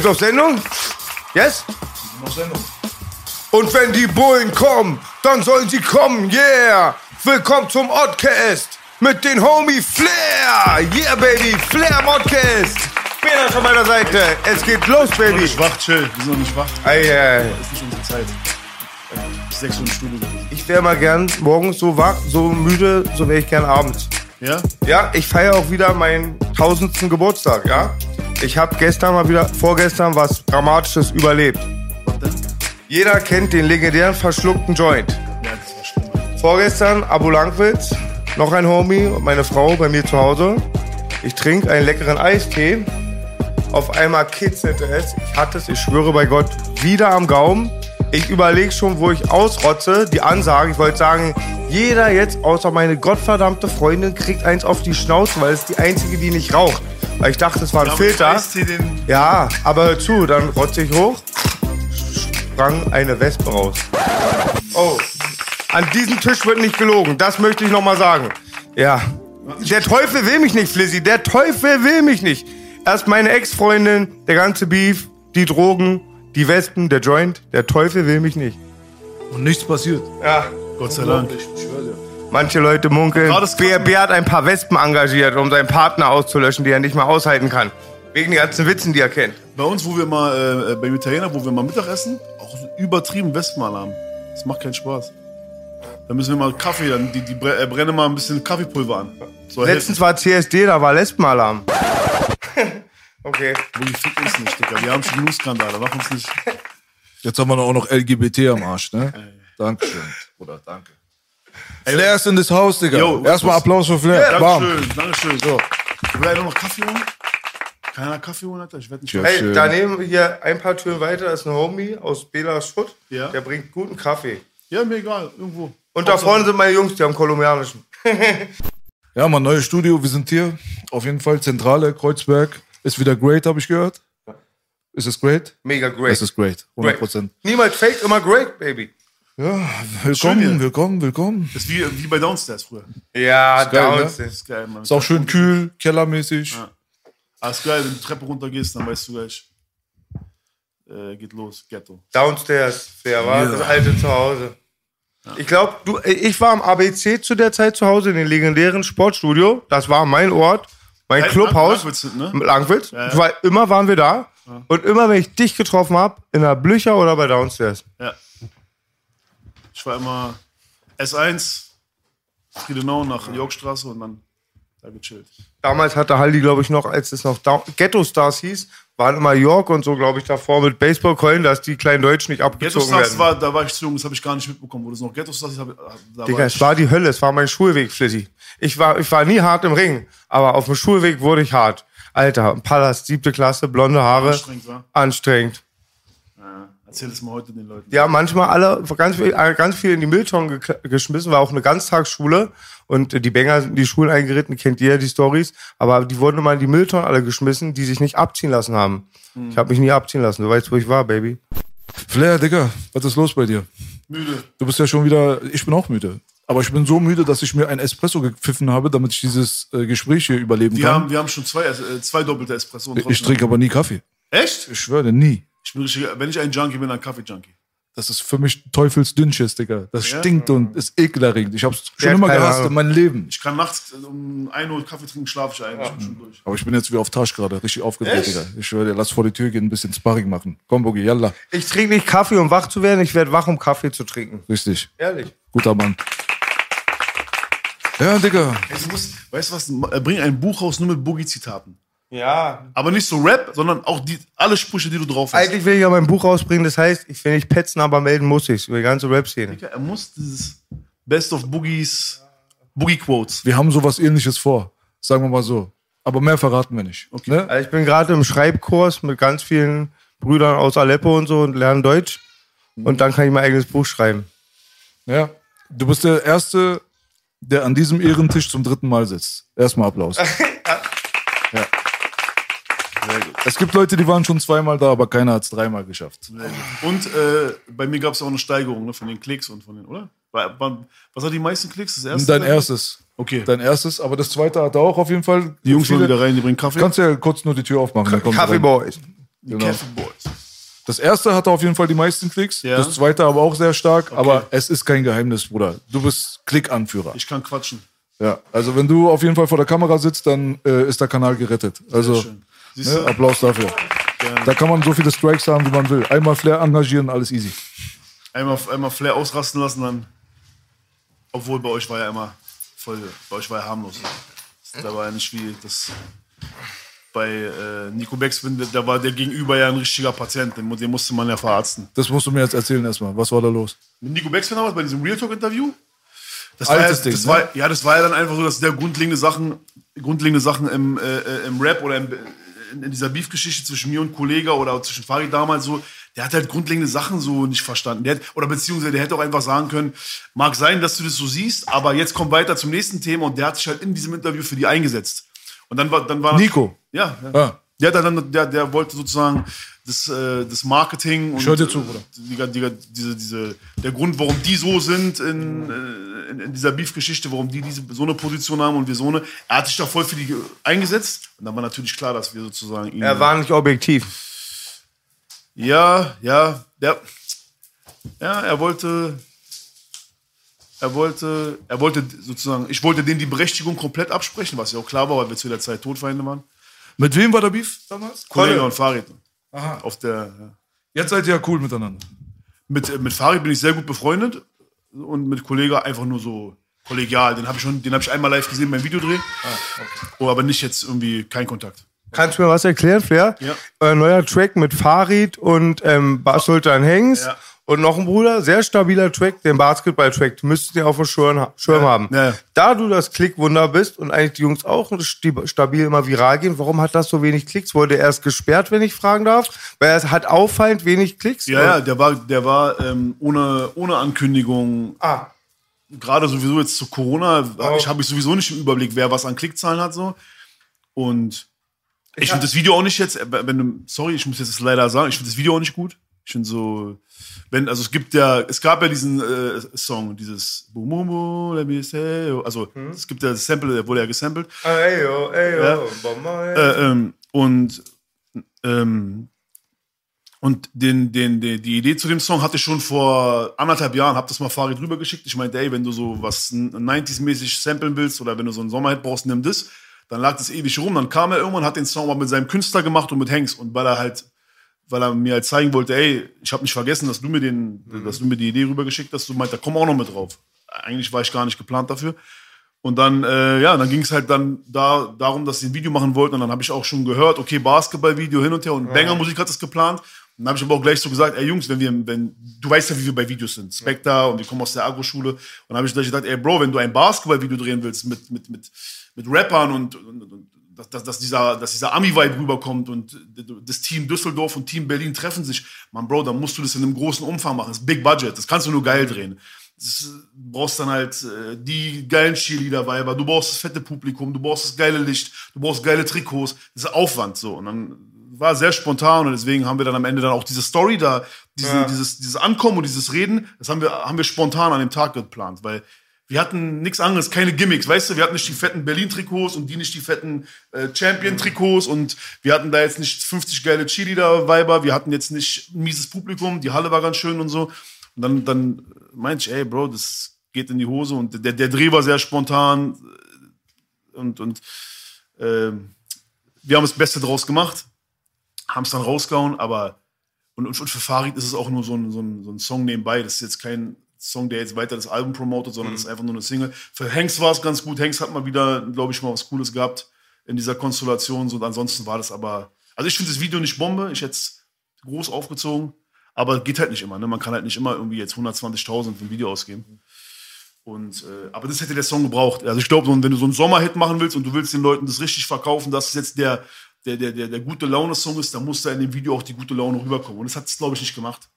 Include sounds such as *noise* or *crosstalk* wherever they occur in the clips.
Sind wir auf Sendung? Yes? Und wenn die Bullen kommen, dann sollen sie kommen, yeah! Willkommen zum Oddcast mit den Homie Flair! Yeah, Baby, Flair Modcast! Peter von meiner Seite, es geht los, Wir sind noch Baby! nicht wach, chill. Wir sind noch nicht wach. Ei, ei. Ist nicht unsere Zeit. Äh, Sechs Stunden Studio gewesen. Ich wäre mal gern morgens so wach, so müde, so wäre ich gern abends. Ja? Ja, ich feiere auch wieder meinen tausendsten Geburtstag, ja? Ich habe gestern mal wieder, vorgestern was Dramatisches überlebt. Jeder kennt den legendären verschluckten Joint. Vorgestern Abu Langwitz, noch ein Homie und meine Frau bei mir zu Hause. Ich trinke einen leckeren Eistee. Auf einmal kitzelte es. Ich hatte es, ich schwöre bei Gott, wieder am Gaumen. Ich überlege schon, wo ich ausrotze. Die Ansage, ich wollte sagen, jeder jetzt außer meine gottverdammte Freundin kriegt eins auf die Schnauze, weil es die einzige, die nicht raucht. Weil ich dachte, es war ein Filter. den Ja, aber hör zu, dann rotze ich hoch, sprang eine Wespe raus. Oh, an diesem Tisch wird nicht gelogen, das möchte ich nochmal sagen. Ja, der Teufel will mich nicht, Flizzy, der Teufel will mich nicht. Erst meine Ex-Freundin, der ganze Beef, die Drogen, die Wespen, der Joint, der Teufel will mich nicht. Und nichts passiert. Ja, Gott sei Dank. Manche Leute munkeln, Bär hat ein paar Wespen engagiert, um seinen Partner auszulöschen, die er nicht mehr aushalten kann. Wegen den ganzen Witzen, die er kennt. Bei uns, wo wir mal, äh, beim Italiener, wo wir mal Mittag essen, auch so übertrieben Wespenalarm. Das macht keinen Spaß. Da müssen wir mal Kaffee, dann, die, die bre- äh, brennen mal ein bisschen Kaffeepulver an. Letztens war CSD, da war Lesbenalarm. *laughs* okay. die fick uns nicht, Digga. Wir haben schon genug Skandale. Mach uns nicht. Jetzt haben wir noch auch noch LGBT am Arsch, ne? Dankeschön, Bruder, danke. Flair ist in das Haus, Digga. Yo, Erstmal Applaus für Flair. Bam. Dankeschön, Dankeschön. So. Will einer noch Kaffee holen? Kann einer Kaffee holen, Alter? Ich werde nicht. Ja. Hey, Schön. daneben hier ein paar Türen weiter ist ein Homie aus Bela Schutt. Ja. Der bringt guten Kaffee. Ja, mir egal. Irgendwo. Und da vorne sind meine Jungs, die haben kolumbianischen. *laughs* Ja, mein neues Studio, wir sind hier. Auf jeden Fall Zentrale, Kreuzberg. Ist wieder great, habe ich gehört. Ist es great? Mega great. Es ist great, 100 Prozent. Niemals fake, immer great, baby. Ja, Schön willkommen, hier. willkommen, willkommen. Das ist wie, wie bei Downstairs früher. Ja, Ist geil, ne? uns Das ist geil, Mann. Ist auch schön kühl, kellermäßig. Alles geil, wenn du die Treppe runter gehst, dann weißt du gleich. Äh, geht los, Ghetto. Downstairs, wer war Ja. das alte Zuhause. Ich glaube, du, ich war am ABC zu der Zeit zu Hause, in dem legendären Sportstudio. Das war mein Ort, mein Lang- Clubhaus. Langwitz, ne? Langwitz. Ja, ja. Weil immer waren wir da. Und immer, wenn ich dich getroffen habe, in der Blücher oder bei Downstairs. Ja. Ich war immer S1, Friedenau nach Yorkstraße und dann da gechillt. Damals hatte Haldi, glaube ich, noch, als es noch Down Ghetto Stars hieß, waren immer York und so, glaube ich, davor mit Baseballkeulen, dass die kleinen Deutschen nicht Ghetto abgezogen Stars werden. war, da war ich zu jung, das habe ich gar nicht mitbekommen. Wo das noch Ghetto Stars da Digga, war es war die Hölle, es war mein Schulweg, Flizzy. Ich war, ich war nie hart im Ring, aber auf dem Schulweg wurde ich hart. Alter, Palast, siebte Klasse, blonde Haare. Anstrengend, wa? Anstrengend. Ja, erzähl das mal heute den Leuten. Haben manchmal alle ganz viel, äh, ganz viel in die Mülltonnen ge geschmissen, war auch eine Ganztagsschule. Und die Bänger sind in die Schulen eingeritten, kennt ihr die Stories. Aber die wurden immer in die Mülltonnen alle geschmissen, die sich nicht abziehen lassen haben. Ich habe mich nie abziehen lassen. Du weißt, wo ich war, Baby. Flair, Digga, was ist los bei dir? Müde. Du bist ja schon wieder, ich bin auch müde. Aber ich bin so müde, dass ich mir ein Espresso gepfiffen habe, damit ich dieses äh, Gespräch hier überleben Wir kann. haben, wir haben schon zwei, äh, zwei doppelte Espresso. Und ich trinke aber nie Kaffee. Echt? Ich schwöre, nie. Ich bin richtig, wenn ich ein Junkie bin, ein Kaffee-Junkie. Das ist für mich Teufelsdünnschiss, Digga. Das Ja? stinkt und ist ekelerregend. Ich hab's schon hat immer gehasst in meinem Leben. Ich kann nachts äh, um 1 Uhr Kaffee trinken, schlafe ich eigentlich. Ich bin schon durch. Aber ich bin jetzt wie auf Tasch gerade, richtig aufgedreht? Digga. Ich schwöre dir, lass vor die Tür gehen, ein bisschen Sparring machen. Komm, Bogi, yalla. Ich trinke nicht Kaffee, um wach zu werden. Ich werde wach, um Kaffee zu trinken. Richtig. Ehrlich. Guter Mann. Ja, Digga. Ey, du musst, weißt du was, bring ein Buch raus nur mit Boogie-Zitaten. Ja. Aber nicht so Rap, sondern auch die, alle Sprüche, die du drauf hast. Eigentlich will ich ja mein Buch rausbringen, das heißt, ich, wenn ich petzen, aber melden muss ich über die ganze Rap-Szene. Er muss dieses Best of Boogies, Boogie-Quotes. Wir haben sowas ähnliches vor. Sagen wir mal so. Aber mehr verraten wir nicht. Okay. Ne? Also ich bin gerade im Schreibkurs mit ganz vielen Brüdern aus Aleppo und so und lerne Deutsch. Und dann kann ich mein eigenes Buch schreiben. Ja. Du bist der Erste, der an diesem Ehrentisch zum dritten Mal sitzt. Erstmal Applaus. *laughs* Es gibt Leute, die waren schon zweimal da, aber keiner hat es dreimal geschafft. Und äh, bei mir gab es auch eine Steigerung ne, von den Klicks und von den, oder? Wa- wa- Was hat die meisten Klicks? Das erste? Dein erstes. Okay. Dein erstes, aber das zweite hat er auch auf jeden Fall. Die Jungs wollen wieder rein, die bringen Kaffee. Kannst ja kurz nur die Tür aufmachen. Kaffee. Boys. Genau. Kaffee Boys. Das erste hatte auf jeden Fall die meisten Klicks. Ja. Das zweite aber auch sehr stark. Aber es ist kein Geheimnis, Bruder. Du bist Klickanführer. Ich kann quatschen. Ja. Also wenn du auf jeden Fall vor der Kamera sitzt, dann äh, ist der Kanal gerettet. Also schön. Ne? Applaus dafür. Da kann man so viele Strikes haben, wie man will. Einmal Flair engagieren, alles easy. Einmal, einmal Flair ausrasten lassen, dann. Obwohl bei euch war ja immer voll, bei euch war ja harmlos. Da war ja nicht wie das bei äh, Nico Beckspin, da war der Gegenüber ja ein richtiger Patient, den, den musste man ja verarzten. Das musst du mir jetzt erzählen erstmal. Was war da los? Mit Nico Beckspin damals bei diesem Real Talk Interview. Das war, ja, Altes Ding, das ne? war, ja, das war ja dann einfach so, dass der grundlegende Sachen, grundlegende Sachen im, äh, äh, im Rap oder im, in, dieser Beef-Geschichte zwischen mir und Kollega oder zwischen Farid damals so, der hat halt grundlegende Sachen so nicht verstanden. Der hat, oder beziehungsweise der hätte auch einfach sagen können, mag sein, dass du das so siehst, aber jetzt komm weiter zum nächsten Thema und der hat sich halt in diesem Interview für die eingesetzt. Und dann war, dann war Nico? Ja, ja. Ah. Der, hat dann, der, der wollte sozusagen das, äh, das Marketing und höre dir zu, Bruder. Die, die, diese, diese, der Grund, warum die so sind in, äh, in, in dieser Beef-Geschichte, warum die diese, so eine Position haben und wir so eine. Er hat sich da voll für die eingesetzt. Und dann war natürlich klar, dass wir sozusagen ihn. Er war nicht objektiv. Ja, ja, der, ja, er wollte, er wollte, er wollte sozusagen, ich wollte denen die Berechtigung komplett absprechen, was ja auch klar war, weil wir zu der Zeit Todfeinde waren. Mit wem war der Beef damals? Kollege und Farid. Aha. Auf der, ja. Jetzt seid ihr ja cool miteinander. Mit, äh, mit Farid bin ich sehr gut befreundet und mit Kollege einfach nur so kollegial. Den habe ich schon, den habe ich einmal live gesehen beim Videodreh. Oh, aber nicht jetzt irgendwie kein Kontakt. Kannst du mir was erklären, Flair? Ja. Euer neuer Track mit Farid und ähm, Bas Sultan Hengst Ja. Und noch ein Bruder, sehr stabiler Track, den Basketball-Track, müsstet ihr auf dem Schirm, Schirm haben. Ja. Da du das Klickwunder bist und eigentlich die Jungs auch stabil immer viral gehen, warum hat das so wenig Klicks? Wurde er erst gesperrt, wenn ich fragen darf? Weil es hat auffallend wenig Klicks. Ja, ja, der war, der war ähm, ohne, ohne Ankündigung, Ah, gerade sowieso jetzt zu Corona, ich habe ich sowieso nicht im Überblick, wer was an Klickzahlen hat so. Und ich finde das Video auch nicht jetzt, wenn du, sorry, ich muss jetzt das leider sagen, ich finde das Video auch nicht gut. Ich finde so, wenn, also es gibt ja, es gab ja diesen äh, Song, dieses Boom Boom Boom, let me say, also es gibt ja das Sample, der wurde ja gesampelt. ey, yo, ey, yo, Ja. Bomber, ey. Äh, ähm, und ähm, und den, den, den, die Idee zu dem Song hatte ich schon vor anderthalb Jahren, hab das mal Farid rübergeschickt. Ich meinte, ey, wenn du so was 90s-mäßig samplen willst oder wenn du so einen Sommerhit brauchst, nimm das. Dann lag das ewig rum. Dann kam er irgendwann, hat den Song mal mit seinem Künstler gemacht und mit Hanks. Und weil er halt, weil er mir halt zeigen wollte, ey, ich habe nicht vergessen, dass du mir den, dass du mir die Idee rübergeschickt hast, du meinte, komm auch noch mit drauf. Eigentlich war ich gar nicht geplant dafür. Und dann, äh, ja, dann ging es halt dann da, darum, dass sie ein Video machen wollten. Und dann habe ich auch schon gehört, okay, Basketball-Video hin und her und Banger-Musik hat das geplant. Und dann habe ich aber auch gleich so gesagt, ey Jungs, wenn wir, wenn, du weißt ja, wie wir bei Videos sind. Spectre und wir kommen aus der Agro-Schule. Und dann habe ich gleich gesagt, ey Bro, wenn du ein Basketball-Video drehen willst mit, mit, mit, mit Rappern und, und, und dass, dass, dass dieser, dass dieser Ami-Vibe rüberkommt und das Team Düsseldorf und Team Berlin treffen sich, man Bro, dann musst du das in einem großen Umfang machen. Das ist Big Budget, das kannst du nur geil drehen. Das, du brauchst dann halt äh, die geilen Cheerleader-Weiber, du brauchst das fette Publikum, du brauchst das geile Licht, du brauchst geile Trikots, das ist Aufwand so. Und dann war sehr spontan und deswegen haben wir dann am Ende dann auch diese Story da, diese, dieses, dieses Ankommen und dieses Reden, das haben wir, haben wir spontan an dem Tag geplant, weil wir hatten nichts anderes, keine Gimmicks, weißt du, wir hatten nicht die fetten Berlin-Trikots und die nicht die fetten äh, Champion-Trikots und wir hatten da jetzt nicht 50 geile Cheerleader-Weiber, wir hatten jetzt nicht ein mieses Publikum, die Halle war ganz schön und so. Und dann, dann meinte ich, ey, Bro, das geht in die Hose und der, der Dreh war sehr spontan und, und ähm, wir haben das Beste draus gemacht, haben es dann rausgehauen, aber und, und für Farid ist es auch nur so ein, so, ein, so ein Song nebenbei. Das ist jetzt kein Song, der jetzt weiter das Album promotet, sondern das ist einfach nur eine Single. Für Hanks war es ganz gut. Hanks hat mal wieder, glaube ich, mal was Cooles gehabt in dieser Konstellation. Und ansonsten war das aber. Also ich finde das Video nicht Bombe. Ich hätte es groß aufgezogen. Aber geht halt nicht immer. Ne? Man kann halt nicht immer irgendwie jetzt 120.000 für ein Video ausgeben. Und, äh, aber das hätte der Song gebraucht. Also ich glaube, wenn du so einen Sommerhit machen willst und du willst den Leuten das richtig verkaufen, dass es jetzt der, der, der, der, der gute Laune-Song ist, dann muss da in dem Video auch die gute Laune rüberkommen. Und das hat es, glaube ich, nicht gemacht.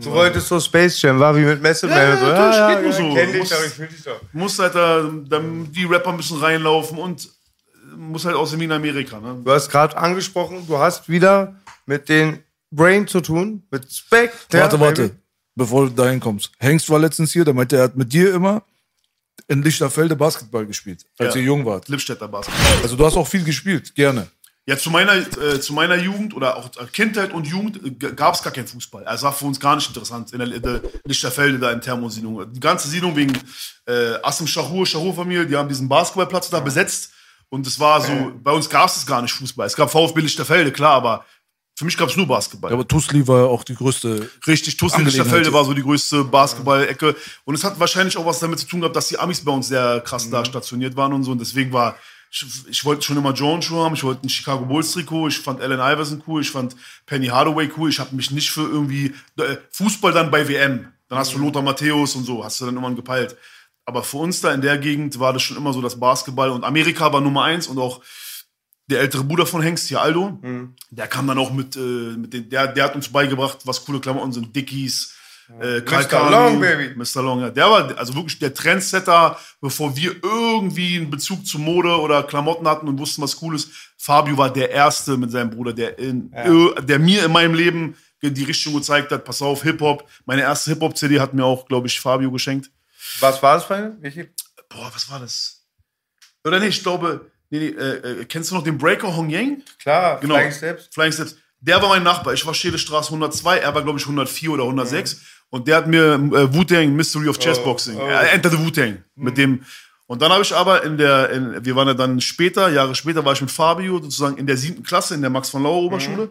Du wolltest so Space Jam, war wie mit Method Man. Ja, so, natürlich, geht nur so. Kenn dich doch, ich fühl dich doch. Muss halt da, dann die Rapper müssen reinlaufen und äh, muss halt aussehen wie in Amerika. Ne? Du hast gerade angesprochen, du hast wieder mit den Brain zu tun, mit Spectre. Warte, warte, bevor du dahin kommst. Hengst war letztens hier, der meinte, er hat mit dir immer in Lichterfelde Basketball gespielt, als Ja. ihr jung wart. Lippstädter Basketball. Also du hast auch viel gespielt, gerne. Ja, zu meiner, äh, zu meiner Jugend oder auch Kindheit und Jugend äh, gab es gar keinen Fußball. Also war für uns gar nicht interessant in der, in der Lichterfelde da in Thermosiedlung. Die ganze Siedlung wegen äh, Assem Schahur, Schahur-Familie, die haben diesen Basketballplatz da besetzt. Und es war so, bei uns gab es gar nicht Fußball. Es gab VfB Lichterfelde, klar, aber für mich gab es nur Basketball. Ja, aber Tusli war auch die größte. Richtig, Angelegenheit. Lichterfelde war so die größte Basketball-Ecke. Und es hat wahrscheinlich auch was damit zu tun gehabt, dass die Amis bei uns sehr krass da stationiert waren und so. Und deswegen war, ich, ich wollte schon immer Jordan-Schuhe haben, ich wollte ein Chicago Bulls-Trikot, ich fand Allen Iverson cool, ich fand Penny Hardaway cool. Ich habe mich nicht für irgendwie äh, Fußball dann bei WM. Dann hast du Lothar Matthäus und so, hast du dann irgendwann gepeilt. Aber für uns da in der Gegend war das schon immer so das Basketball. Und Amerika war Nummer eins und auch der ältere Bruder von Hengst, hier Aldo, der kam dann auch mit, äh, mit den, der, der hat uns beigebracht, was coole Klamotten sind, Dickies, äh, Mr. Kalkani, Long, Baby. Mr. Long, ja. Der war also wirklich der Trendsetter, bevor wir irgendwie einen Bezug zu Mode oder Klamotten hatten und wussten, was cool ist. Fabio war der Erste mit seinem Bruder, der, in, äh, der mir in meinem Leben die Richtung gezeigt hat. Pass auf, Hip-Hop. Meine erste Hip-Hop-CD hat mir auch, glaube ich, Fabio geschenkt. Was war das für eine? Welche? Boah, was war das? Oder nee, ich glaube, nee, nee, äh, äh, kennst du noch den Breaker Hong Yang? Klar, Genau. Flying Steps. Flying Steps. Der war mein Nachbar. Ich war Scheelestraße 102, er war, glaube ich, 104 oder 106. Und der hat mir äh, Wu-Tang, Mystery of Chessboxing, oh. äh, Enter the Wu-Tang, mit dem. Und dann habe ich aber in der, in, wir waren ja dann später, Jahre später, war ich mit Fabio sozusagen in der siebten Klasse in der Max-von-Lauer-Oberschule.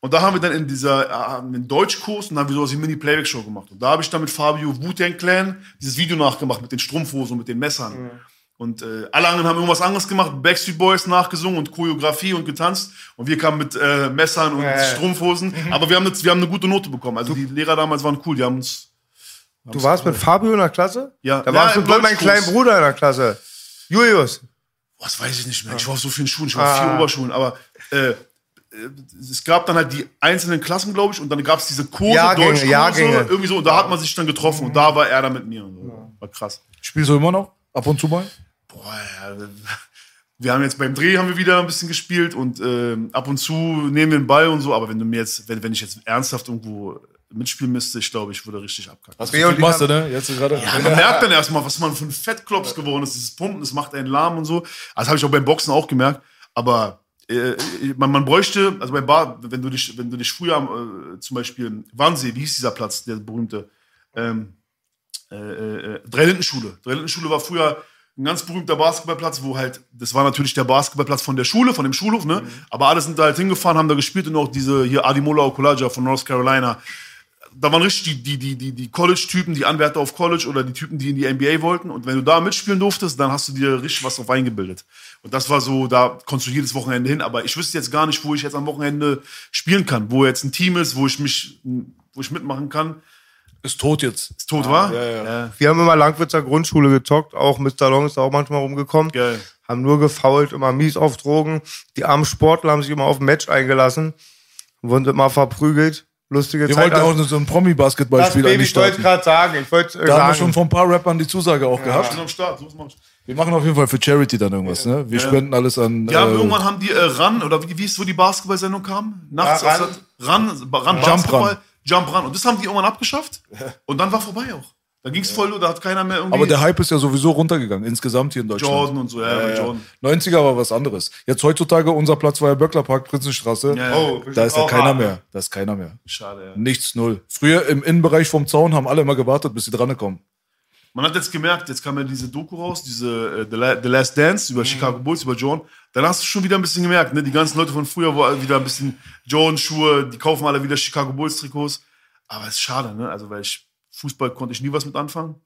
Und da haben wir dann in dieser, äh, einen Deutschkurs und dann haben wir sowas wie Mini-Playback-Show gemacht. Und da habe ich dann mit Fabio Wu-Tang Clan dieses Video nachgemacht mit den Strumpfhosen und mit den Messern. Und äh, alle anderen haben irgendwas anderes gemacht, Backstreet Boys nachgesungen und Choreografie und getanzt. Und wir kamen mit äh, Messern und Äh. Strumpfhosen. Aber wir haben, eine, wir haben eine gute Note bekommen. Also die Lehrer damals waren cool, die haben uns. Du warst mit Fabio in der Klasse? Ja. Da Ja, warst du mit meinem kleinen Bruder in der Klasse. Julius. Boah, das weiß ich nicht mehr. Ich war auf so vielen Schulen, ich war auf Ah. vier Oberschulen, aber äh, äh, es gab dann halt die einzelnen Klassen, glaube ich, und dann gab es diese Kurse, Jahrgänge, Deutschkurse, Jahrgänge. irgendwie so, und da hat man sich dann getroffen und da war er dann mit mir. Und so. War krass. Spielst du immer noch? Ab und zu mal? Boah, ja, wir haben jetzt beim Dreh haben wir wieder ein bisschen gespielt und ähm, ab und zu nehmen wir den Ball und so, aber wenn du mir jetzt, wenn, wenn ich jetzt ernsthaft irgendwo mitspielen müsste, ich glaube, ich würde richtig abkacken. Hast du machst du, ne? Jetzt gerade. Ja, man merkt dann erstmal, was man für ein Fettklops geworden ist. Dieses Pumpen, das macht einen lahm und so. Das habe ich auch beim Boxen auch gemerkt. Aber äh, man, man bräuchte, also beim Bar, wenn du dich, wenn du dich früher äh, zum Beispiel Wannsee, wie hieß dieser Platz, der berühmte, ähm, äh, äh, Dreilindenschule. Dreilindenschule war früher ein ganz berühmter Basketballplatz, wo halt, das war natürlich der Basketballplatz von der Schule, von dem Schulhof, ne? Aber alle sind da halt hingefahren, haben da gespielt und auch diese hier Adimola Okulaja von North Carolina da waren richtig die, die, die, die, College-Typen, die Anwärter auf College oder die Typen, die in die NBA wollten. Und wenn du da mitspielen durftest, dann hast du dir richtig was drauf eingebildet. Und das war so, da konntest du jedes Wochenende hin. Aber ich wüsste jetzt gar nicht, wo ich jetzt am Wochenende spielen kann, wo jetzt ein Team ist, wo ich mich, wo ich mitmachen kann. Ist tot jetzt. Ist tot, war? ja, ja. Wir haben immer Langwitzer Grundschule gezockt. Auch Mr. Long ist da auch manchmal rumgekommen. Geil. Haben nur gefault, immer mies auf Drogen. Die armen Sportler haben sich immer auf ein Match eingelassen. Wurden immer verprügelt. Lustige Wir Zeit. wollten auch so ein Promi-Basketballspiel Baby, eigentlich ich wollte gerade sagen. Ich wollte äh, Da haben wir sagen. schon von ein paar Rappern die Zusage auch Ich gehabt. am Start. Wir machen auf jeden Fall für Charity dann irgendwas, ne? Wir spenden alles an. Die haben äh, irgendwann haben die äh, Ran, oder wie, wie ist wo die Basketball-Sendung kam? Nachts Ja, Ran. Ran, Ran, Jump Basketball, Ran. Jump Ran. Und das haben die irgendwann abgeschafft. *laughs* Und dann war vorbei auch. Da ging es voll, da hat keiner mehr irgendwie. aber der Hype ist ja sowieso runtergegangen, insgesamt hier in Deutschland. Jordan und so, ja, Ja. Jordan. 90er war was anderes. Jetzt heutzutage, unser Platz war ja Böcklerpark, Prinzenstraße. Ja, Oh, Da ist ja auch keiner hart. mehr. Da ist keiner mehr. Schade, ja. Nichts, null. Früher im Innenbereich vom Zaun haben alle immer gewartet, bis sie dran kommen. Man hat jetzt gemerkt, jetzt kam ja diese Doku raus, diese äh, The, La The Last Dance über Chicago Bulls, über Jordan. Dann hast du schon wieder ein bisschen gemerkt, ne? Die ganzen Leute von früher, alle wieder ein bisschen Jordan-Schuhe, die kaufen alle wieder Chicago Bulls-Trikots. Aber es ist schade, ne? Also, weil ich, Fußball konnte ich nie was mit anfangen.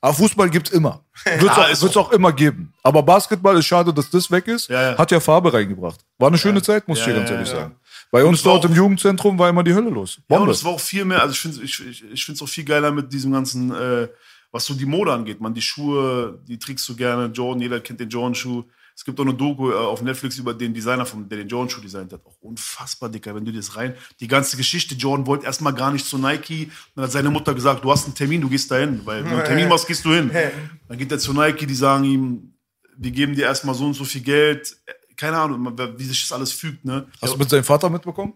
Aber Fußball gibt's immer. *laughs* Wird's Ja, auch, auch immer geben. Aber Basketball ist schade, dass das weg ist. Ja, ja. Hat ja Farbe reingebracht. War eine schöne Zeit, muss ich dir ganz ehrlich sagen. Bei uns es dort im Jugendzentrum war immer die Hölle los. Ja, und Bombe. es war auch viel mehr, also ich finde ich, ich, ich find's auch viel geiler mit diesem ganzen, äh, was so die Mode angeht. Man, die Schuhe, die trägst du gerne. Jordan, jeder kennt den Jordan-Schuh. Es gibt auch eine Doku äh, auf Netflix über den Designer, vom, der den Jordan-Schuh designt hat. Auch unfassbar dicker, wenn du das rein. Die ganze Geschichte, Jordan wollte erstmal gar nicht zu Nike. Dann hat seine Mutter gesagt, du hast einen Termin, du gehst dahin. Weil wenn du einen Termin machst, gehst du hin. *laughs* Dann geht er zu Nike, die sagen ihm, wir geben dir erstmal so und so viel Geld. Keine Ahnung, wie sich das alles fügt. Ne? Hast du mit seinem Vater mitbekommen?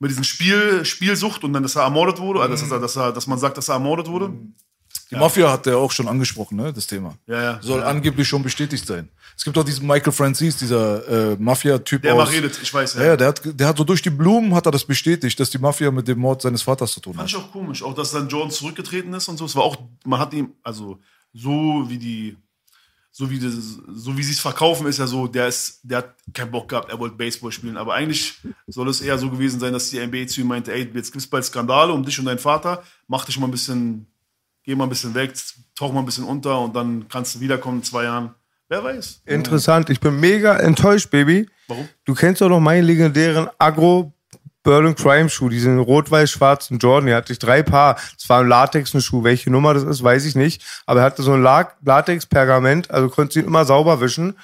mit diesem Spiel, Spielsucht und dann, dass er ermordet wurde, also dass, er, dass, er, dass man sagt, dass er ermordet wurde. Die Mafia hat er auch schon angesprochen, ne, das Thema. Ja, ja. Soll Ja. angeblich schon bestätigt sein. Es gibt auch diesen Michael Francis, dieser äh, Mafia-Typ Der aus... mal redet, ich weiß, ja. Ja, ja, der hat, der hat so durch die Blumen hat er das bestätigt, dass die Mafia mit dem Mord seines Vaters zu tun Fand hat. ich auch komisch, auch dass dann Jordan zurückgetreten ist und so. Es war auch, man hat ihm, also so wie die, so wie das, so wie sie es verkaufen, ist ja so, der ist, der hat keinen Bock gehabt, er wollte Baseball spielen. Aber eigentlich soll es eher so gewesen sein, dass die NBA zu ihm meinte, ey, jetzt gibt's bald Skandale um dich und deinen Vater, mach dich mal ein bisschen, geh mal ein bisschen weg, tauch mal ein bisschen unter und dann kannst du wiederkommen in zwei Jahren. Wer weiß. Interessant. Ich bin mega enttäuscht, Baby. Warum? Du kennst doch noch meinen legendären Agro Berlin Crime Schuh, diesen rot-weiß-schwarzen Jordan. Der hatte ich drei Paar. Das war ein Latex ein Schuh. Welche Nummer das ist, weiß ich nicht. Aber er hatte so ein La- Latex-Pergament, also konntest ihn immer sauber wischen.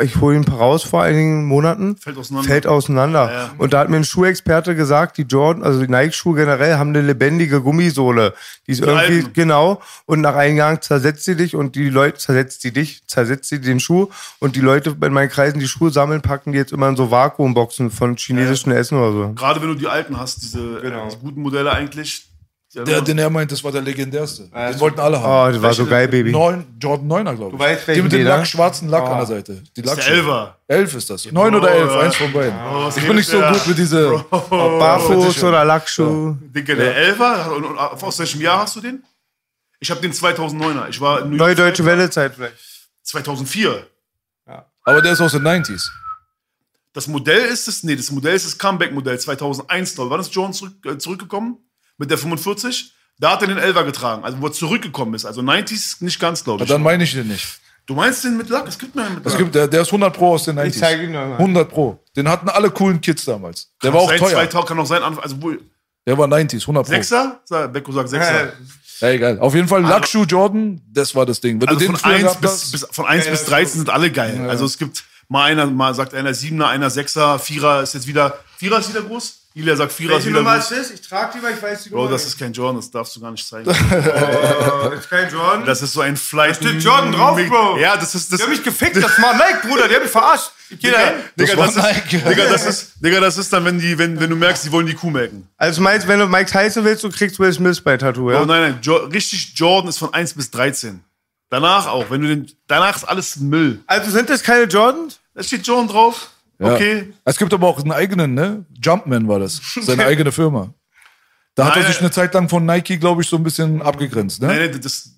Ich hole ihn raus vor einigen Monaten. Fällt auseinander. Fällt auseinander. Ja, ja. Und da hat mir ein Schuhexperte gesagt, die Jordan, also die Nike-Schuhe generell haben eine lebendige Gummisohle. Die ist irgendwie, alten. genau. Und nach einem Jahr zersetzt sie dich und die Leute, zersetzt sie dich, zersetzt sie den Schuh. Und die Leute in meinen Kreisen, die Schuhe sammeln, packen die jetzt immer in so Vakuumboxen von chinesischen Essen oder so. Gerade wenn du die alten hast, diese Genau. äh, die guten Modelle eigentlich. Ja, Der, den er meint, das war der legendärste. Den wollten alle Oh, haben. das war so geil, Baby. Neun, Jordan 9er, glaube ich. Du weißt, Die mit dem Lack, schwarzen Lack Oh. an der Seite. Die ist der Lackschuhe. Elfer. Elf ist das. Neun oder elf, ja. eins von beiden. was ich bin nicht so gut mit diese. Barfuß oder Lackschuh. Digga, der Elfer, und, und, aus welchem Jahr hast du den? Ich habe den 2009er. Ich war Neue Deutsche Welle-Zeit vielleicht. 2004. Aber der ist aus den 90s. Das Modell ist es, nee, das Modell ist das Comeback-Modell 2001, glaube ich. Wann ist Jordan zurück, äh, zurückgekommen? Mit der 45? Da hat er den Elfer getragen, also wo er zurückgekommen ist. Also 90s nicht ganz, glaube ich. Dann meine ich den nicht. du meinst den mit Lack? Es gibt mir einen mit Es Lack. gibt, der, der ist 100 Pro aus den 90s. zeig ihn noch mal. 100 Pro. Den hatten alle coolen Kids damals. Der Kann war auch sein, teuer. 2000, kann auch sein, also wohl. Der war 90s, 100 Pro. Sechser? Becko sagt Sechser. Äh, Ja, egal. Auf jeden Fall Lackschuh Jordan, das war das Ding. Wenn Also du den von früher 1 gehabt bis, bis, von 1 bis 13 sind alle geil. Also es gibt mal einer, mal sagt einer Siebener, einer Sechser, Vierer ist jetzt wieder, Vierer ist wieder groß. Ilya sagt Vierer ist wieder Nummer groß. ist das? Ich trage die, weil ich weiß die Bro, Nummer. das ist kein Jordan, das darfst du gar nicht zeigen. *laughs* Oh, ist kein Jordan. Das ist so ein Flight. Da steht Jordan drauf, Bro. Ja, das ist das. Die haben mich gefickt, das war Nike, Bruder, die haben mich verarscht. Ich geh da Digga, hin. Digga, war das ist. Digga, das ist, Digga, das ist dann, wenn, die, wenn, wenn du merkst, die wollen die Kuh melken. Also du meinst, wenn du Mike Tyson willst, du kriegst Will Smith bei Tattoo, ja? Oh nein, nein, jo richtig Jordan ist von 1 bis 13. Danach auch, wenn du den, danach ist alles Müll. Also sind das keine Jordans? Da steht Jordan drauf. Ja. Okay. Es gibt aber auch einen eigenen, ne? Jumpman war das. Seine *laughs* eigene Firma. Da hat er sich eine Zeit lang von Nike, glaube ich, so ein bisschen abgegrenzt, ne? Nein, nein, das,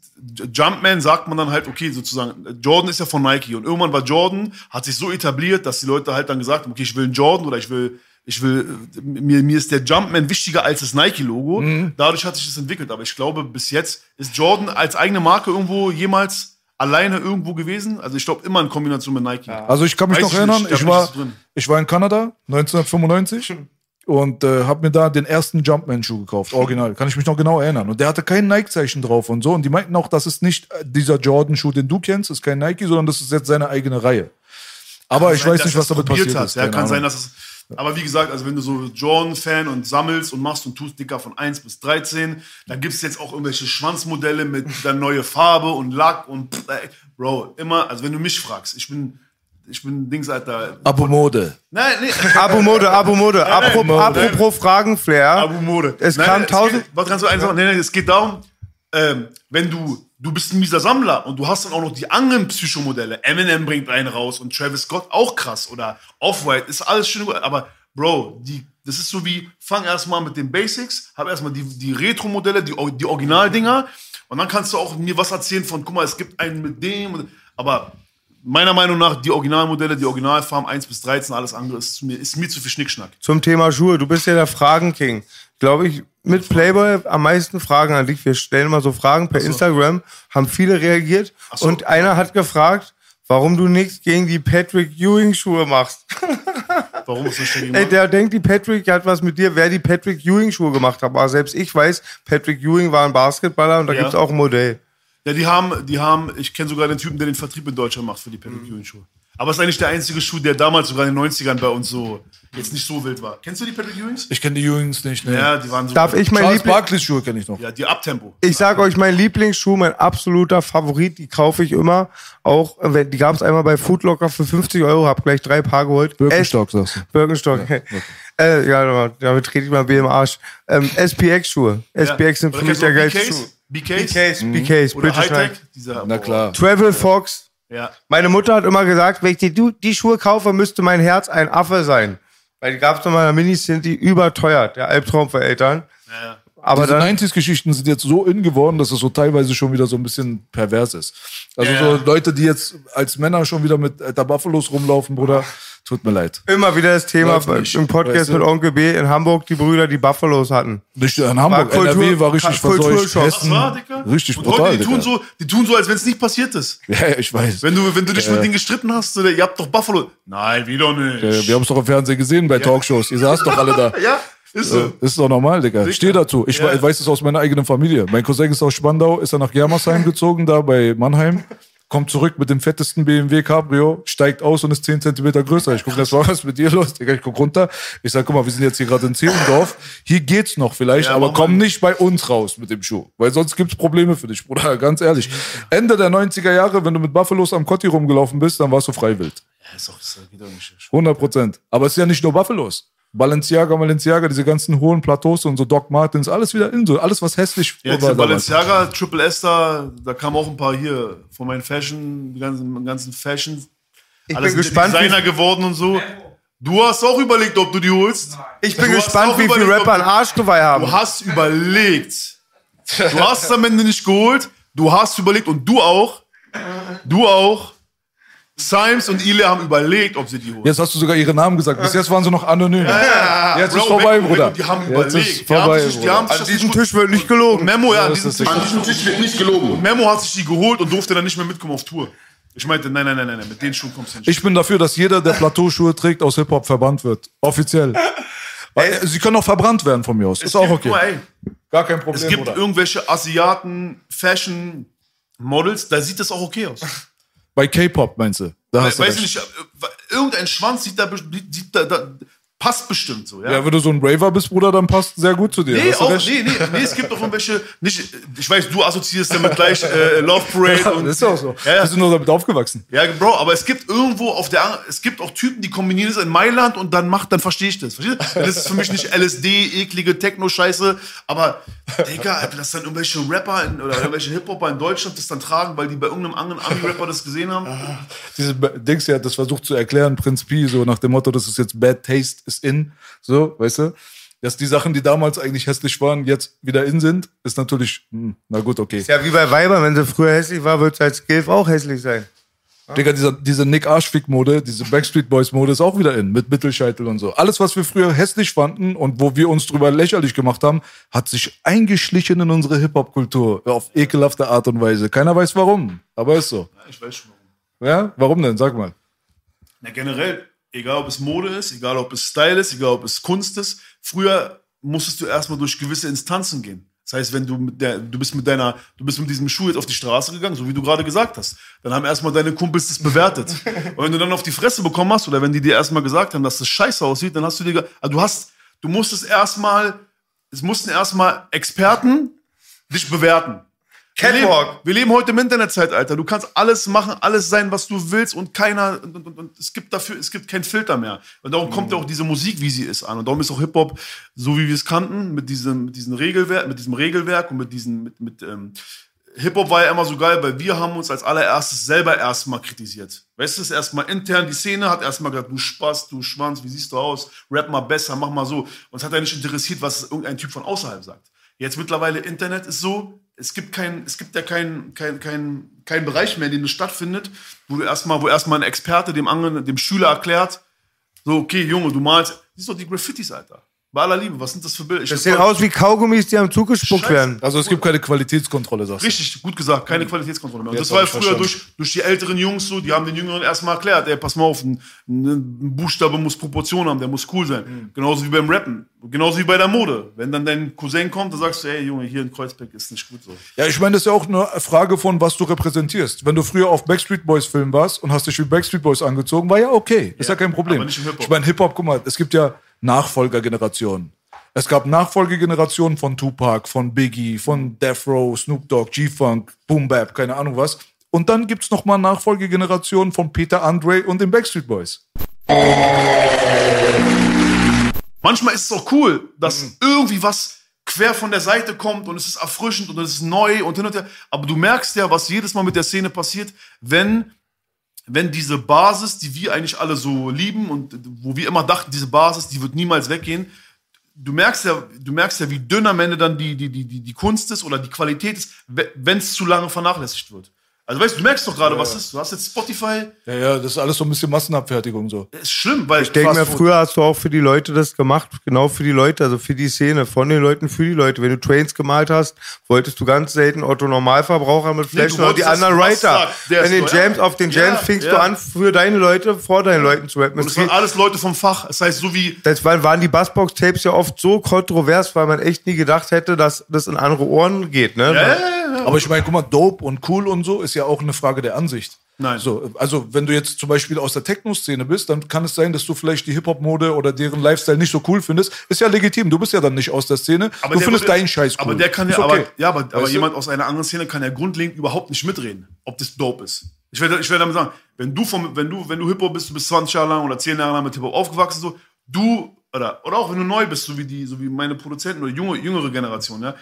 Jumpman sagt man dann halt, okay, sozusagen, Jordan ist ja von Nike und irgendwann war Jordan, hat sich so etabliert, dass die Leute halt dann gesagt haben, okay, ich will einen Jordan oder ich will, ich will, mir, mir ist der Jumpman wichtiger als das Nike-Logo. Mhm. Dadurch hat sich das entwickelt, aber ich glaube, bis jetzt ist Jordan als eigene Marke irgendwo jemals alleine irgendwo gewesen. Also ich glaube immer in Kombination mit Nike. Also ich kann mich Weiß noch ich erinnern, nicht, ich war, ich war in Kanada 1995 und äh, habe mir da den ersten Jumpman-Schuh gekauft, original. Kann ich mich noch genau erinnern. Und der hatte kein Nike-Zeichen drauf und so. Und die meinten auch, das ist nicht äh, dieser Jordan-Schuh, den du kennst, ist kein Nike, sondern das ist jetzt seine eigene Reihe. Aber ich sein, weiß nicht, was damit passiert hat. ist. Ja, kann sein, Ahnung. dass es. Aber wie gesagt, also wenn du so Jordan-Fan und sammelst und machst und tust dicker von 1 bis 13, dann gibt es jetzt auch irgendwelche Schwanzmodelle mit dann neue Farbe und Lack und pff, ey, Bro, immer, also wenn du mich fragst, ich bin, ich bin Dings, Alter. Abo Mode. Nein, nee. Abo Mode, Abo Mode. Apro- nein. Apropos Fragenflair. Abu Mode. Es Nein, kam nein, tausend- Was kannst du eins sagen? Nein, nein, es geht darum, ähm, wenn du, du bist ein mieser Sammler und du hast dann auch noch die anderen Psychomodelle. Eminem bringt einen raus und Travis Scott auch krass oder Off-White, ist alles schön, aber Bro, die, das ist so wie, fang erstmal mit den Basics, hab erstmal die, die Retro-Modelle, die, die Originaldinger und dann kannst du auch mir was erzählen von, guck mal, es gibt einen mit dem, aber meiner Meinung nach die Originalmodelle, die Originalfarm 1 bis 13, alles andere ist mir, ist mir zu viel Schnickschnack. Zum Thema Schuhe, du bist ja der Fragenking. Glaube ich, mit Playboy am meisten Fragen an dich. Wir stellen mal so Fragen per Instagram, haben viele reagiert. so. Und einer hat gefragt, warum du nichts gegen die Patrick Ewing Schuhe machst. *laughs* Warum ist das denn Ey, der denkt, die Patrick hat was mit dir, wer die Patrick Ewing Schuhe gemacht hat. Aber selbst ich weiß, Patrick Ewing war ein Basketballer und da Ja. gibt's auch ein Modell. Ja, die haben, die haben, ich kenne sogar den Typen, der den Vertrieb in Deutschland macht für die Patrick Ewing Schuhe. Aber es ist eigentlich der einzige Schuh, der damals sogar in den 90ern bei uns so jetzt nicht so wild war. Kennst du die Patrick Ewings? Ich kenne die Ewings nicht. Ne. Ja, die waren so. Darf ich mein Charles Barkley Schuhe kenne ich noch. Ja, die Abtempo. Ich sag euch, mein Lieblingsschuh, mein absoluter Favorit, die kaufe ich immer. Auch, wenn- die gab's einmal bei Foodlocker für 50 Euro, hab gleich drei Paar geholt. Birkenstock, sagst du. Birkenstock. Ja, *laughs* äh, ja damit trete ich mal B im Arsch. Ähm, SPX-Schuhe. SPX sind für mich der geilste? Schuh. BKs? BKs, BKs, Oder British Hightech? Dieser, Na boah. klar. Travel Fox. Ja. Meine Mutter hat immer gesagt, wenn ich die, du- die Schuhe kaufe, müsste mein Herz ein Affe sein. Weil die gab's noch mal in der Minis, sind die überteuert. Der Albtraum für Eltern. Ja. Aber Diese dann, 90s-Geschichten sind jetzt so in geworden, dass es so teilweise schon wieder so ein bisschen pervers ist. Also Ja, so ja. Leute, die jetzt als Männer schon wieder mit alter Buffalos rumlaufen, Bruder, tut mir leid. immer wieder das Thema nicht, im Podcast weißt du? mit Onkel B in Hamburg, die Brüder, die Buffalos hatten. Nicht in Hamburg, Kultur- NRW war richtig verseucht. Was war, Dicker? richtig Und brutal, die tun, so, die tun so, als wenn es nicht passiert ist. *laughs* Ja, ja, ich weiß. Wenn du, wenn du dich mit denen gestritten hast, oder ihr habt doch Buffalo. Nein, wieder nicht. Äh, wir haben es doch im Fernsehen gesehen bei Talkshows. Ihr saßt doch alle da. *laughs* ja, ist so. Das ist doch normal, Digga. Ich stehe dazu. Ich Ja. we- weiß es aus meiner eigenen Familie. Mein Cousin ist aus Spandau, ist dann nach Germersheim *laughs* gezogen, da bei Mannheim. Kommt zurück mit dem fettesten BMW Cabrio, steigt aus und ist 10 Zentimeter größer. Ich gucke, das war was mit dir los, Digga. Ich guck runter. Ich sag, guck mal, wir sind jetzt hier gerade in Zehlendorf. Hier geht's noch vielleicht, Ja, aber mach komm nicht bei uns raus mit dem Schuh. Weil sonst gibt's Probleme für dich, Bruder. *laughs* Ganz ehrlich. Ende der 90er Jahre, wenn du mit Buffalos am Kotti rumgelaufen bist, dann warst du freiwillig. Ja, ist doch, ist doch nicht. 100 Prozent. Aber es ist ja nicht nur Buffalos. Balenciaga, Balenciaga, diese ganzen hohen Plateaus und so Doc Martens, alles wieder in so. Alles, was hässlich Ja, war. Balenciaga, Triple S da, da kamen auch ein paar hier von meinen Fashion, die ganzen, ganzen Fashion. Ich Alles bin gespannt, Designer geworden und so. Du hast auch überlegt, ob du die holst. ich bin Du gespannt, wie viele Rapper ob- ein Arschgeweih haben. Du hast überlegt. Du hast es am Ende nicht geholt. Du hast überlegt und du auch. Du auch. Symes und Ile haben überlegt, ob sie die holen. Jetzt hast du sogar ihre Namen gesagt. Bis jetzt waren sie noch anonym. jetzt ist Bro, vorbei, weg, Bruder. weg, Die haben jetzt überlegt. ist die haben vorbei, sich, die haben sich An diesem nicht Tisch wird nicht gelogen. Memo, ja, an das diesem ist Tisch. An diesem Tisch wird nicht gelogen. Memo hat sich die geholt und durfte dann nicht mehr mitkommen auf Tour. Ich meinte, nein, nein, nein, nein, mit den Schuhen kommst du nicht. Ich bin dafür, dass jeder, der Plateauschuhe trägt, aus Hip-Hop verbannt wird. Offiziell. *laughs* Weil, äh, Sie können auch verbrannt werden von mir aus. Ist auch okay. mal, ey, Gar kein Problem, es gibt Bruder. irgendwelche Asiaten, Fashion, Models, da sieht das auch okay aus. Bei K-Pop, meinst du? Da hast du Weiß recht. nicht, äh, irgendein Schwanz sieht da, sieht da, da passt bestimmt so, ja. Ja, wenn du so ein Raver bist, Bruder, dann passt sehr gut zu dir. Nee, du auch, nee, nee, nee, es gibt doch irgendwelche, nicht, ich weiß, du assoziierst damit gleich äh, Love Parade und. Das ist auch so. Ja, ja. Wir sind nur damit aufgewachsen. Ja, Bro, aber es gibt irgendwo auf der, es gibt auch Typen, die kombinieren es in Mailand und dann macht, dann verstehe ich das. Verstehst du? Das ist für mich nicht LSD, eklige Techno-Scheiße, aber, Digga, dass dann irgendwelche Rapper in, oder irgendwelche Hip-Hopper in Deutschland das dann tragen, weil die bei irgendeinem anderen Ami-Rapper das gesehen haben. Diese Be- Dings hat das versucht zu erklären, Prinz Pi, so nach dem Motto, das ist jetzt Bad Taste is in, so, weißt du? Dass die Sachen, die damals eigentlich hässlich waren, jetzt wieder in sind, ist natürlich, hm, na gut, okay. Ja, wie bei Weibern, wenn sie früher hässlich war, wird sie als Gilf auch hässlich sein. Digga, dieser, diese Nick Arschfick-Mode, diese Backstreet Boys-Mode ist auch wieder in, mit Mittelscheitel und so. Alles, was wir früher hässlich fanden und wo wir uns drüber lächerlich gemacht haben, hat sich eingeschlichen in unsere Hip-Hop-Kultur. Auf ekelhafte Art und Weise. Keiner weiß warum, aber ist so. Ich weiß schon warum. Ja? Warum denn? Sag mal. Na, generell, egal ob es Mode ist, egal ob es Style ist, egal ob es Kunst ist, früher musstest du erstmal durch gewisse Instanzen gehen. Das heißt, wenn du mit der, du bist mit deiner, du bist mit diesem Schuh jetzt auf die Straße gegangen, so wie du gerade gesagt hast, dann haben erstmal deine Kumpels das bewertet. *laughs* Und wenn du dann auf die Fresse bekommen hast, oder wenn die dir erstmal gesagt haben, dass das scheiße aussieht, dann hast du dir, also du hast, du musstest erstmal, es mussten erstmal Experten dich bewerten. Wir leben, Catwalk. wir leben heute im Internetzeitalter. Du kannst alles machen, alles sein, was du willst und keiner, und, und, und es gibt dafür, es gibt keinen Filter mehr. Und darum kommt ja auch diese Musik, wie sie ist, an. Und darum ist auch Hip-Hop, so wie wir es kannten, mit diesem, mit diesem Regelwerk, mit diesem Regelwerk und mit diesen, mit, mit, ähm, Hip-Hop war ja immer so geil, weil wir haben uns als allererstes selber erstmal kritisiert. Weißt du, es ist erstmal intern, die Szene hat erstmal gesagt, du Spaß, du Schwanz, wie siehst du aus? Rap mal besser, mach mal so. Uns hat ja nicht interessiert, was irgendein Typ von außerhalb sagt. Jetzt mittlerweile Internet ist so, es gibt kein, es gibt ja kein, kein, kein, kein Bereich mehr, in dem das stattfindet, wo du erstmal, wo erstmal ein Experte dem anderen, dem Schüler erklärt, so, okay, Junge, du malst, siehst doch die Graffitis, Alter. Bei aller Liebe, was sind das für Bilder? Ich Das sieht aus wie Kaugummis, die am Zug gespuckt Scheiße. werden. Also es gibt keine Qualitätskontrolle, sagst du. Richtig, gut gesagt, keine Qualitätskontrolle mehr. Und das war früher durch, durch die älteren Jungs so, die haben den Jüngeren erstmal erklärt, ey, pass mal auf, ein, ein Buchstabe muss Proportion haben, der muss cool sein. Mhm. Genauso wie beim Rappen, genauso wie bei der Mode. Wenn dann dein Cousin kommt, dann sagst du, ey Junge, hier in Kreuzberg ist nicht gut so. Ja, ich meine, das ist ja auch eine Frage von, was du repräsentierst. Wenn du früher auf Backstreet Boys Film warst und hast dich wie Backstreet Boys angezogen, war ja okay. Ist ja, kein Problem. aber nicht im Hip-Hop. Ich meine, Hip-Hop, guck mal, es gibt ja Nachfolgergenerationen. Es gab Nachfolgegenerationen von Tupac, von Biggie, von Death Row, Snoop Dogg, G-Funk, Boom Bap, keine Ahnung was. Und dann gibt's noch mal Nachfolgegenerationen von Peter Andre und den Backstreet Boys. Manchmal ist es auch cool, dass Mhm. irgendwie was quer von der Seite kommt und es ist erfrischend und es ist neu und hin und her. Aber du merkst ja, was jedes Mal mit der Szene passiert, wenn, wenn diese Basis, die wir eigentlich alle so lieben und wo wir immer dachten, diese Basis, die wird niemals weggehen. Du merkst ja, du merkst ja, wie dünn am Ende dann die, die, die, die, Kunst ist oder die Qualität ist, wenn es zu lange vernachlässigt wird. Also weißt du, du merkst doch gerade, was ist. Du hast jetzt Spotify, Ja, ja, das ist alles so ein bisschen Massenabfertigung so. ist schlimm, weil Ich denke mir, früher hast du auch für die Leute das gemacht, genau für die Leute, also für die Szene, von den Leuten für die Leute. Wenn du Trains gemalt hast, wolltest du ganz selten Otto Normalverbraucher mit Nee, Flash du oder die anderen das Writer. Wenn den Jams, ja. auf den Ja, Jams fingst ja. du an, für deine Leute, vor deinen Leuten zu rappen. Und es waren alles Leute vom Fach. Das heißt, so wie Das waren, waren die Bassbox-Tapes ja oft so kontrovers, weil man echt nie gedacht hätte, dass das in andere Ohren geht. Ne? Ja, ja, ja, ja. Aber ich meine, guck mal, dope und cool und so ist ja auch eine Frage der Ansicht. Nein. So, also wenn du jetzt zum Beispiel aus der Techno-Szene bist, dann kann es sein, dass du vielleicht die Hip-Hop-Mode oder deren Lifestyle nicht so cool findest. Ist ja legitim. Du bist ja dann nicht aus der Szene. du der findest würde- deinen Scheiß cool. Aber der kann ja, Ist okay. aber, ja, aber, aber Weißt du? jemand aus einer anderen Szene kann ja grundlegend überhaupt nicht mitreden, ob das dope ist. Ich werde, ich werde damit sagen, wenn du vom, wenn du, wenn du Hip-Hop bist, du bist 20 Jahre lang oder 10 Jahre lang mit Hip-Hop aufgewachsen, so, du, oder, oder auch wenn du neu bist, so wie die, so wie meine Produzenten oder junge, jüngere Generation, ja,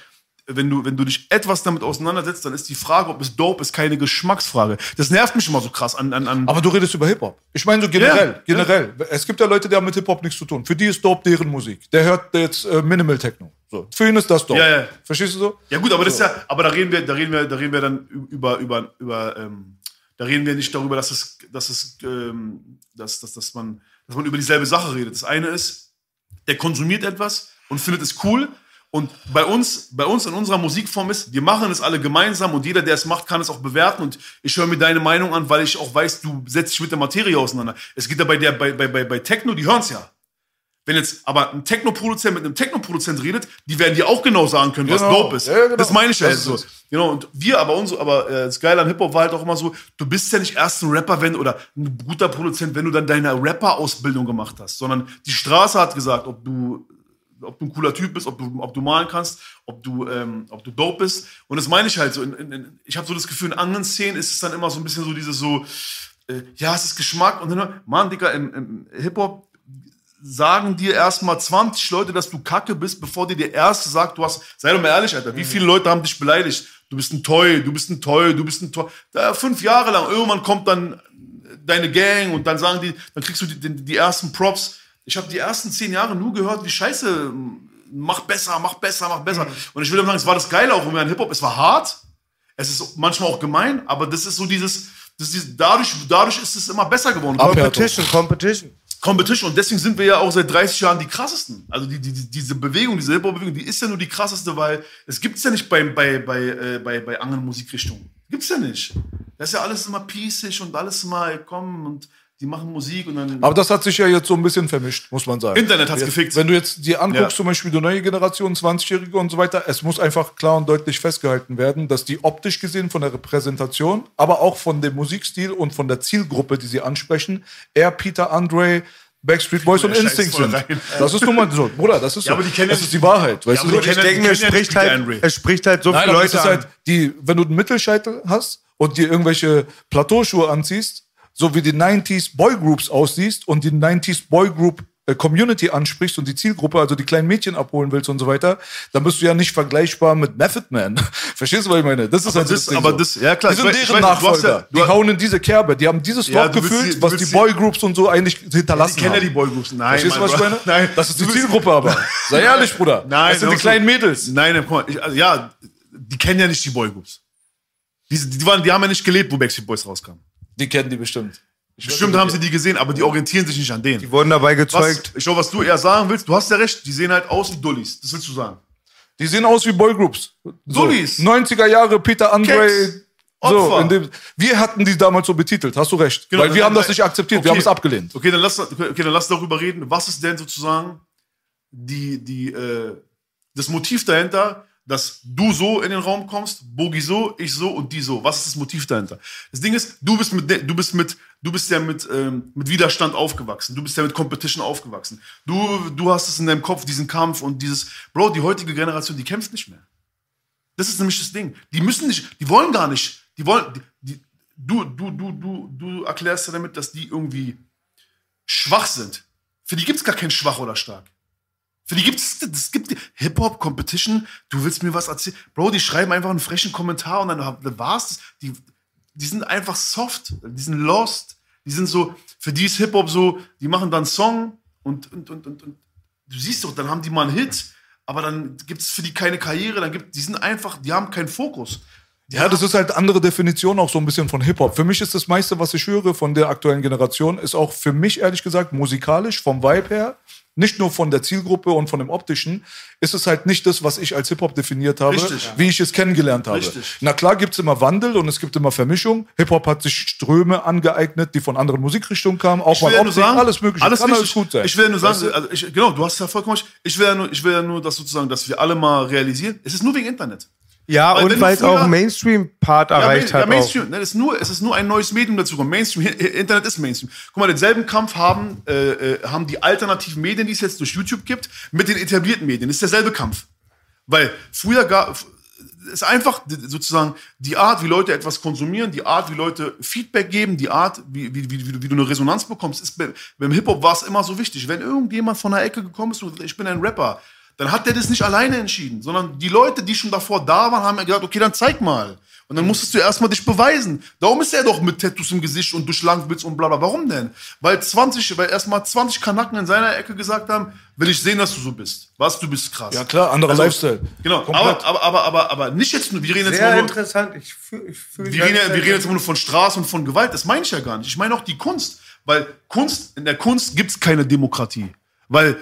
wenn du, wenn du dich etwas damit auseinandersetzt, dann ist die Frage, ob es dope ist, keine Geschmacksfrage. Das nervt mich immer so krass an, an, an Aber du redest über Hip-Hop. Ich meine so generell, Ja, generell. Es gibt ja Leute, die haben mit Hip-Hop nichts zu tun. Für die ist Dope deren Musik. Der hört jetzt äh, Minimal Techno. So. Für ihn ist das Dope. Ja, ja. Verstehst du so? Ja gut, aber das ist ja, aber da reden wir, da reden wir, da reden wir dann über, über, über, ähm, da reden wir nicht darüber, dass es, dass es, ähm, dass, dass, dass man, dass man über dieselbe Sache redet. Das eine ist, der konsumiert etwas und findet es cool. Und bei uns, bei uns in unserer Musikform ist, wir machen es alle gemeinsam und jeder, der es macht, kann es auch bewerten. Und ich höre mir deine Meinung an, weil ich auch weiß, du setzt dich mit der Materie auseinander. Es geht ja bei der, bei, bei, bei, bei Techno, die hören es ja. Wenn jetzt aber ein Techno-Produzent mit einem Techno-Produzent redet, die werden dir auch genau sagen können, was Genau. dope ist. Ja, genau. Das meine ich ja so. Genau, und wir, aber unsere, aber äh, das Geile an Hip-Hop war halt auch immer so, du bist ja nicht erst ein Rapper, wenn, oder ein guter Produzent, wenn du dann deine Rapper-Ausbildung gemacht hast, sondern die Straße hat gesagt, ob du, ob du ein cooler Typ bist, ob du, ob du malen kannst, ob du, ähm, ob du dope bist. Und das meine ich halt so. In, in, ich habe so das Gefühl, in anderen Szenen ist es dann immer so ein bisschen so dieses so, äh, ja, es ist Geschmack und dann, Mann, Digga, im, im Hip-Hop sagen dir erstmal 20 Leute, dass du kacke bist, bevor dir der Erste sagt, du hast, sei doch mal ehrlich, Alter, wie viele Leute haben dich beleidigt? Du bist ein Toy, du bist ein Toy, du bist ein Toy. Da, fünf Jahre lang, irgendwann kommt dann deine Gang und dann sagen die, dann kriegst du die, die, die ersten Props. Ich habe die ersten zehn Jahre nur gehört, wie scheiße, mach besser, mach besser, mach besser. Und ich will sagen, es war das Geile auch immer an Hip-Hop, es war hart, es ist manchmal auch gemein, aber das ist so dieses, ist dieses dadurch, dadurch ist es immer besser geworden. Competition, Competition. Competition und deswegen sind wir ja auch seit 30 Jahren die krassesten. Also die, die, die- diese Bewegung, diese Hip-Hop-Bewegung, die ist ja nur die krasseste, weil es gibt's ja nicht bei, bei, bei, äh, bei, bei anderen Musikrichtungen. Gibt's ja nicht. Das ist ja alles immer pießig und alles immer, komm und die machen Musik und dann. Aber das hat sich ja jetzt so ein bisschen vermischt, muss man sagen. Internet hat's Jetzt, gefickt. Wenn du jetzt dir anguckst, Ja. zum Beispiel die neue Generation, 20-Jährige und so weiter, es muss einfach klar und deutlich festgehalten werden, dass die optisch gesehen von der Repräsentation, aber auch von dem Musikstil und von der Zielgruppe, die sie ansprechen, eher Peter Andre, Backstreet Boys und Ja, Instinct sind. rein. Das ist nun mal so, Bruder, das ist so. Ja, aber die kennen das ja ist die Wahrheit, weißt aber du? die Ich kennen- denke es ja nicht spricht, halt, es spricht halt so Nein, viele es Leute halt die, wenn du einen Mittelscheitel hast und dir irgendwelche Plateauschuhe anziehst, so wie die 90s Boygroups aussiehst und die 90s Boygroup äh, Community ansprichst und die Zielgruppe, also die kleinen Mädchen abholen willst und so weiter, dann bist du ja nicht vergleichbar mit Method Man. *laughs* Verstehst du, was ich meine? Das ist Aber halt das- Ding aber so. das- ja, klar, Die sind ich ich deren weiß, ja- Nachfolger. du die hauen in diese Kerbe. Die haben dieses Ja, du willst gefüllt, die- was die Boygroups und so eigentlich hinterlassen Die kennen ja die Boygroups. Nein, Verstehst du, was ich meine? Nein. Das ist die Zielgruppe aber. *laughs* Sei ehrlich, Bruder. Nein, das sind die aber kleinen Mädels. Nein, guck mal, ich, also, ja, die kennen ja nicht die Boygroups. Die, die, waren, die haben ja nicht gelebt, wo Backstreet Boys rauskam. Die kennen die bestimmt. Ich Bestimmt haben sie die gesehen, aber die orientieren sich nicht an denen. Die wurden dabei Was, gezeugt. ich glaube, was du eher sagen willst, du hast ja recht, die sehen halt aus wie Dullis. Das willst du sagen. Die sehen aus wie Boygroups. So, Dullis. 90er Jahre, Peter Andre. So, Opfer. in dem, wir hatten die damals so betitelt, hast du recht. Genau, Weil wir dann- haben das nicht akzeptiert, okay. wir haben es abgelehnt. Okay, dann lass, okay, dann lass darüber reden. Was ist denn sozusagen die, die, äh, das Motiv dahinter, dass du so in den Raum kommst, Bogi so, ich so und die so? Was ist das Motiv dahinter? Das Ding ist, du bist mit, du bist mit, du bist ja mit, ähm, mit Widerstand aufgewachsen. Du bist ja mit Competition aufgewachsen. Du, du hast es in deinem Kopf, diesen Kampf und dieses, Bro, die heutige Generation, die kämpft nicht mehr. Das ist nämlich das Ding. Die müssen nicht, die wollen gar nicht, die wollen, die, die, du, du, du, du, du erklärst ja damit, dass die irgendwie schwach sind. Für die gibt's gar kein schwach oder stark. Für die gibt's, es gibt Hip-Hop, Competition, du willst mir was erzählen. Bro, die schreiben einfach einen frechen Kommentar und dann, dann war's das. Die, die sind einfach soft, die sind lost. Die sind so, für die ist Hip-Hop so, die machen dann Song und, und, und, und, und du siehst doch, dann haben die mal einen Hit, aber dann gibt's für die keine Karriere, dann gibt, die sind einfach, die haben keinen Fokus. Ja, das ist halt andere Definition auch so ein bisschen von Hip-Hop. Für mich ist das meiste, was ich höre von der aktuellen Generation, ist auch für mich ehrlich gesagt musikalisch, vom Vibe her, nicht nur von der Zielgruppe und von dem Optischen, ist es halt nicht das, was ich als Hip-Hop definiert habe, Richtig. wie ich es kennengelernt habe. Richtig. Na klar gibt's immer Wandel und es gibt immer Vermischung. Hip-Hop hat sich Ströme angeeignet, die von anderen Musikrichtungen kamen, auch mal Optik, sagen, alles mögliche. Alles Kann richtig. alles gut sein. Ich will ja nur sagen, also ich, genau, du hast ja vollkommen recht. Ich will ja nur, ich will ja nur, dass sozusagen, dass wir alle mal realisieren, es ist nur wegen Internet. Ja, Weil und weil es auch Mainstream-Part erreicht ja, hat. Main- ja, Mainstream. Ne, das ist nur, es ist nur ein neues Medium dazu gekommen. Mainstream, Internet ist Mainstream. Guck mal, denselben Kampf haben, äh, äh, haben die alternativen Medien, die es jetzt durch YouTube gibt, mit den etablierten Medien. Das ist derselbe Kampf. Weil früher gab es ist einfach sozusagen die Art, wie Leute etwas konsumieren, die Art, wie Leute Feedback geben, die Art, wie, wie, wie, wie, du- eine Resonanz bekommst. Ist, bei- beim Hip-Hop war es immer so wichtig. Wenn irgendjemand von der Ecke gekommen ist und sagt, ich bin ein Rapper, dann hat der das nicht alleine entschieden, sondern die Leute, die schon davor da waren, haben ja gesagt, okay, dann zeig mal. Und dann musstest du erstmal dich beweisen. Darum ist er doch mit Tattoos im Gesicht und du schlank willst und bla bla. Warum denn? Weil 20, weil erstmal 20 Kanaken in seiner Ecke gesagt haben, will ich sehen, dass du so bist. Was, du bist krass. Ja, klar, anderer Lifestyle. Genau, aber, aber, aber, aber, aber nicht jetzt nur, wir reden jetzt Sehr immer nur, interessant. Ich fühl, ich fühl wir reden, wir reden jetzt immer nur von Straße und von Gewalt. Das meine ich ja gar nicht. Ich meine auch die Kunst. Weil Kunst, in der Kunst gibt es keine Demokratie. Weil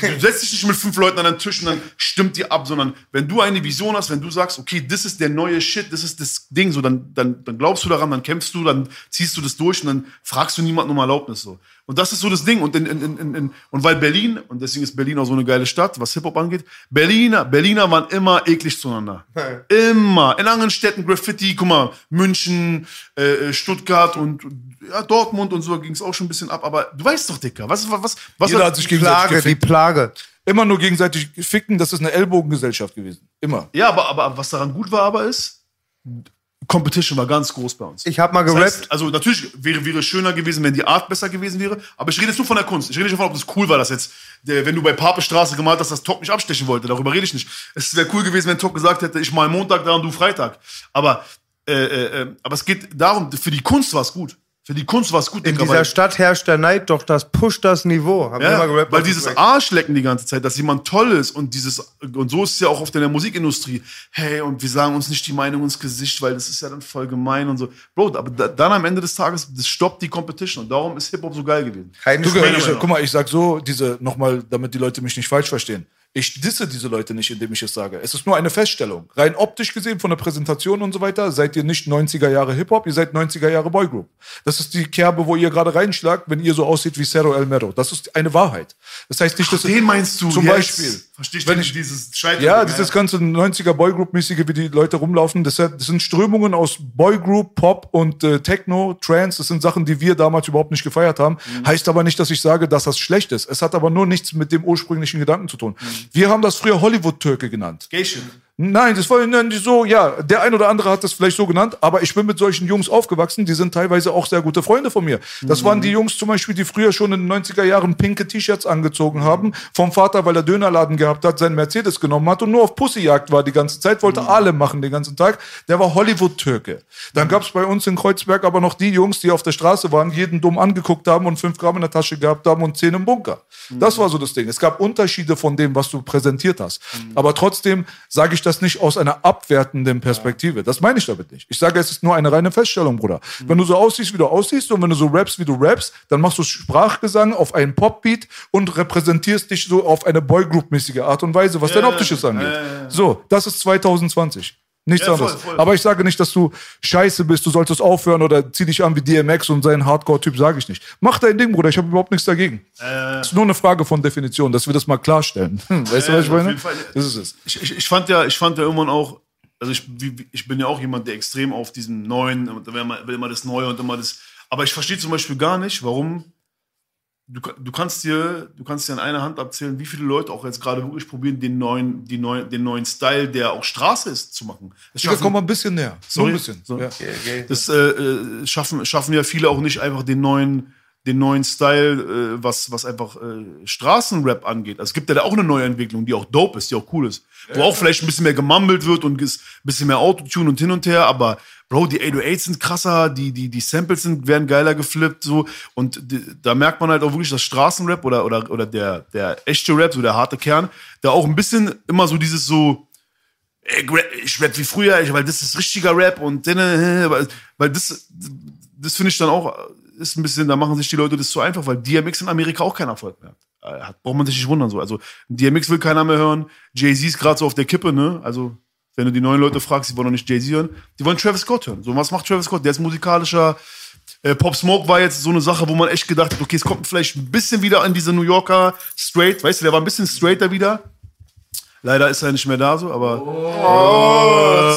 du setzt dich nicht mit fünf Leuten an den Tisch und dann stimmt die ab, sondern wenn du eine Vision hast, wenn du sagst, okay, das ist der neue Shit, das ist das Ding, so, dann, dann, dann glaubst du daran, dann kämpfst du, dann ziehst du das durch und dann fragst du niemanden um Erlaubnis. So. Und das ist so das Ding. Und, in, in, in, in, und weil Berlin, und deswegen ist Berlin auch so eine geile Stadt, was Hip-Hop angeht, Berliner, Berliner waren immer eklig zueinander. Immer. In anderen Städten Graffiti, guck mal, München, äh, Stuttgart und ja, Dortmund und so ging es auch schon ein bisschen ab. Aber du weißt doch, Dicker, was, was, was Jeder hat sich gegenseitig Plage, die. Plage. Immer nur gegenseitig ficken, das ist eine Ellbogengesellschaft gewesen. Immer. Ja, aber, aber was daran gut war, aber ist, Competition war ganz groß bei uns. Ich hab mal Das gerappt. heißt, also natürlich wäre, wäre schöner gewesen, wenn die Art besser gewesen wäre. Aber ich rede jetzt nur von der Kunst. Ich rede nicht davon, ob das cool war, dass jetzt, der, wenn du bei Papestraße gemalt hast, dass Tok mich abstechen wollte. Darüber rede ich nicht. Es wäre cool gewesen, wenn Tok gesagt hätte, ich mal Montag da und du Freitag. Aber, äh, äh, äh, aber es geht darum, für die Kunst war es gut. Für die Kunst war es gut. In Digga, dieser weil- Stadt herrscht der Neid, doch das pusht das Niveau. Ja, mal gerappt, weil was dieses Arschlecken die ganze Zeit, dass jemand toll ist und dieses und so ist es ja auch oft in der Musikindustrie. Hey, und wir sagen uns nicht die Meinung ins Gesicht, weil das ist ja dann voll gemein und so. Bro, aber da, dann am Ende des Tages, das stoppt die Competition und darum ist Hip-Hop so geil gewesen. Keine Du, ich, guck mal, ich sag so, diese, nochmal, damit die Leute mich nicht falsch verstehen. Ich disse diese Leute nicht, indem ich es sage. Es ist nur eine Feststellung. Rein optisch gesehen, von der Präsentation und so weiter, seid ihr nicht 90er Jahre Hip-Hop, ihr seid 90er Jahre Boygroup. Das ist die Kerbe, wo ihr gerade reinschlagt, wenn ihr so aussieht wie Cerro El Mero. Das ist eine Wahrheit. Das heißt nicht, dass Den meinst du Zum jetzt? Beispiel. Wenn ich- ich dieses Scheitern. Ja, dieses ganze 90er Boygroup-mäßige, wie die Leute rumlaufen, das, das sind Strömungen aus Boygroup, Pop und äh, Techno, Trance. Das sind Sachen, die wir damals überhaupt nicht gefeiert haben. Mhm. Heißt aber nicht, dass ich sage, dass das schlecht ist. Es hat aber nur nichts mit dem ursprünglichen Gedanken zu tun. Mhm. Wir haben das früher Hollywood-Türke genannt. Gay Shit. Nein, das war nicht so, ja, der ein oder andere hat das vielleicht so genannt, aber ich bin mit solchen Jungs aufgewachsen, die sind teilweise auch sehr gute Freunde von mir. Das waren die Jungs zum Beispiel, die früher schon in den 90er Jahren pinke T-Shirts angezogen haben, vom Vater, weil er Dönerladen gehabt hat, seinen Mercedes genommen hat und nur auf Pussyjagd war die ganze Zeit, wollte alle machen den ganzen Tag. Der war Hollywood-Türke. Dann gab's bei uns in Kreuzberg aber noch die Jungs, die auf der Straße waren, jeden dumm angeguckt haben und fünf Gramm in der Tasche gehabt haben und zehn im Bunker. Das war so das Ding. Es gab Unterschiede von dem, was du präsentiert hast. Aber trotzdem sage ich das nicht aus einer abwertenden Perspektive. Das meine ich damit nicht. Ich sage, es ist nur eine reine Feststellung, Bruder. Wenn du so aussiehst, wie du aussiehst und wenn du so rappst, wie du rappst, dann machst du Sprachgesang auf einen Popbeat und repräsentierst dich so auf eine Boygroup-mäßige Art und Weise, was dein Optisches angeht. So, das ist 2020. Nichts Ja, voll, anderes. voll. Aber ich sage nicht, dass du scheiße bist, du solltest aufhören oder zieh dich an wie DMX und sein Hardcore-Typ, sage ich nicht. Mach dein Ding, Bruder, ich habe überhaupt nichts dagegen. Es ist nur eine Frage von Definition, dass wir das mal klarstellen. *laughs* Weißt du, was ich meine? Das ist es. Ich, ich, ich fand ja, ich fand ja irgendwann auch, also ich, ich bin ja auch jemand, der extrem auf diesem Neuen, da will immer, will immer das Neue und immer das. Aber ich verstehe zum Beispiel gar nicht, warum. Du, du kannst dir, du kannst dir an einer Hand abzählen, wie viele Leute auch jetzt gerade wirklich probieren, den neuen, die neuen, den neuen Style, der auch Straße ist, zu machen. Das Digga, komm mal ein bisschen näher. So Sorry. ein bisschen. So. Ja. Das äh, äh, schaffen, schaffen ja viele auch nicht einfach den neuen, den neuen Style, äh, was, was einfach äh, Straßenrap angeht. Also es gibt ja da auch eine neue Entwicklung, die auch dope ist, die auch cool ist. Wo auch vielleicht ein bisschen mehr gemummelt wird und ein bisschen mehr Autotune und hin und her, aber Bro, die 808s sind krasser, die, die, die Samples sind, werden geiler geflippt, so. Und die, da merkt man halt auch wirklich, dass Straßenrap oder, oder, oder der, der echte Rap, so der harte Kern, da auch ein bisschen immer so dieses so, ich rap wie früher, weil das ist richtiger Rap und äh, weil, weil das, das finde ich dann auch, ist ein bisschen, da machen sich die Leute das zu einfach, weil DMX in Amerika auch keinen Erfolg mehr hat. Äh, hat. Braucht man sich nicht wundern so. Also DMX will keiner mehr hören, Jay-Z ist gerade so auf der Kippe, ne? Also wenn du die neuen Leute fragst, die wollen noch nicht Jay-Z hören, die wollen Travis Scott hören. So, was macht Travis Scott? Der ist musikalischer. Äh, Pop Smoke war jetzt so eine Sache, wo man echt gedacht hat, okay, es kommt vielleicht ein bisschen wieder an diese New Yorker Straight, weißt du, der war ein bisschen straighter wieder. Leider ist er nicht mehr da so, aber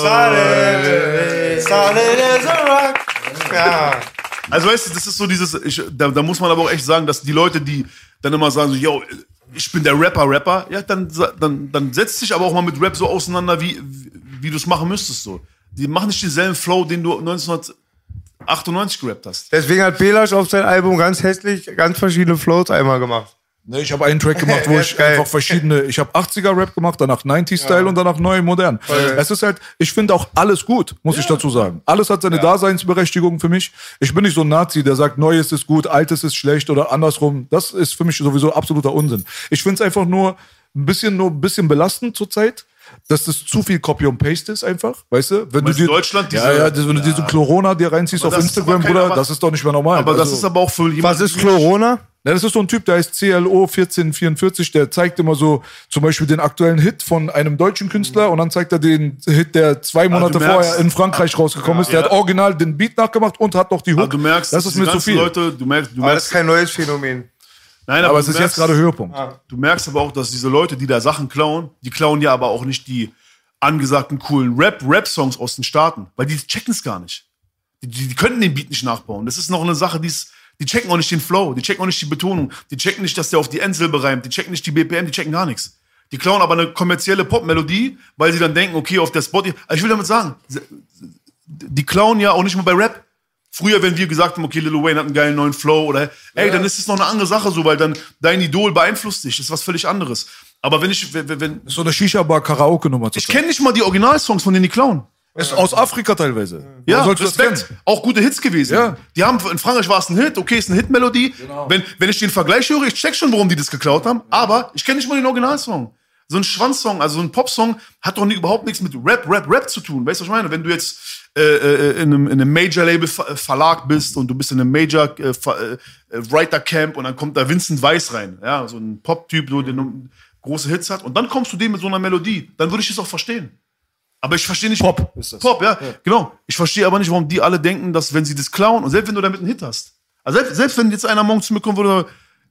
Solid, solid as a rock. Ja. Also weißt du, das ist so dieses, ich, da, da muss man aber auch echt sagen, dass die Leute, die dann immer sagen so, yo, ich bin der Rapper, Rapper, ja, dann, dann, dann setzt dich aber auch mal mit Rap so auseinander, wie, wie, wie du es machen müsstest so. Die machen nicht denselben Flow, den du 1998 gerappt hast. Deswegen hat Belasch auf sein Album ganz hässlich ganz verschiedene Flows einmal gemacht. Ne, ich habe einen Track gemacht, wo *laughs* Ja, ich geil. einfach verschiedene, ich habe 80er Rap gemacht, danach 90 Style und danach neu modern. Es ist halt, ich finde auch alles gut, muss ich dazu sagen. Alles hat seine Daseinsberechtigung für mich. Ich bin nicht so ein Nazi, der sagt, Neues ist gut, Altes ist schlecht oder andersrum. Das ist für mich sowieso absoluter Unsinn. Ich finde es einfach nur ein bisschen, nur ein bisschen belastend zurzeit. Dass das zu viel Copy und Paste ist einfach, weißt du? Wenn Meinst du du dir, Deutschland, ja, diese- ja, das, wenn du diese Chlorona dir reinziehst Aber auf das Instagram, Bruder, das ist doch nicht mehr normal. Aber das Also- ist aber auch für jemanden. Was ist Corona? Ja, das ist so ein Typ, der heißt CLO 1444, der zeigt immer so zum Beispiel den aktuellen Hit von einem deutschen Künstler und dann zeigt er den Hit, der zwei Monate merkst- vorher in Frankreich rausgekommen ist. Der Ja. hat original den Beat nachgemacht und hat noch die Hook. Aber du merkst, das ist mir zu viel. Leute, du merkst, du Aber das ist merkst, kein neues Phänomen. nein, aber du es ist merkst, jetzt gerade Höhepunkt. Du merkst aber auch, dass diese Leute, die da Sachen klauen, die klauen ja aber auch nicht die angesagten coolen Rap, Rap-Songs aus den Staaten, weil die checken es gar nicht. Die, die, die könnten den Beat nicht nachbauen. Das ist noch eine Sache, die ist, die checken auch nicht den Flow, die checken auch nicht die Betonung, die checken nicht, dass der auf die Endsilbe reimt, die checken nicht die BPM, die checken gar nichts. Die klauen aber eine kommerzielle Popmelodie, weil sie dann denken, okay, auf der Spotify. Also ich will damit sagen, die klauen ja auch nicht mal bei Rap. Früher, wenn wir gesagt haben, okay, Lil Wayne hat einen geilen neuen Flow oder ey, dann ist es noch eine andere Sache so, weil dann dein Idol beeinflusst dich. Das ist was völlig anderes. Aber wenn ich, wenn, wenn So eine Shisha-Bar-Karaoke-Nummer zu ich kenne nicht mal die Originalsongs, von denen die klauen. Ist aus Afrika teilweise. Ja, das Respekt. Auch gute Hits gewesen. Ja. Die haben, in Frankreich war es ein Hit, okay, ist eine Hitmelodie. Wenn, wenn ich den Vergleich höre, ich check schon, warum die das geklaut haben, aber ich kenne nicht mal den Originalsong. So ein Schwanzsong, also so ein Popsong, hat doch nie, überhaupt nichts mit Rap, Rap, Rap zu tun. Weißt du, was ich meine? Wenn du jetzt äh, äh, in einem, in einem Major-Label-Verlag bist und du bist in einem Major-Writer-Camp und dann kommt da Vincent Weiss rein, ja, so ein Pop-Typ, so, der große Hits hat, und dann kommst du dem mit so einer Melodie, dann würde ich das auch verstehen. Aber ich verstehe nicht. Pop ist das. Pop, ja, genau. Ich verstehe aber nicht, warum die alle denken, dass wenn sie das klauen und selbst wenn du damit einen Hit hast, also selbst, selbst wenn jetzt einer morgen zu mir kommen würde,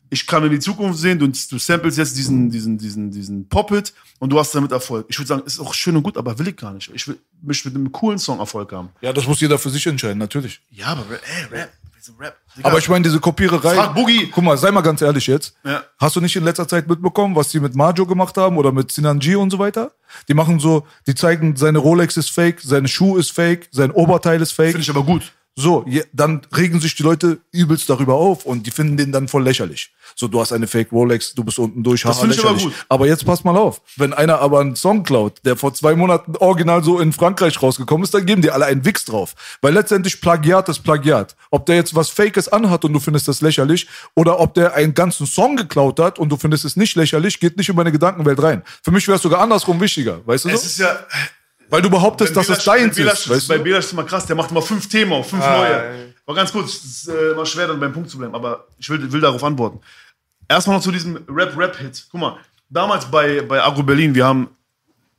ich kann in die Zukunft sehen, du, du samples jetzt diesen, diesen, diesen, diesen Pop-Hit und du hast damit Erfolg. Ich würde sagen, ist auch schön und gut, aber will ich gar nicht. Ich will möchte mit einem coolen Song Erfolg haben. Ja, das muss jeder für sich entscheiden, natürlich. Ja, aber ey, Rap, wieso Rap? Digga, Aber ich meine, diese Kopiererei. Frag Boogie. Guck mal, sei mal ganz ehrlich jetzt. Ja. Hast du nicht in letzter Zeit mitbekommen, was die mit Majo gemacht haben oder mit Sinan G und so weiter? Die machen so, die zeigen, seine Rolex ist fake, seine Schuh ist fake, sein Oberteil ist fake. finde ich aber gut. So, dann regen sich die Leute übelst darüber auf und die finden den dann voll lächerlich. So, du hast eine Fake Rolex, du bist unten durch, Das haha, finde ich aber lächerlich. gut. Aber jetzt pass mal auf, wenn einer aber einen Song klaut, der vor zwei Monaten original so in Frankreich rausgekommen ist, dann geben die alle einen Wix drauf. Weil letztendlich Plagiat ist Plagiat. Ob der jetzt was Fakes anhat und du findest das lächerlich oder ob der einen ganzen Song geklaut hat und du findest es nicht lächerlich, geht nicht in meine Gedankenwelt rein. Für mich wäre es sogar andersrum wichtiger, weißt du Es so? ist ja, Weil du behauptest, dass es deins ist, weißt Bei? Belasch ist immer krass, der macht immer fünf Themen auf, fünf Ah, neue. War ganz kurz, es ist äh, immer schwer, dann beim Punkt zu bleiben, aber ich will, will darauf antworten. Erstmal noch zu diesem Rap-Rap-Hit. Guck mal, damals bei, bei Agro Berlin, wir haben,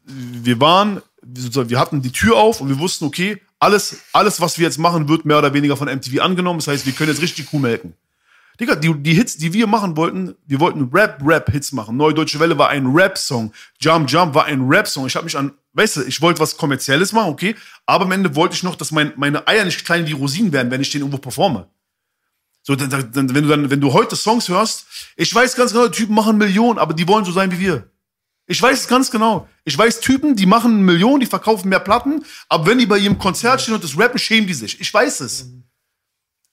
wir waren, wir hatten die Tür auf und wir wussten, okay, alles, alles, was wir jetzt machen, wird mehr oder weniger von MTV angenommen. Das heißt, wir können jetzt richtig die Kuh melken. Digga, die, die Hits, die wir machen wollten, wir wollten Rap-Rap-Hits machen. Neue Deutsche Welle war ein Rap-Song. Jump Jump war ein Rap-Song. Ich habe mich an, weißt du, ich wollte was Kommerzielles machen, okay, aber am Ende wollte ich noch, dass mein, meine Eier nicht klein wie Rosinen werden, wenn ich den irgendwo performe. So, dann, dann, wenn du dann, wenn du heute Songs hörst, ich weiß ganz genau, Typen machen Millionen, aber die wollen so sein wie wir. Ich weiß es ganz genau. Ich weiß Typen, die machen Millionen, die verkaufen mehr Platten, aber wenn die bei ihrem Konzert stehen und das rappen, schämen die sich. Ich weiß es.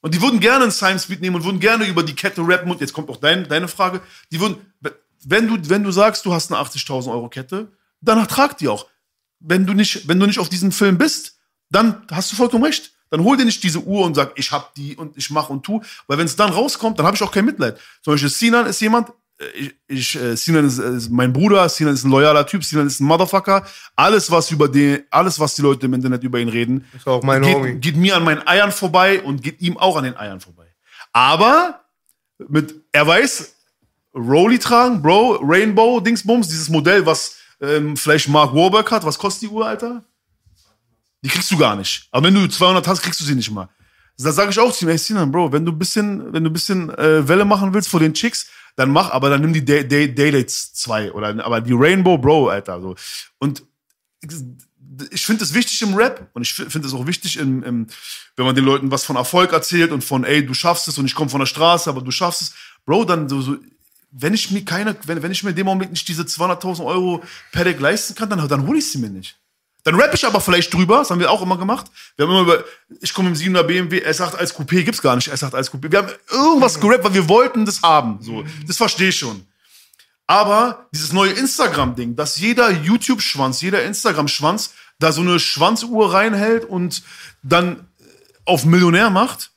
Und die würden gerne einen Science Beat nehmen und würden gerne über die Kette rappen. Und jetzt kommt auch dein, deine Frage. Die würden, wenn du, wenn du sagst, du hast eine 80.000 Euro Kette, dann ertrag die auch. Wenn du nicht, wenn du nicht auf diesem Film bist, dann hast du vollkommen recht. Dann hol dir nicht diese Uhr und sag, ich hab die und ich mach und tu. Weil wenn es dann rauskommt, dann habe ich auch kein Mitleid. Zum Beispiel Sinan ist jemand, äh, ich, ich äh, Sinan ist, ist mein Bruder, Sinan ist ein loyaler Typ, Sinan ist ein Motherfucker. Alles, was über den, alles, was die Leute im Internet über ihn reden, Ist auch mein Homie. geht, geht mir an meinen Eiern vorbei und geht ihm auch an den Eiern vorbei. Aber mit, er weiß, Rolli tragen, Bro, Rainbow, Dingsbums, dieses Modell, was ähm, vielleicht Mark Warburg hat. Was kostet die Uhr, Alter? Die kriegst du gar nicht. Aber wenn du 200 hast, kriegst du sie nicht mal. Da sage ich auch zu ihm, ey Sinan, Bro, wenn du ein bisschen, wenn du bisschen äh, Welle machen willst vor den Chicks, dann mach, aber dann nimm die Day, Day, Daydates 2 oder aber die Rainbow, Bro, Alter. So. Und ich finde es wichtig im Rap und ich finde es auch wichtig, im, im, wenn man den Leuten was von Erfolg erzählt und von, ey, du schaffst es und ich komme von der Straße, aber du schaffst es. Bro, dann so, so wenn ich mir keine, wenn, wenn ich mir in dem Augenblick nicht diese 200.000 Euro Paddock leisten kann, dann, dann hole ich sie mir nicht. Dann rappe ich aber vielleicht drüber, das haben wir auch immer gemacht. Wir haben immer über, ich komme im 7er BMW, er sagt als Coupé, gibt's gar nicht, er sagt als Coupé. Wir haben irgendwas gerappt, weil wir wollten das haben. So, das verstehe ich schon. Aber dieses neue Instagram-Ding, dass jeder YouTube-Schwanz, jeder Instagram-Schwanz da so eine Schwanzuhr reinhält und dann auf Millionär macht,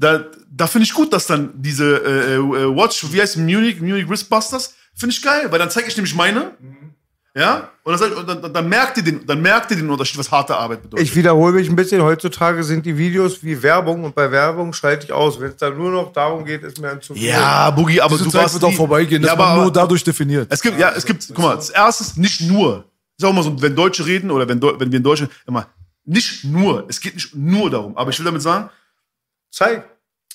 da, da finde ich gut, dass dann diese äh, äh, Watch, wie heißt Munich, Munich Wristbusters, finde ich geil, weil dann zeige ich nämlich meine. Ja? Und dann, sag ich, und dann, dann, merkt ihr den, dann merkt ihr den Unterschied, was harte Arbeit bedeutet. Ich wiederhole mich ein bisschen. Heutzutage sind die Videos wie Werbung und bei Werbung schalte ich aus. Wenn es dann nur noch darum geht, ist mir ein zu viel. ja, Boogie, aber Diese du Zeit warst wird auch vorbeigehen, das ja, man aber, nur dadurch definiert. Es gibt, ja, es gibt, guck mal, als erstes nicht nur. Ich sag mal so, wenn Deutsche reden oder wenn, wenn wir in Deutschland, immer, nicht nur, es geht nicht nur darum, aber ich will damit sagen, Zeig.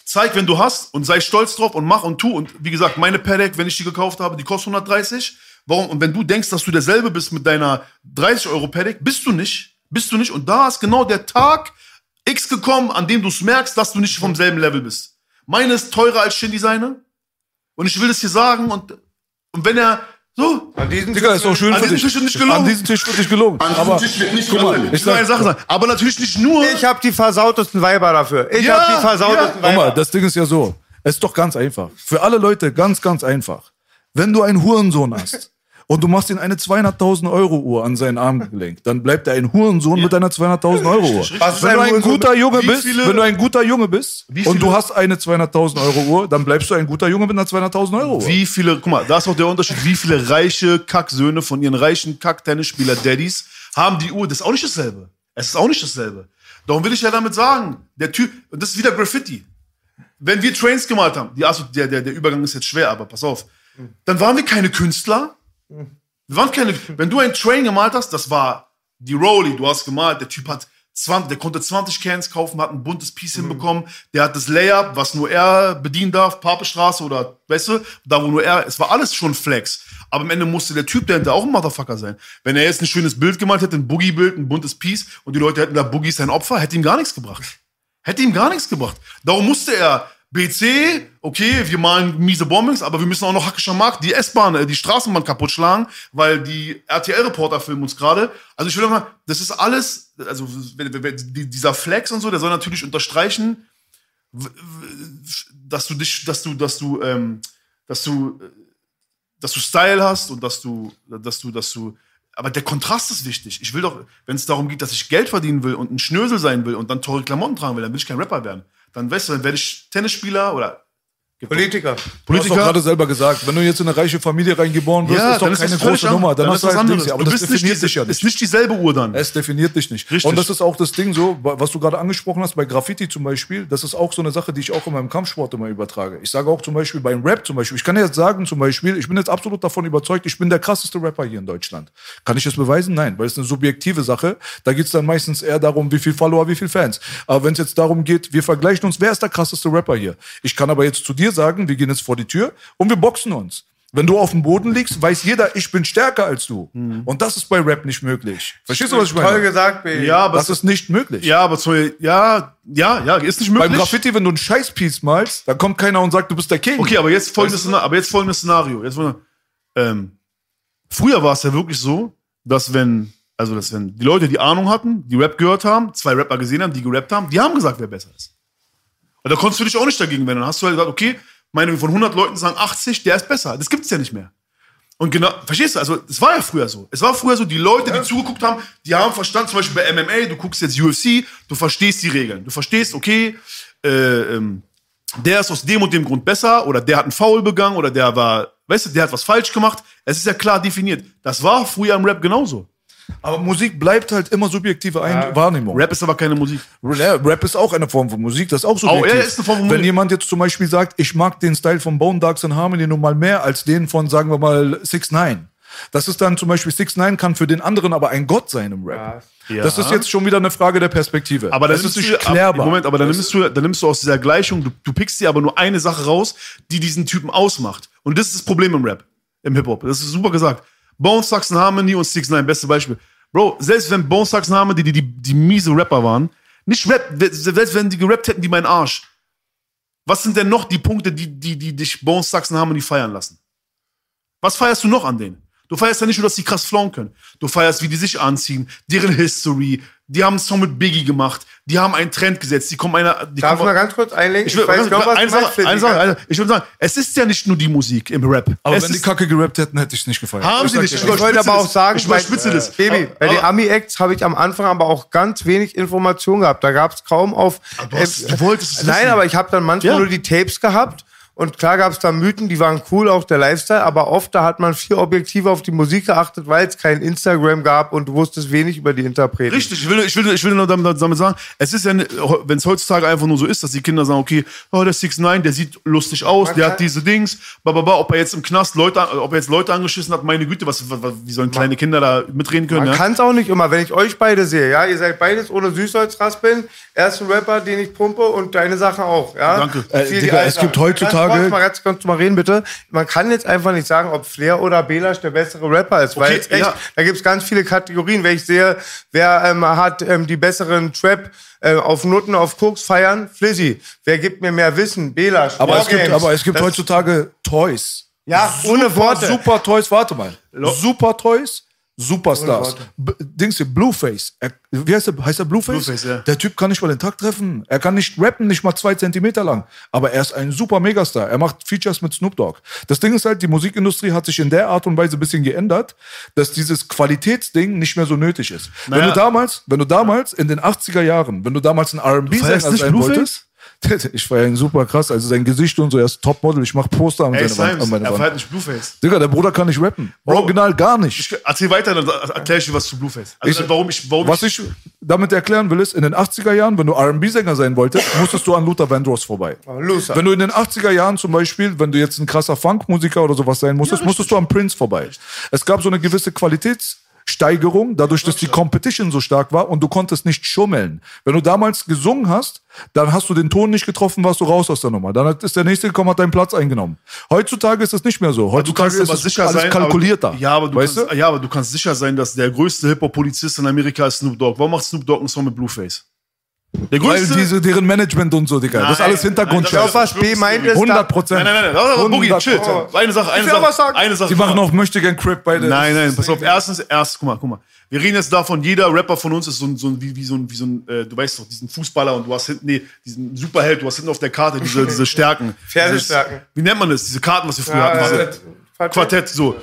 zeig, wenn du hast und sei stolz drauf und mach und tu. Und wie gesagt, meine Paddock, wenn ich die gekauft habe, die kostet 130. Warum? Und wenn du denkst, dass du derselbe bist mit deiner 30 Euro Paddock, bist du nicht. Bist du nicht. Und da ist genau der Tag X gekommen, an dem du es merkst, dass du nicht vom selben Level bist. Meine ist teurer als Shindy seine. Und ich will das hier sagen. Und, und wenn er so, An diesem Digga, ist auch schön An für diesem dich. Tisch wird nicht gelogen. An diesem Tisch wird nicht gelogen. an Aber diesem Tisch wird nicht guck gelogen. ich will eine Sache sagen. Aber natürlich nicht nur. Ich habe die versautesten Weiber dafür. Ich Ja, habe die versautesten ja. guck Weiber. mal, das Ding ist ja so. Es ist doch ganz einfach. Für alle Leute ganz, ganz einfach. Wenn du einen Hurensohn hast *laughs* und du machst ihm eine 200.000 Euro Uhr an seinen Arm gelenkt, dann bleibt er ein Hurensohn mit einer 200.000 Euro Uhr. Was Wenn du ein guter Junge bist, wenn du ein guter Junge bist und du hast eine 200.000 Euro Uhr, dann bleibst du ein guter Junge mit einer 200.000 Euro Uhr. Wie viele, guck mal, da ist auch der Unterschied, wie viele reiche Kacksöhne von ihren reichen Kack-Tennisspieler-Daddies haben die Uhr. Das ist auch nicht dasselbe. Es ist auch nicht dasselbe. Darum will ich ja damit sagen, der Typ, und das ist wieder Graffiti. Wenn wir Trains gemalt haben, die, also der, der, der Übergang ist jetzt schwer, aber pass auf, dann waren wir keine Künstler. Wir waren keine, wenn du ein Train gemalt hast, das war die Rolli, du hast gemalt, der Typ hat 20, der konnte 20 Cans kaufen, hat ein buntes Piece hinbekommen, der hat das Layup, was nur er bedienen darf, Papestraße oder, weißt du, da wo nur er, es war alles schon Flex. Aber am Ende musste der Typ dahinter auch ein Motherfucker sein. Wenn er jetzt ein schönes Bild gemalt hätte, ein Boogie-Bild, ein buntes Piece und die Leute hätten da Boogie sein Opfer, hätte ihm gar nichts gebracht. Hätte ihm gar nichts gebracht. Darum musste er BC, okay, wir malen miese Bombings, aber wir müssen auch noch Hackischer Markt, die S-Bahn, äh, die Straßenbahn kaputt schlagen, weil die RTL-Reporter filmen uns gerade. Also ich will doch mal, das ist alles, also dieser Flex und so, der soll natürlich unterstreichen, dass du dich, dass du, dass du, ähm, dass du, äh, dass du Style hast und dass du, dass du, dass du, aber der Kontrast ist wichtig. Ich will doch, wenn es darum geht, dass ich Geld verdienen will und ein Schnösel sein will und dann teure Klamotten tragen will, dann will ich kein Rapper werden. Dann weißt du, dann werde ich Tennisspieler oder Politiker. Du hast doch Politiker. gerade selber gesagt, wenn du jetzt in eine reiche Familie reingeboren wirst, ist doch das keine völlig große Nummer. Dann, hast ist du halt anderes. Dings, aber du das nicht, definiert diese, dich ja ist nicht. nicht dieselbe Uhr dann. Es definiert dich nicht. Richtig. Und das ist auch das Ding so, was du gerade angesprochen hast bei Graffiti zum Beispiel, das ist auch so eine Sache, die ich auch in meinem Kampfsport immer übertrage. Ich sage auch zum Beispiel beim Rap zum Beispiel, ich kann jetzt sagen zum Beispiel, ich bin jetzt absolut davon überzeugt, ich bin der krasseste Rapper hier in Deutschland. Kann ich das beweisen? Nein, weil es eine subjektive Sache. Da geht es dann meistens eher darum, wie viel Follower, wie viel Fans. Aber wenn es jetzt darum geht, wir vergleichen uns, wer ist der krasseste Rapper hier? Ich kann aber jetzt zu dir sagen, wir gehen jetzt vor die Tür und wir boxen uns. Wenn du auf dem Boden liegst, weiß jeder, ich bin stärker als du. Und das ist bei Rap nicht möglich. Verstehst du, was ich meine? Toll gesagt, Baby. ja, aber Das ist nicht möglich. ja, aber zum, ja, ja, ja, ist nicht möglich. Beim Graffiti, wenn du ein Scheißpiece malst, dann kommt keiner und sagt, du bist der King. Okay, aber jetzt folgendes, Szenario, aber jetzt folgendes Szenario. Jetzt, ähm, früher war es ja wirklich so, dass wenn, also dass wenn die Leute, die Ahnung hatten, die Rap gehört haben, zwei Rapper gesehen haben, die gerappt haben, die haben gesagt, wer besser ist. Und da konntest du dich auch nicht dagegen wenden. Dann hast du halt gesagt, okay, meine von 100 Leuten sagen 80, der ist besser. Das gibt's ja nicht mehr. Und genau, verstehst du? Also, es war ja früher so. Es war früher so, die Leute, die zugeguckt haben, die haben verstanden, zum Beispiel bei MMA, du guckst jetzt UFC, du verstehst die Regeln. Du verstehst, okay, äh, ähm, der ist aus dem und dem Grund besser oder der hat einen Foul begangen oder der war, weißt du, der hat was falsch gemacht. Es ist ja klar definiert. Das war früher im Rap genauso. Aber Musik bleibt halt immer subjektive Ein Wahrnehmung. Rap ist aber keine Musik. Ja, Rap ist auch eine Form von Musik, das ist auch subjektiv. ja, ist eine Form von Wenn Musik. jemand jetzt zum Beispiel sagt, ich mag den Style von Bone Dogs and Harmony nun mal mehr als den von, sagen wir mal, 6 9 Das ist dann zum Beispiel 6 9 kann für den anderen aber ein Gott sein im Rap. Ja. Das ist jetzt schon wieder eine Frage der Perspektive. Aber das ist nicht du, klärbar. Moment, aber dann nimmst du, dann nimmst du aus dieser Gleichung, du, du pickst dir aber nur eine Sache raus, die diesen Typen ausmacht. Und das ist das Problem im Rap, im Hip-Hop. Das ist super gesagt. Bones, Saxon Harmony und 6 9 beste Beispiel. Bro, selbst wenn Bones, Saxon Harmony, die, die, die miese Rapper waren, nicht Rap, selbst wenn die gerappt hätten, die meinen Arsch. Was sind denn noch die Punkte, die, die, die dich Bones, Saxon Harmony feiern lassen? Was feierst du noch an denen? Du feierst ja nicht nur, dass die krass flown können. Du feierst, wie die sich anziehen, deren History. Die haben einen Song mit Biggie gemacht. Die haben einen Trend gesetzt. Die kommen einer. Die Darf ich kommen, mal ganz kurz einlenken? ich will, weiß genau, was eine du Sache, eine Sache, ich will sagen, es ist ja nicht nur die Musik im Rap. aber es wenn die Kacke gerappt hätten, hätte ich es nicht gefeiert. haben Ich sie nicht. Ich, Ich wollte aber auch sagen, ich überspitze bei, das. Baby, bei den Aber- Ami-Acts habe ich am Anfang aber auch ganz wenig Informationen gehabt. Da gab es kaum auf. du hast- du wolltest es Nein, wissen. aber ich habe dann manchmal Ja. nur die Tapes gehabt. Und klar gab es da Mythen, die waren cool, auch der Lifestyle, aber oft da hat man viel objektiver auf die Musik geachtet, weil es kein Instagram gab und du wusstest wenig über die Interpreten. Richtig, ich will, ich will, ich will nur damit, damit sagen, es ist ja, wenn es heutzutage einfach nur so ist, dass die Kinder sagen, okay, oh, der 6 9 der sieht lustig aus, Man der hat diese Dings, bababa, ob er jetzt im Knast Leute, ob er jetzt Leute angeschissen hat, meine Güte, was, was, wie sollen kleine Kinder da mitreden können, Man ja? kann es auch nicht immer, wenn ich euch beide sehe, ja, ihr seid beides ohne Süßholzraspeln, er ist ein Rapper, den ich pumpe und deine Sache auch, ja. Danke. Äh, Digga, es gibt heutzutage- Kurz, mal ganz kurz mal reden, bitte. Man kann jetzt einfach nicht sagen, ob Flair oder Belasch der bessere Rapper ist, weil Okay, es echt, ja. da gibt es ganz viele Kategorien, wenn ich sehe, wer ähm, hat ähm, die besseren Trap äh, auf Nutten, auf Koks feiern, Flizzy. Wer gibt mir mehr Wissen? Belasch. aber, es gibt, aber es gibt Das- heutzutage Toys. Ja, ohne Worte. Super Toys, warte mal. Super Toys, Superstars. B Dings hier, Blueface. Er, wie heißt der? Heißt der Blueface? Blueface, ja. Der Typ kann nicht mal den Tag treffen. Er kann nicht rappen, nicht mal zwei Zentimeter lang. Aber er ist ein super Megastar. Er macht Features mit Snoop Dogg. Das Ding ist halt, die Musikindustrie hat sich in der Art und Weise ein bisschen geändert, dass dieses Qualitätsding nicht mehr so nötig ist. Wenn Naja. du damals, wenn du damals in den 80er Jahren, wenn du damals ein R&B-Sänger sein wolltest, *laughs* ich feiere ihn super krass. Also sein Gesicht und so, er ist Topmodel. Ich mach Poster an, Ey, seine Wand, an meine er Wand. feiert nicht Blueface. Digga, der Bruder kann nicht rappen. Bro. Original gar nicht. Ich, erzähl weiter, dann erkläre ich dir was zu Blueface. Also Ich- warum ich, warum Was ich damit erklären will, ist, in den 80er Jahren, wenn du R&B-Sänger sein wolltest, *laughs* musstest du an Luther Vandross vorbei. Loser. Wenn du in den 80er Jahren zum Beispiel, wenn du jetzt ein krasser Funkmusiker oder sowas sein musstest, musstest du am Prince vorbei. Es gab so eine gewisse Qualitätssteigerung, dadurch, dass die Competition so stark war und du konntest nicht schummeln. Wenn du damals gesungen hast, dann hast du den Ton nicht getroffen, warst du raus aus der Nummer. Dann ist der nächste gekommen, hat deinen Platz eingenommen. Heutzutage ist es nicht mehr so. Heutzutage ist sicher alles sein, kalkulierter. Aber, ja, aber du weißt kannst, du? ja, aber du kannst sicher sein, dass der größte Hip-Hop-Polizist in Amerika ist Snoop Dogg. Warum macht Snoop Dogg einen Song mit Blueface? Der Weil diese, deren Management und so, Digga. das ist Nein, alles Hintergrundscheiß. Auf was B meint es? 100 Prozent. nein, nein, nein, nein, nein, Boogie, 100 chill. Eine Sache, eine Ich will Sache. Eine Sache. Die machen auch möchte gern Crip bei der. Nein, nein, pass auf. Erstens, erst, guck mal, guck mal. Wir reden jetzt davon, jeder Rapper von uns ist so ein, so ein wie, wie so ein, wie so ein äh, du weißt doch, diesen Fußballer und du hast hinten, nee, diesen Superheld, du hast hinten auf der Karte diese, *laughs* diese Stärken. Pferdestärken. Wie nennt man das? Diese Karten, was wir früher Ja, hatten. Quartett. Quartett. Quartett, so.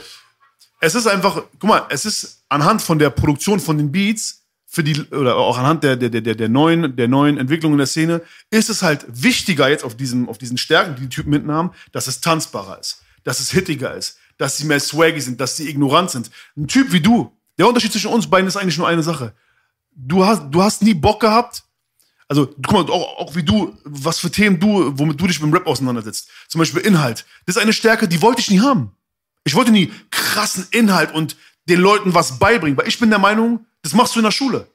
Es ist einfach, guck mal, es ist anhand von der Produktion von den Beats, für die, oder auch anhand der, der, der, der, neuen, der neuen Entwicklungen der Szene, ist es halt wichtiger jetzt auf diesem, auf diesen Stärken, die die Typen hinten haben, dass es tanzbarer ist, dass es hittiger ist, dass sie mehr swaggy sind, dass sie ignorant sind. Ein Typ wie du, der Unterschied zwischen uns beiden ist eigentlich nur eine Sache. Du hast, du hast nie Bock gehabt, also, guck mal, auch, auch wie du, was für Themen du, womit du dich mit dem Rap auseinandersetzt. Zum Beispiel Inhalt. Das ist eine Stärke, die wollte ich nie haben. Ich wollte nie krassen Inhalt und den Leuten was beibringen, weil ich bin der Meinung, das machst du in der Schule.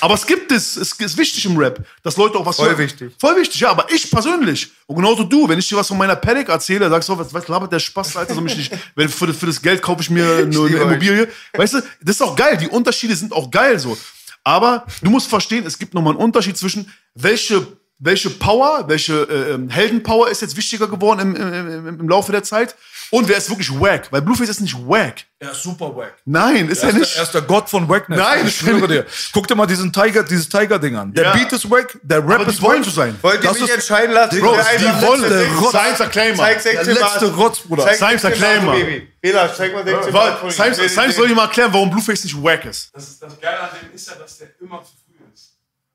Aber es gibt es, es ist wichtig im Rap, dass Leute auch was Voll hören. wichtig. Voll wichtig, ja, aber ich persönlich, und genauso du, wenn ich dir was von meiner Paddock erzähle, sagst du, was, was labert der Spaß, Alter, so mich nicht, *laughs* wenn für, das- für das Geld kaufe ich mir nur eine euch. Immobilie. Weißt du, das ist auch geil, die Unterschiede sind auch geil so. Aber du musst verstehen, es gibt nochmal einen Unterschied zwischen, welche, welche Power, welche äh, ähm, Heldenpower ist jetzt wichtiger geworden im, im, im, im Laufe der Zeit und wer ist wirklich wack, weil Blueface ist nicht wack. Er ist super wack. Nein, ist Er er ist, nicht. der, er ist der Gott von Wackness. Nein, ich schwöre dir. Guck dir mal diesen Tiger, dieses Tiger-Ding an. Der Ja. Beat ist wack, der Rap Aber ist wollen wack. so sein. Wollt ihr Das mich ist- entscheiden lassen? Bro, die wollen der. Science Acclaimer. Zeig 16 Der letzte. Rotz, Bruder. Science 16 Mal, Acclaimer. Bela, zeig mal 16 Mal. Weil, Science, soll dir mal erklären, warum Blueface nicht wack ist. Das, das Geile an dem ist ja, dass der immer zu.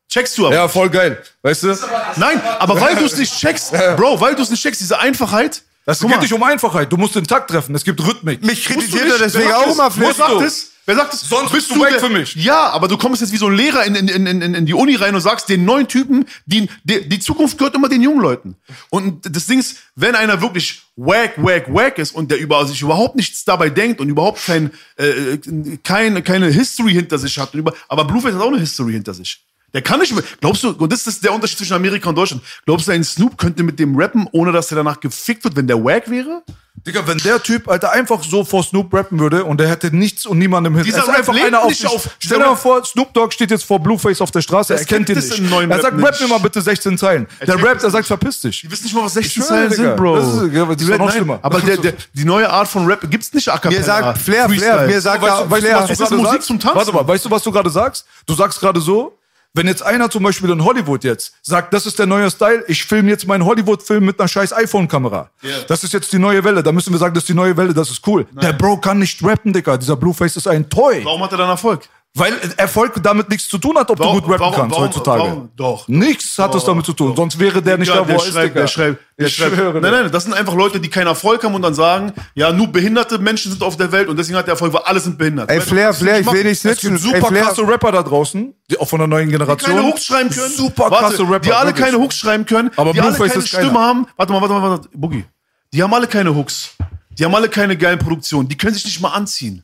Checkst du aber. Ja, voll geil. Weißt du? Nein, aber weil *laughs* du es nicht checkst, Bro, weil du es nicht checkst, diese Einfachheit. Das Guck geht mal, nicht um Einfachheit. Du musst den Takt treffen. Es gibt Rhythmik. Mich kritisiert er deswegen auch immer Wer sagt es? Wer sagt es? Sonst bist du wack der- für mich. Ja, aber du kommst jetzt wie so ein Lehrer in, in, in, in, in die Uni rein und sagst den neuen Typen, die, die, die Zukunft gehört immer den jungen Leuten. Und das Ding ist, wenn einer wirklich wack, wack, wack ist und der über, sich überhaupt nichts dabei denkt und überhaupt kein, äh, kein, keine History hinter sich hat, und über, aber Blueface hat auch eine History hinter sich. Der kann nicht. Glaubst du, und das ist der Unterschied zwischen Amerika und Deutschland. Glaubst du, ein Snoop könnte mit dem rappen, ohne dass er danach gefickt wird, wenn der wack wäre? Digga, wenn der Typ, Alter, einfach so vor Snoop rappen würde und der hätte nichts und niemandem hin. Dieser Er Rap einfach einer auf, nicht auf- Stell dir mal vor, Snoop Dogg steht jetzt vor Blueface auf der Straße, er kennt ihn nicht. er sagt, rap nicht. mir mal bitte 16 Zeilen. Der rappt, er sagt, verpiss dich. Die wissen nicht mal, was 16 Ich schwöre, Zeilen sind, Bro. Das ist- das ist Die doch werden- noch schlimmer. Aber die neue Art von Rap gibt's nicht a. Mir sagt Flair, Flair, mir sagt Weißt du, Flair. du Es ist gerade Musik zum Tanzen. Warte mal, weißt du, was du gerade sagst? Du sagst gerade so, wenn jetzt einer zum Beispiel in Hollywood jetzt sagt, das ist der neue Style, ich filme jetzt meinen Hollywood-Film mit einer scheiß iPhone-Kamera. Das ist jetzt die neue Welle. Da müssen wir sagen, das ist die neue Welle, das ist cool. Der Bro kann nicht rappen, Digga. Dieser Blueface ist ein Toy. Warum hat er dann Erfolg? Weil Erfolg damit nichts zu tun hat, ob Warum- du gut rappen warum- kannst warum- heutzutage. warum- doch. Nichts hat es damit zu tun. Sonst wäre der nicht Ja, da, wo der er ist, schreibt, Digga. der schreibt, der ich schreibt. schwöre. Nein, nein, das sind einfach Leute, die keinen Erfolg haben und dann sagen, ja, nur behinderte Menschen sind auf der Welt und deswegen hat der Erfolg, weil alle sind behindert. Ey, Flair, Flair, ich will nicht Es snitchen. gibt Ey, super Flair, krasse Rapper da draußen, die auch von der neuen Generation. keine Hooks schreiben können. Super Warte, krasse Rapper. Die alle wirklich. keine Hooks schreiben können. Aber die alle Blueface keine ist keiner. Stimme haben. Warte mal, warte mal, warte mal. Boogie. Die haben alle keine Hooks. Die haben alle keine geilen Produktionen. Die können sich nicht mal anziehen.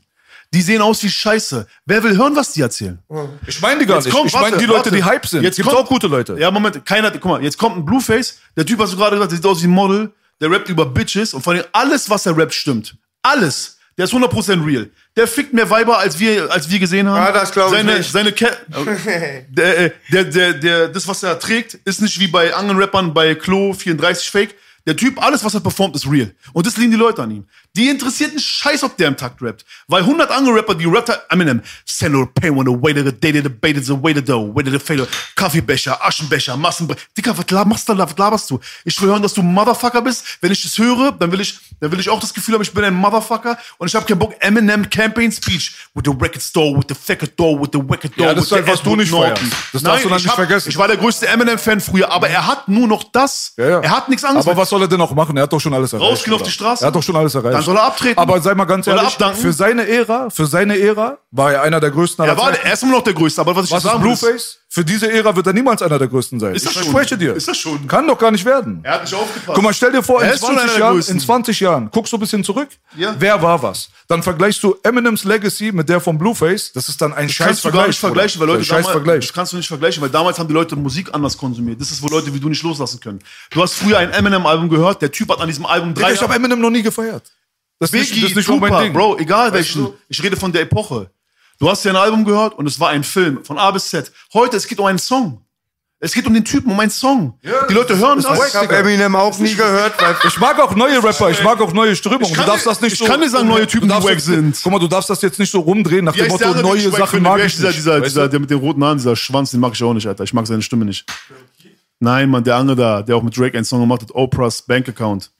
Die sehen aus wie Scheiße. Wer will hören, was die erzählen? Ich meine die gar Jetzt nicht. kommt, ich meine die Leute, warte. die Hype sind. Jetzt kommt- auch gute Leute. Ja, Moment, keiner, guck mal, jetzt kommt ein Blueface, der Typ, hast du gerade gesagt, der sieht aus wie ein Model, der rappt über Bitches und vor allem alles, was er rappt, stimmt. Alles. Der ist 100% real. Der fickt mehr Weiber, als wir, als wir gesehen haben. Ah, das glaub ich seine, nicht. Seine Ke *laughs* der, äh, der, der, der, das, was er trägt, ist nicht wie bei anderen Rappern bei Klo 34 Fake. Der Typ, alles, was er performt, ist real. Und das lieben die Leute an ihm. Die interessiert einen Scheiß, ob der im Takt rappt. Weil 100 andere Rapper, die rappt, Eminem, send or pain when the way to the day to the bait is the way to the way to the fatal. Kaffeebecher, Aschenbecher, Massenbecher. Dicker, was machst du da, was laberst du? Ich will hören, dass du Motherfucker bist. Wenn ich das höre, dann will ich, dann will ich auch das Gefühl haben, ich bin ein Motherfucker. Und ich habe keinen Bock, Eminem Campaign Speech with the record store, with the fucking door, with the record door, Ja, das with ist halt, was du nicht feierst. Das Nein, darfst du dann ich nicht hab- vergessen. Ich war der größte Eminem-Fan früher, aber er hat nur noch das. Ja, ja. Er hat nichts anderes. Aber was soll er denn noch machen? Er hat doch schon alles erreicht. Rausgehen auf die Straße? Er hat doch schon alles erreicht. Dann soll er abtreten. Aber sei mal ganz Soll ehrlich, für seine Ära, für seine Ära war er einer der größten aller er war Zeiten. er ist immer noch der größte, aber was ich Was ist sagen will, Blueface? Für diese Ära wird er niemals einer der größten sein. Ist ich das schon? verspreche dir. Ist das schon? Kann doch gar nicht werden. Er hat nicht aufgepasst. Guck mal, stell dir vor, in ist schon einer 20, der Jahren, in 20 Jahren, guckst du ein bisschen zurück, Ja. wer war was? Dann vergleichst du Eminems Legacy mit der von Blueface, das ist dann ein scheiß kannst du gar nicht vergleichen, weil Leute Das ist damals, Vergleich. das kannst du nicht vergleichen, weil damals haben die Leute Musik anders konsumiert. Das ist, wo Leute wie du nicht loslassen können. Du hast früher ein Eminem-Album gehört, der Typ hat an diesem Album drei ich habe Eminem noch nie gefeiert. Das ist nicht, Biggie, das ist nicht Tupac, Ding. Bro, egal Weißt welchen. du? Ich rede von der Epoche. Du hast ja ein Album gehört und es war ein Film von A bis Z. Heute, es geht um einen Song. Es geht um den Typen, um einen Song. die Leute hören das. Ich habe Eminem auch nie gehört, weil *laughs* Ich mag auch neue Rapper, ich mag auch neue Strömungen. Ich kann du darfst das nicht ich so. kann dir sagen, neue Typen, die wack jetzt- sind. Guck mal, du darfst das jetzt nicht so rumdrehen nach Wie dem Motto, andere, ich neue Sachen mag ich dieser, nicht. dieser, Weißt dieser, der mit den roten Haaren, dieser Schwanz, den mag ich auch nicht, Alter. Ich mag seine Stimme nicht. Nein, Mann, der andere da, der auch mit Drake einen Song gemacht hat, Oprah's Bank Account.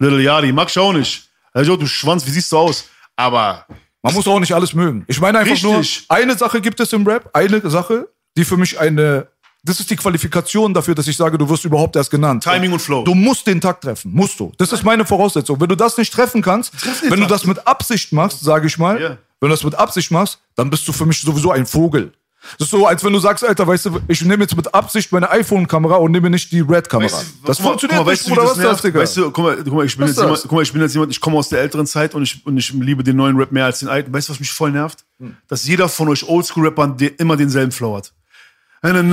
Little Yachty, mag ich auch nicht. Also, du Schwanz, wie siehst du aus? Aber Man muss auch nicht alles mögen. Ich meine einfach Richtig. nur, eine Sache gibt es im Rap, eine Sache, die für mich eine, das ist die Qualifikation dafür, dass ich sage, du wirst überhaupt erst genannt. Timing und Flow. Du musst den Takt treffen, musst du. Das ist meine Voraussetzung. Wenn du das nicht treffen kannst, wenn du Takt. das mit Absicht machst, sage ich mal, Ja. wenn du das mit Absicht machst, dann bist du für mich sowieso ein Vogel. Das ist so, als wenn du sagst, Alter, weißt du, ich nehme jetzt mit Absicht meine iPhone-Kamera und nehme nicht die Red-Kamera. Weißt du, das funktioniert mal, nicht, weißt du, das nervt? Digga? Weißt du, guck mal, guck mal, ich bin jetzt jemand, guck mal, ich bin jetzt jemand, ich komme aus der älteren Zeit und ich, und ich liebe den neuen Rap mehr als den alten. Weißt du, was mich voll nervt? Hm. Dass jeder von euch Oldschool-Rappern immer denselben Flow hat. Wer sind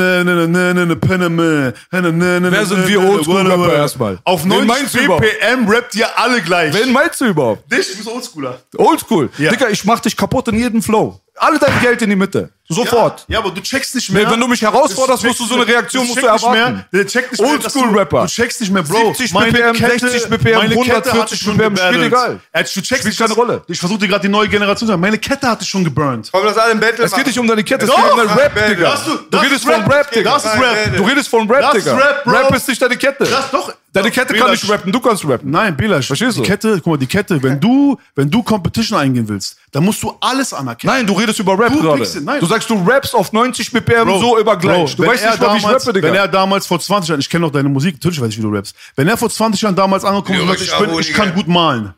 wir Oldschool-Rapper erstmal? Auf Wen 90 meinst du überhaupt? BPM rappt ihr alle gleich. Wen meinst du überhaupt? Dich, du bist Oldschooler. Oldschool. Ja. Digga, ich mach dich kaputt in jedem Flow. Alle dein Geld in die Mitte. Sofort. Ja, ja, aber du checkst nicht mehr. Wenn du mich herausforderst, musst du so eine Reaktion du musst du erwarten. Mehr, der checkt nicht mehr, dass du- Oldschool-Rapper. Du checkst nicht mehr, Bro. 70 meine BPM, Kette, 60 BPM, meine Kette 140 hatte ich schon BPM, spielt egal. Er- Du checkst Spielt keine Rolle. Ich versuche dir gerade die neue Generation zu sagen. Meine Kette hatte ich schon geburnt. Komm, lass alle im Battle Es geht nicht um deine Kette, es geht um dein Rap. Digga. Das- Du das redest ist von Rap. Digga. Das ist Rap. Du redest von Rap, Das ist Digga. Rap, Bro. Rap ist nicht deine Kette. Das doch. Deine Kette kann nicht rappen, du kannst rappen. Nein, Belasch. Verstehst die du? Kette, guck mal, die Kette, wenn du, wenn du Competition eingehen willst, dann musst du alles anerkennen. Nein, du redest über Rap Du gerade. nein. Du sagst, du rappst auf 90 BPM Bro, so über gleich. Bro, du wenn weißt er nicht mal, wie ich damals, rappe, Digga. Wenn er damals vor 20 Jahren, ich kenne doch deine Musik, natürlich weiß ich, wie du rappst. Wenn er vor 20 Jahren damals angekommen ist und sagt, ich, bin, ich kann gut malen.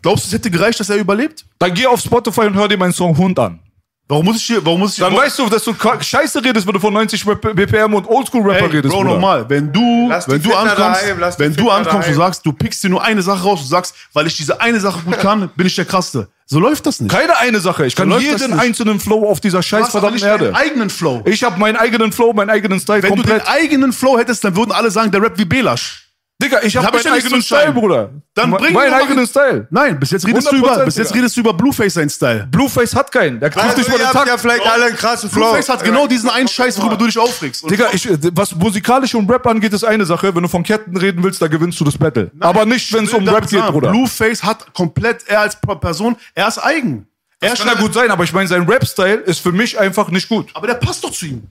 Glaubst du, es hätte gereicht, dass er überlebt? Dann geh auf Spotify und hör dir meinen Song Hund an. Warum muss ich hier, warum muss ich Dann weißt du, dass du Scheiße redest, wenn du von 90 BPM und Oldschool-Rapper Ey, redest. Bro, nochmal, wenn du, Lass wenn du ankommst, daheim, wenn du ankommst und daheim. sagst, du pickst dir nur eine Sache raus und sagst, weil ich diese eine Sache gut kann, bin ich der Krasseste. So läuft das nicht. Keine eine Sache. Ich kann läuft das jeden einzelnen Flow auf dieser du scheiß verdammten nicht deinen Erde. eigenen Flow. Ich habe meinen eigenen Flow, meinen eigenen Style Wenn du komplett. den eigenen Flow hättest, dann würden alle sagen, der Rap wie Belasch. Digga, ich habe hab meinen eigenen entscheiden. Style, Bruder. Dann bring mal- eigenen Style. Nein, bis jetzt redest du 100%, über, bis jetzt redest du über Blueface seinen Style. Blueface hat keinen. Der trifft Also, nicht mal den Takt. ja vielleicht alle einen krassen Flow. Blueface hat genau diesen einen Scheiß, worüber du dich aufregst. Und Digga, ich, was musikalisch und Rap angeht, ist eine Sache. Wenn du von Ketten reden willst, da gewinnst du das Battle. Aber nicht, wenn es um Rap geht, Bruder. Blueface hat komplett, er als Person, er ist eigen. Er Das kann ja gut sein, aber ich meine, sein Rap-Style ist für mich einfach nicht gut. Aber der passt doch zu ihm.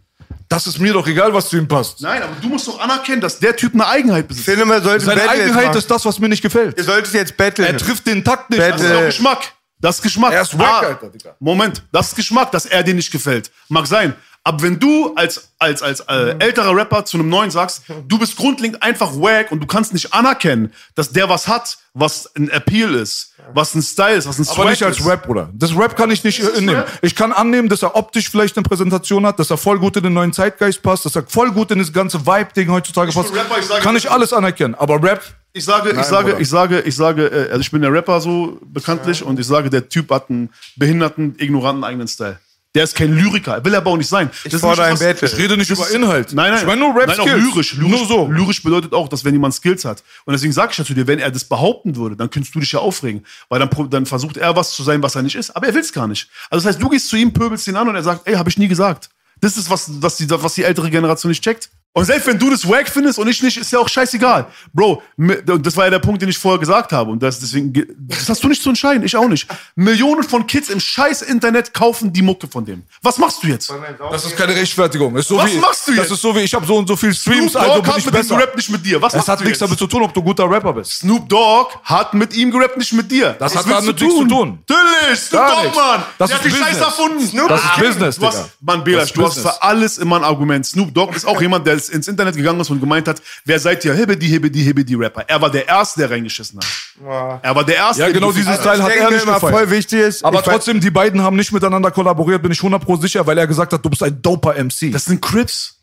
Das ist mir doch egal, was zu ihm passt. Nein, aber du musst doch anerkennen, dass der Typ eine Eigenheit besitzt. sollte Seine Battle Eigenheit ist das, was mir nicht gefällt. Ihr solltet jetzt battlen. Er trifft den Takt nicht. Battle. Das ist auch Geschmack. Das ist Geschmack. Er ist wack, Alter, Digga. Moment, das ist Geschmack, dass er dir nicht gefällt. Mag sein. Aber wenn du als, als, als äh, älterer Rapper zu einem neuen sagst, du bist grundlegend einfach wack und du kannst nicht anerkennen, dass der was hat, was ein Appeal ist, was ein Style ist, was ein Aber nicht Swag als. Rap, Bruder. Das Rap kann ich nicht äh, nehmen. Rap. Ich kann annehmen, dass er optisch vielleicht eine Präsentation hat, dass er voll gut in den neuen Zeitgeist passt, dass er voll gut in das ganze Vibe-Ding heutzutage passt. bin Rapper, ich sage- kann ich alles anerkennen. Aber Rap, Ich sage, ich Nein, sage, Bruder. ich sage, ich sage, äh, also ich bin der Rapper so bekanntlich und ich sage, der Typ hat einen behinderten, ignoranten eigenen Style. Der ist kein Lyriker, will er aber auch nicht sein. Das ist fordere nicht ein Battle. ich rede nicht Das über Inhalt. Nein, nein. Ich meine nur Nein, auch lyrisch. lyrisch. Nur so. Lyrisch bedeutet auch, dass wenn jemand Skills hat. Und deswegen sage ich ja zu dir, wenn er das behaupten würde, dann könntest du dich ja aufregen. Weil dann, dann versucht er was zu sein, was er nicht ist. Aber er will es gar nicht. Also das heißt, du gehst zu ihm, pöbelst ihn an und er sagt, ey, habe ich nie gesagt. Das ist was, was die, was die ältere Generation nicht checkt. Und selbst wenn du das wack findest und ich nicht, ist ja auch scheißegal. Bro, das war ja der Punkt, den ich vorher gesagt habe. Und das, deswegen, ge- das hast du nicht zu entscheiden, ich auch nicht. Millionen von Kids im scheiß Internet kaufen die Mucke von dem. Was machst du jetzt? Das ist keine Rechtfertigung. Ist so Was wie, machst du Das jetzt? ist so wie, ich habe so und so viel Streams, Snoop also Dogg bin hat ich mit dem besser. gerappt nicht mit dir. Was Es machst hat nichts damit zu tun, ob du guter Rapper bist. Snoop Dogg hat mit ihm gerappt, nicht mit dir. Das Was hat damit nichts zu tun. Natürlich, Snoop Dogg. Mann. Das Der ist hat die Scheiße erfunden. Snoop Das ist Business, du hast. Mann, Das Belasch, ist du hast für alles immer ein Argument. Snoop Dogg ist auch jemand, der ins Internet gegangen ist und gemeint hat, wer seid ihr? Hibbidi, hibbidi, hibbidi Rapper. Er war der Erste, der reingeschissen hat. Er war der Erste. Ja, der genau die- dieses Also, Teil hat denke er mir nicht immer gefeiert. voll wichtig ist. Aber ich trotzdem, die beiden haben nicht miteinander kollaboriert, bin ich 100% sicher, weil er gesagt hat, du bist ein doper MC. Das sind Crips.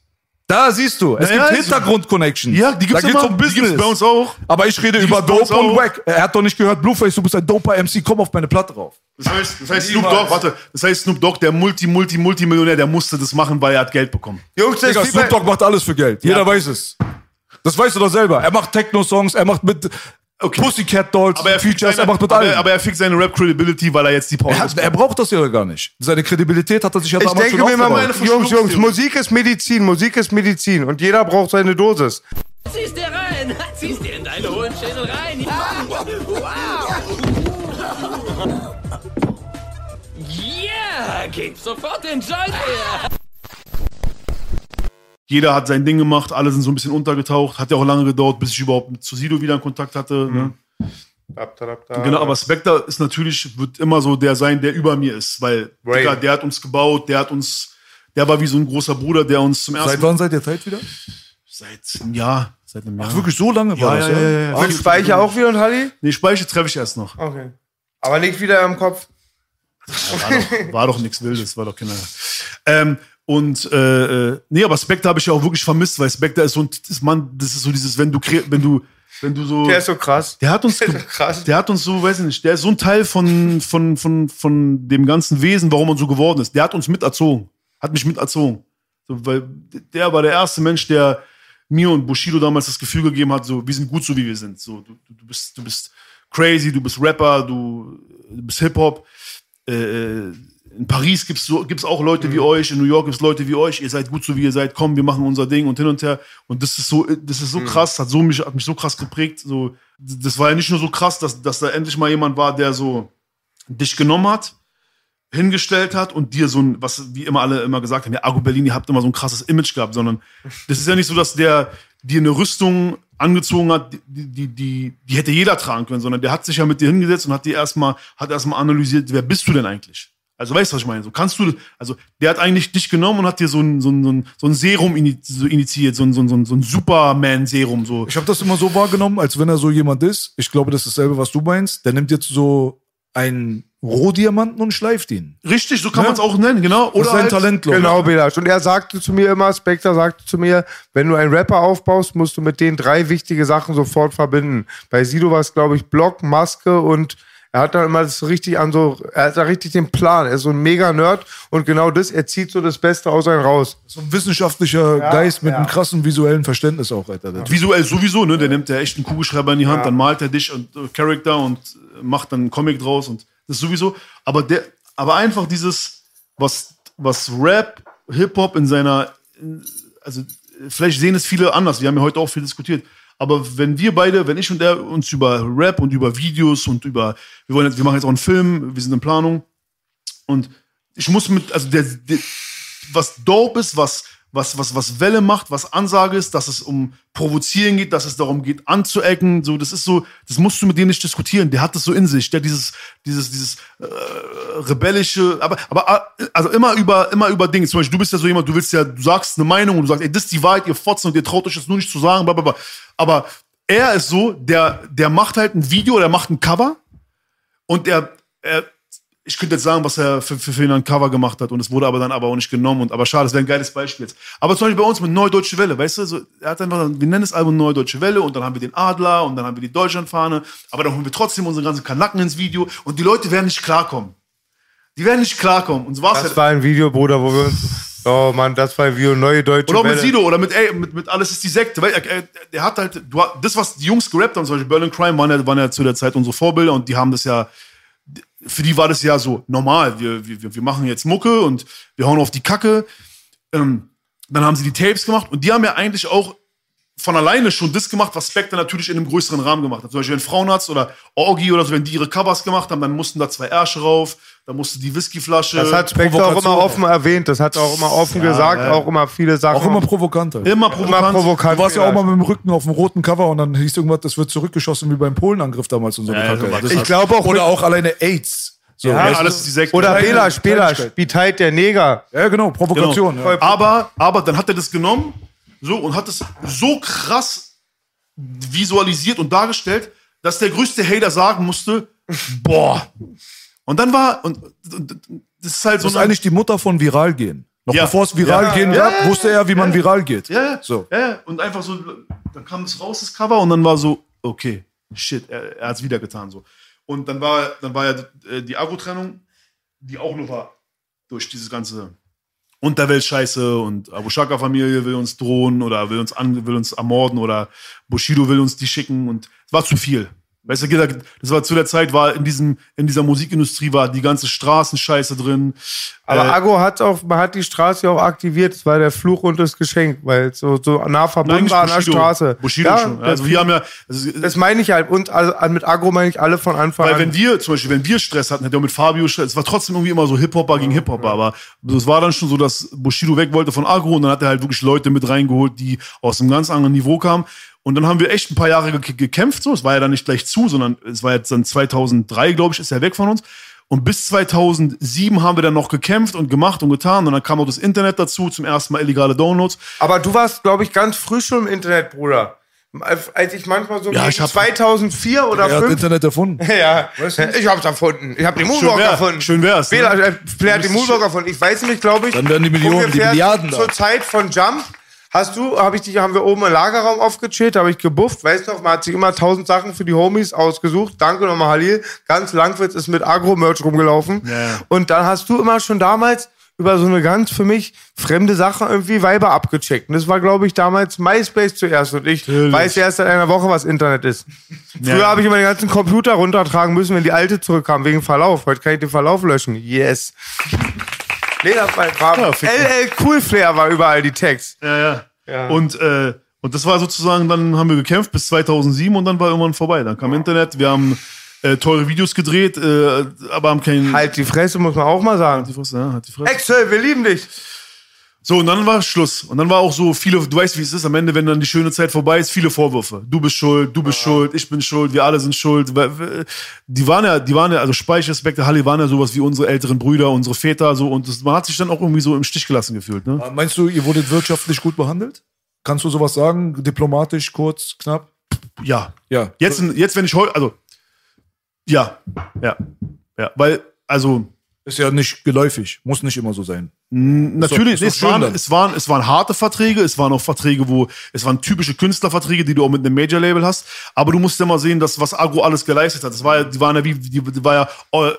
Da siehst du, es Ja, gibt also- Hintergrund-Connections. Ja, die gibt's da geht's immer. um Die Business. gibt's bei uns auch. Aber ich rede Die über Dope und. Wack. Er hat doch nicht gehört, Blueface, du bist ein doper MC, komm auf meine Platte drauf. Das heißt, das heißt Snoop. Dogg, warte, das heißt Snoop Dogg, der Multi, Multi, Multimillionär, der musste das machen, weil er hat Geld bekommen. Jungs, Digga, Snoop Dogg macht alles für Geld. Jeder weiß es. Das weißt du doch selber. Er macht Techno-Songs, er macht mit. Okay. Pussycat Dolls, Aber er, fickt Features, seine, er macht mit aber, allen. aber er fickt seine Rap-Credibility, weil er jetzt die Pause er, hat, er braucht das ja gar nicht. Seine Kredibilität hat er sich ja Ich damals denke schon mir mal, Jungs, Jungs. Musik ist Medizin, Musik ist Medizin und jeder braucht seine Dosis. Zieh's dir rein! Zieh's dir in deine hohen Schädel rein! *laughs* Yeah! Gib sofort den Joint her! Jeder hat sein Ding gemacht, alle sind so ein bisschen untergetaucht. Hat ja auch lange gedauert, bis ich überhaupt mit Sido wieder in Kontakt hatte. Ne? Genau, aber Spectre ist natürlich, wird immer so der sein, der über mir ist, weil. Digga, der hat uns gebaut, der hat uns, der war wie so ein großer Bruder, der uns zum ersten Seit wann seid ihr Zeit wieder? Seit einem Jahr. Seit einem Jahr. Ach, wirklich so lange war Ja, das, ja, ja, ja, ja. Mit Speicher auch wieder und Halli? Nee, Speicher treffe ich erst noch. Okay. Aber liegt wieder im Kopf. War doch, war doch nichts Wildes, war doch keine. Ähm, und äh, äh, nee, aber Spectre habe ich ja auch wirklich vermisst, weil Spectre ist so ein ist, Mann, das ist so dieses, wenn du wenn du wenn du so Der ist so krass. der hat uns Der krass. der hat uns so, weiß ich nicht, der ist so ein Teil von von von von dem ganzen Wesen, warum man so geworden ist. Der hat uns miterzogen, hat mich miterzogen. So, weil der war der erste Mensch, der mir und Bushido damals das Gefühl gegeben hat, so wir sind gut so wie wir sind. So du, du, du bist du bist crazy, du bist Rapper, du, du bist Hip Hop. Äh, in Paris gibt's so, gibt's auch Leute wie euch, in New York gibt's Leute wie euch, ihr seid gut so wie ihr seid, komm, wir machen unser Ding und hin und her. Und das ist so, das ist so krass, hat so mich, hat mich so krass geprägt. So, das war ja nicht nur so krass, dass, dass da endlich mal jemand war, der so dich genommen hat, hingestellt hat und dir so ein, was wie immer alle immer gesagt haben, ja, Argo Berlin, ihr habt immer so ein krasses Image gehabt, sondern *laughs* das ist ja nicht so, dass der dir eine Rüstung angezogen hat, die, die, die, die hätte jeder tragen können, sondern der hat sich ja mit dir hingesetzt und hat dir erstmal, hat erstmal analysiert, wer bist du denn eigentlich? Also weißt du, was ich meine? So kannst du, also der hat eigentlich dich genommen und hat dir so ein, so ein, so ein, so ein Serum initiiert, so ein, so ein, so ein, ein Superman-Serum, so. Ich habe das immer so wahrgenommen, als wenn er so jemand ist. Ich glaube, das ist dasselbe, was du meinst. Der nimmt jetzt so einen Rohdiamanten und schleift ihn. Richtig, so kann Ja. man es auch nennen, genau. Das Oder ist sein halt, Talent, glaub ich. Genau, Belasch. Und er sagte zu mir immer, Spectre sagte zu mir, wenn du einen Rapper aufbaust, musst du mit denen drei wichtige Sachen sofort verbinden. Bei Sido war es, glaube ich, Block, Maske und er hat da immer das so richtig an so, er hat da richtig den Plan. Er ist so ein mega Nerd und genau das, er zieht so das Beste aus einem raus. So ein wissenschaftlicher Geist mit ja. einem krassen visuellen Verständnis auch, Alter. Typ. Visuell sowieso, ne? Der nimmt ja echt einen Kugelschreiber in die Hand, dann malt er dich und äh, Charakter und äh, macht dann einen Comic draus und das ist sowieso. Aber der, aber einfach dieses, was, was Rap, Hip-Hop in seiner, in- also äh, vielleicht sehen es viele anders, wir haben ja heute auch viel diskutiert. Aber wenn wir beide, wenn ich und er uns über Rap und über Videos und über, wir wollen jetzt, wir machen jetzt auch einen Film, wir sind in Planung. Und ich muss mit, also der, der was dope ist, was, was, was, was Welle macht, was Ansage ist, dass es um Provozieren geht, dass es darum geht, anzuecken. So, das ist so, das musst du mit dem nicht diskutieren. Der hat das so in sich. Der dieses, dieses, dieses äh, rebellische, aber, aber äh, also immer über, immer über Dinge. Zum Beispiel, du bist ja so jemand, du willst ja, du sagst eine Meinung und du sagst, ey, das ist die Wahrheit, ihr Fotzen und ihr traut euch das nur nicht zu sagen, bla, bla, bla. Aber er ist so, der, der macht halt ein Video, der macht ein Cover und er, er ich könnte jetzt sagen, was er für, für, für ein Cover gemacht hat und es wurde aber dann aber auch nicht genommen und aber schade, das wäre ein geiles Beispiel jetzt. Aber zum Beispiel bei uns mit Neudeutsche Welle, weißt du, so, er hat einfach, wir nennen das Album Neudeutsche Welle und dann haben wir den Adler und dann haben wir die Deutschlandfahne, aber dann holen wir trotzdem unsere ganzen Kanacken ins Video und die Leute werden nicht klarkommen. Die werden nicht klarkommen und so war's Das halt. war ein Video, Bruder, wo wir uns, oh Mann, das war ein Video, neue deutsche Oder auch mit. Sido oder mit, ey, mit, mit Alles ist die Sekte. Weil er, er, der hat halt, das, was die Jungs gerappt haben, zum Beispiel Berlin Crime, waren ja, waren ja zu der Zeit unsere Vorbilder und die haben das ja, für die war das ja so normal. Wir, wir, wir machen jetzt Mucke und wir hauen auf die Kacke. Ähm, dann haben sie die Tapes gemacht und die haben ja eigentlich auch von alleine schon das gemacht, was Spectre natürlich in einem größeren Rahmen gemacht hat. Zum Beispiel wenn Frauenarzt oder Orgi oder so, wenn die ihre Covers gemacht haben, dann mussten da zwei Ärsche rauf, dann musste die Whiskyflasche. Das hat Spectre auch immer offen erwähnt, das hat er auch immer offen gesagt, ja. auch immer viele Sachen. Auch immer provokant. Alter. immer immer provokant. provokant. Du warst ja auch mal mit dem Rücken auf dem roten Cover und dann hieß irgendwas, das wird zurückgeschossen wie beim Polenangriff damals und so. Ja, ja, das Ich glaube auch, Oder auch alleine AIDS. So, Ja, alles die Sekte. oder Belasch, Kleinigkeit. Bitheit der Neger. Ja, genau, Provokation. Genau. Ja. Aber, aber dann hat er das genommen so, und hat es so krass visualisiert und dargestellt, dass der größte Hater sagen musste, boah. Und dann war, und, und das ist halt so Das ist eigentlich die Mutter von viral gehen. Noch Ja. bevor es viral Ja. gehen Ja, gab, wusste er, wie man viral geht. Ja. So. Ja, ja. Und einfach so, dann kam es raus, das Cover, und dann war so, okay, shit, er, er hat es wieder getan. So. Und dann war, dann war ja äh, die Agro-Trennung, die auch nur war durch dieses ganze Unterweltscheiße und Abu Shaka-Familie will uns drohen oder will uns, an, will uns ermorden oder Bushido will uns die schicken und es war zu viel. Weißt du, das war zu der Zeit, war in diesem, in dieser Musikindustrie war die ganze Straßenscheiße drin. Aber Äh, Agro hat auch, man hat die Straße ja auch aktiviert. Es war der Fluch und das Geschenk, weil so, so nah verbunden war an der Bushido. Straße. Bushido ja, schon. Also wir haben ja, also, das meine ich halt. Und also, mit Agro meine ich alle von Anfang Weil an. wenn wir, zum Beispiel, wenn wir Stress hatten, hat er mit Fabio Stress, es war trotzdem irgendwie immer so Hip-Hopper gegen Hip-Hopper, aber es war dann schon so, dass Bushido weg wollte von Agro und dann hat er halt wirklich Leute mit reingeholt, die aus einem ganz anderen Niveau kamen. Und dann haben wir echt ein paar Jahre ge gekämpft, so. Es war ja dann nicht gleich zu, sondern es war jetzt dann 2003, glaube ich, ist er weg von uns. Und bis 2007 haben wir dann noch gekämpft und gemacht und getan. Und dann kam auch das Internet dazu, zum ersten Mal illegale Downloads. Aber du warst, glaube ich, ganz früh schon im Internet, Bruder. Als ich manchmal so Ja, ich hab- 2004 oder Er hat 5 Internet erfunden. *laughs* Ja, ich hab's erfunden. Ich hab den Moonwalk erfunden. schön wär's, ne? Bela, äh, hat den Moonwalk erfunden. Ich weiß nicht, glaube ich. Dann werden die Millionen, die Milliarden da. Zur Zeit von Jump hast du, habe ich dich, haben wir oben im Lagerraum aufgechillt, habe ich gebufft. Weißt du noch, man hat sich immer tausend Sachen für die Homies ausgesucht. Danke nochmal, Halil. Ganz Langwitz ist mit Agro-Merch rumgelaufen. Ja. Und dann hast du immer schon damals über so eine ganz für mich fremde Sache irgendwie Weiber abgecheckt. Und das war, glaube ich, damals MySpace zuerst. Und ich weiß erst seit einer Woche, was Internet ist. Früher Ja. habe ich immer den ganzen Computer runtertragen müssen, wenn die alte zurückkam, wegen Verlauf. Heute kann ich den Verlauf löschen. Yes. Nee, das war, war Ja, fick LL Cool Flair war überall die Text. Ja, ja. Ja. Und, äh, und das war sozusagen, dann haben wir gekämpft bis 2007 und dann war irgendwann vorbei. Dann kam Internet, wir haben äh, teure Videos gedreht, äh, aber haben keinen. Halt die Fresse, muss man auch mal sagen. Die Fresse, ja, halt die Fresse. Excel, wir lieben dich. So, und dann war Schluss. Und dann war auch so viele, du weißt, wie es ist, am Ende, wenn dann die schöne Zeit vorbei ist, viele Vorwürfe. Du bist schuld, du bist schuld, ich bin schuld, wir alle sind schuld. Äh, Die waren ja, die waren ja, also Speicherspekte, Halle waren ja sowas wie unsere älteren Brüder, unsere Väter, so, und das, man hat sich dann auch irgendwie so im Stich gelassen gefühlt, ne? Meinst du, ihr wurdet wirtschaftlich gut behandelt? Kannst du sowas sagen? Diplomatisch, kurz, knapp? Ja. Ja. Jetzt, jetzt, wenn ich heute, also, ja, ja, ja, weil, also, Ist ja nicht geläufig. Muss nicht immer so sein. Natürlich, ist doch es, schön waren, dann. es, waren, es waren harte Verträge, es waren auch Verträge, wo, es waren typische Künstlerverträge, die du auch mit einem Major-Label hast. Aber du musst ja mal sehen, dass was Agro alles geleistet hat. Das war ja, die waren ja wie, die, die war ja, äh,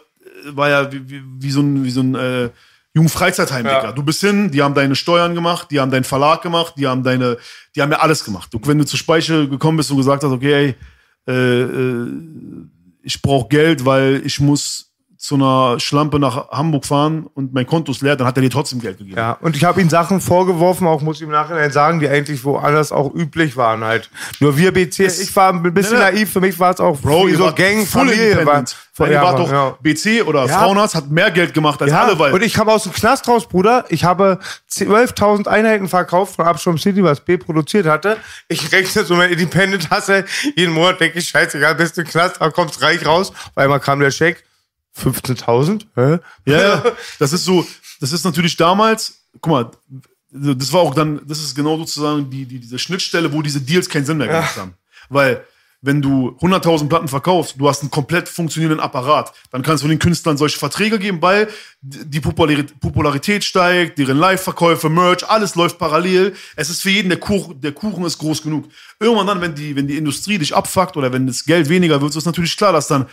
war ja wie, wie, wie so ein, wie so ein äh, Jugendfreizeitheim, Ja. Du bist hin, die haben deine Steuern gemacht, die haben deinen Verlag gemacht, die haben deine, die haben ja alles gemacht. Du, wenn du zur Speiche gekommen bist und gesagt hast, okay, ey, äh, äh, ich brauche Geld, weil ich muss zu einer Schlampe nach Hamburg fahren und mein Konto ist leer, dann hat er dir trotzdem Geld gegeben. Ja, und ich habe ihm Sachen vorgeworfen, auch muss ich im Nachhinein sagen, die eigentlich woanders auch üblich waren halt. Nur wir BC, ich war ein bisschen Ja, ja. naiv, für mich war es auch Bro, so Gang, full Familie. War, independent. Weil ihr wart doch ja. BC oder Ja. Frauenarzt hat mehr Geld gemacht als Ja, alle, weil und ich kam aus dem Knast raus, Bruder. Ich habe 12.000 Einheiten verkauft von Absturm City, was B produziert hatte. Ich rechne so meine Independent-Hasse. Jeden Monat denke ich, scheißegal, bist du im Knast, aber kommst reich raus. Auf einmal kam der Scheck. 15.000? Hä? Ja, ja, *laughs* das ist so, das ist natürlich damals, guck mal, das war auch dann, das ist genau sozusagen die, die, diese Schnittstelle, wo diese Deals keinen Sinn mehr gemacht haben. Weil, wenn du 100.000 Platten verkaufst, du hast einen komplett funktionierenden Apparat, dann kannst du den Künstlern solche Verträge geben, weil die Popularität, steigt, deren Live-Verkäufe, Merch, alles läuft parallel. Es ist für jeden, der Kuchen, der Kuchen ist groß genug. Irgendwann dann, wenn die, wenn die Industrie dich abfuckt oder wenn das Geld weniger wird, ist natürlich klar, dass dann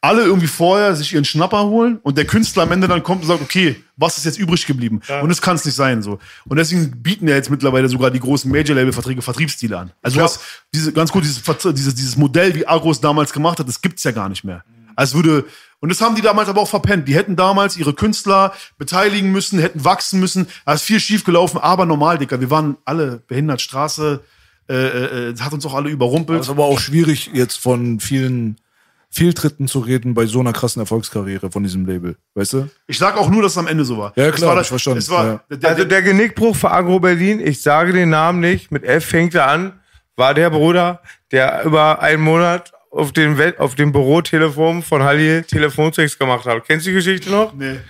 alle irgendwie vorher sich ihren Schnapper holen und der Künstler am Ende dann kommt und sagt, okay, was ist jetzt übrig geblieben? Und das kann es nicht sein so. Und deswegen bieten ja jetzt mittlerweile sogar die großen Major-Label-Verträge Vertriebsstile an. Also du hast diese, ganz gut, dieses, dieses, dieses Modell, wie Agros damals gemacht hat, das gibt's ja gar nicht mehr. Also würde, und das haben die damals aber auch verpennt. Die hätten damals ihre Künstler beteiligen müssen, hätten wachsen müssen. Da ist viel schief gelaufen, aber normal, Dicker. Wir waren alle behindert, Straße, äh, äh, äh, hat uns auch alle überrumpelt. Das ist aber auch schwierig, jetzt von vielen Fehltritten zu reden bei so einer krassen Erfolgskarriere von diesem Label. Weißt du? Ich sag auch nur, dass es am Ende so war. Ja, Es klar, war hab das- ich verstanden. Es war, Ja. der, der, Also der Genickbruch für Agro Berlin, ich sage den Namen nicht, mit F fängt er an, war der Bruder, der über einen Monat auf dem, Welt, auf dem Bürotelefon von Halil Telefonsex gemacht hat. Kennst du die Geschichte noch? nee. *laughs*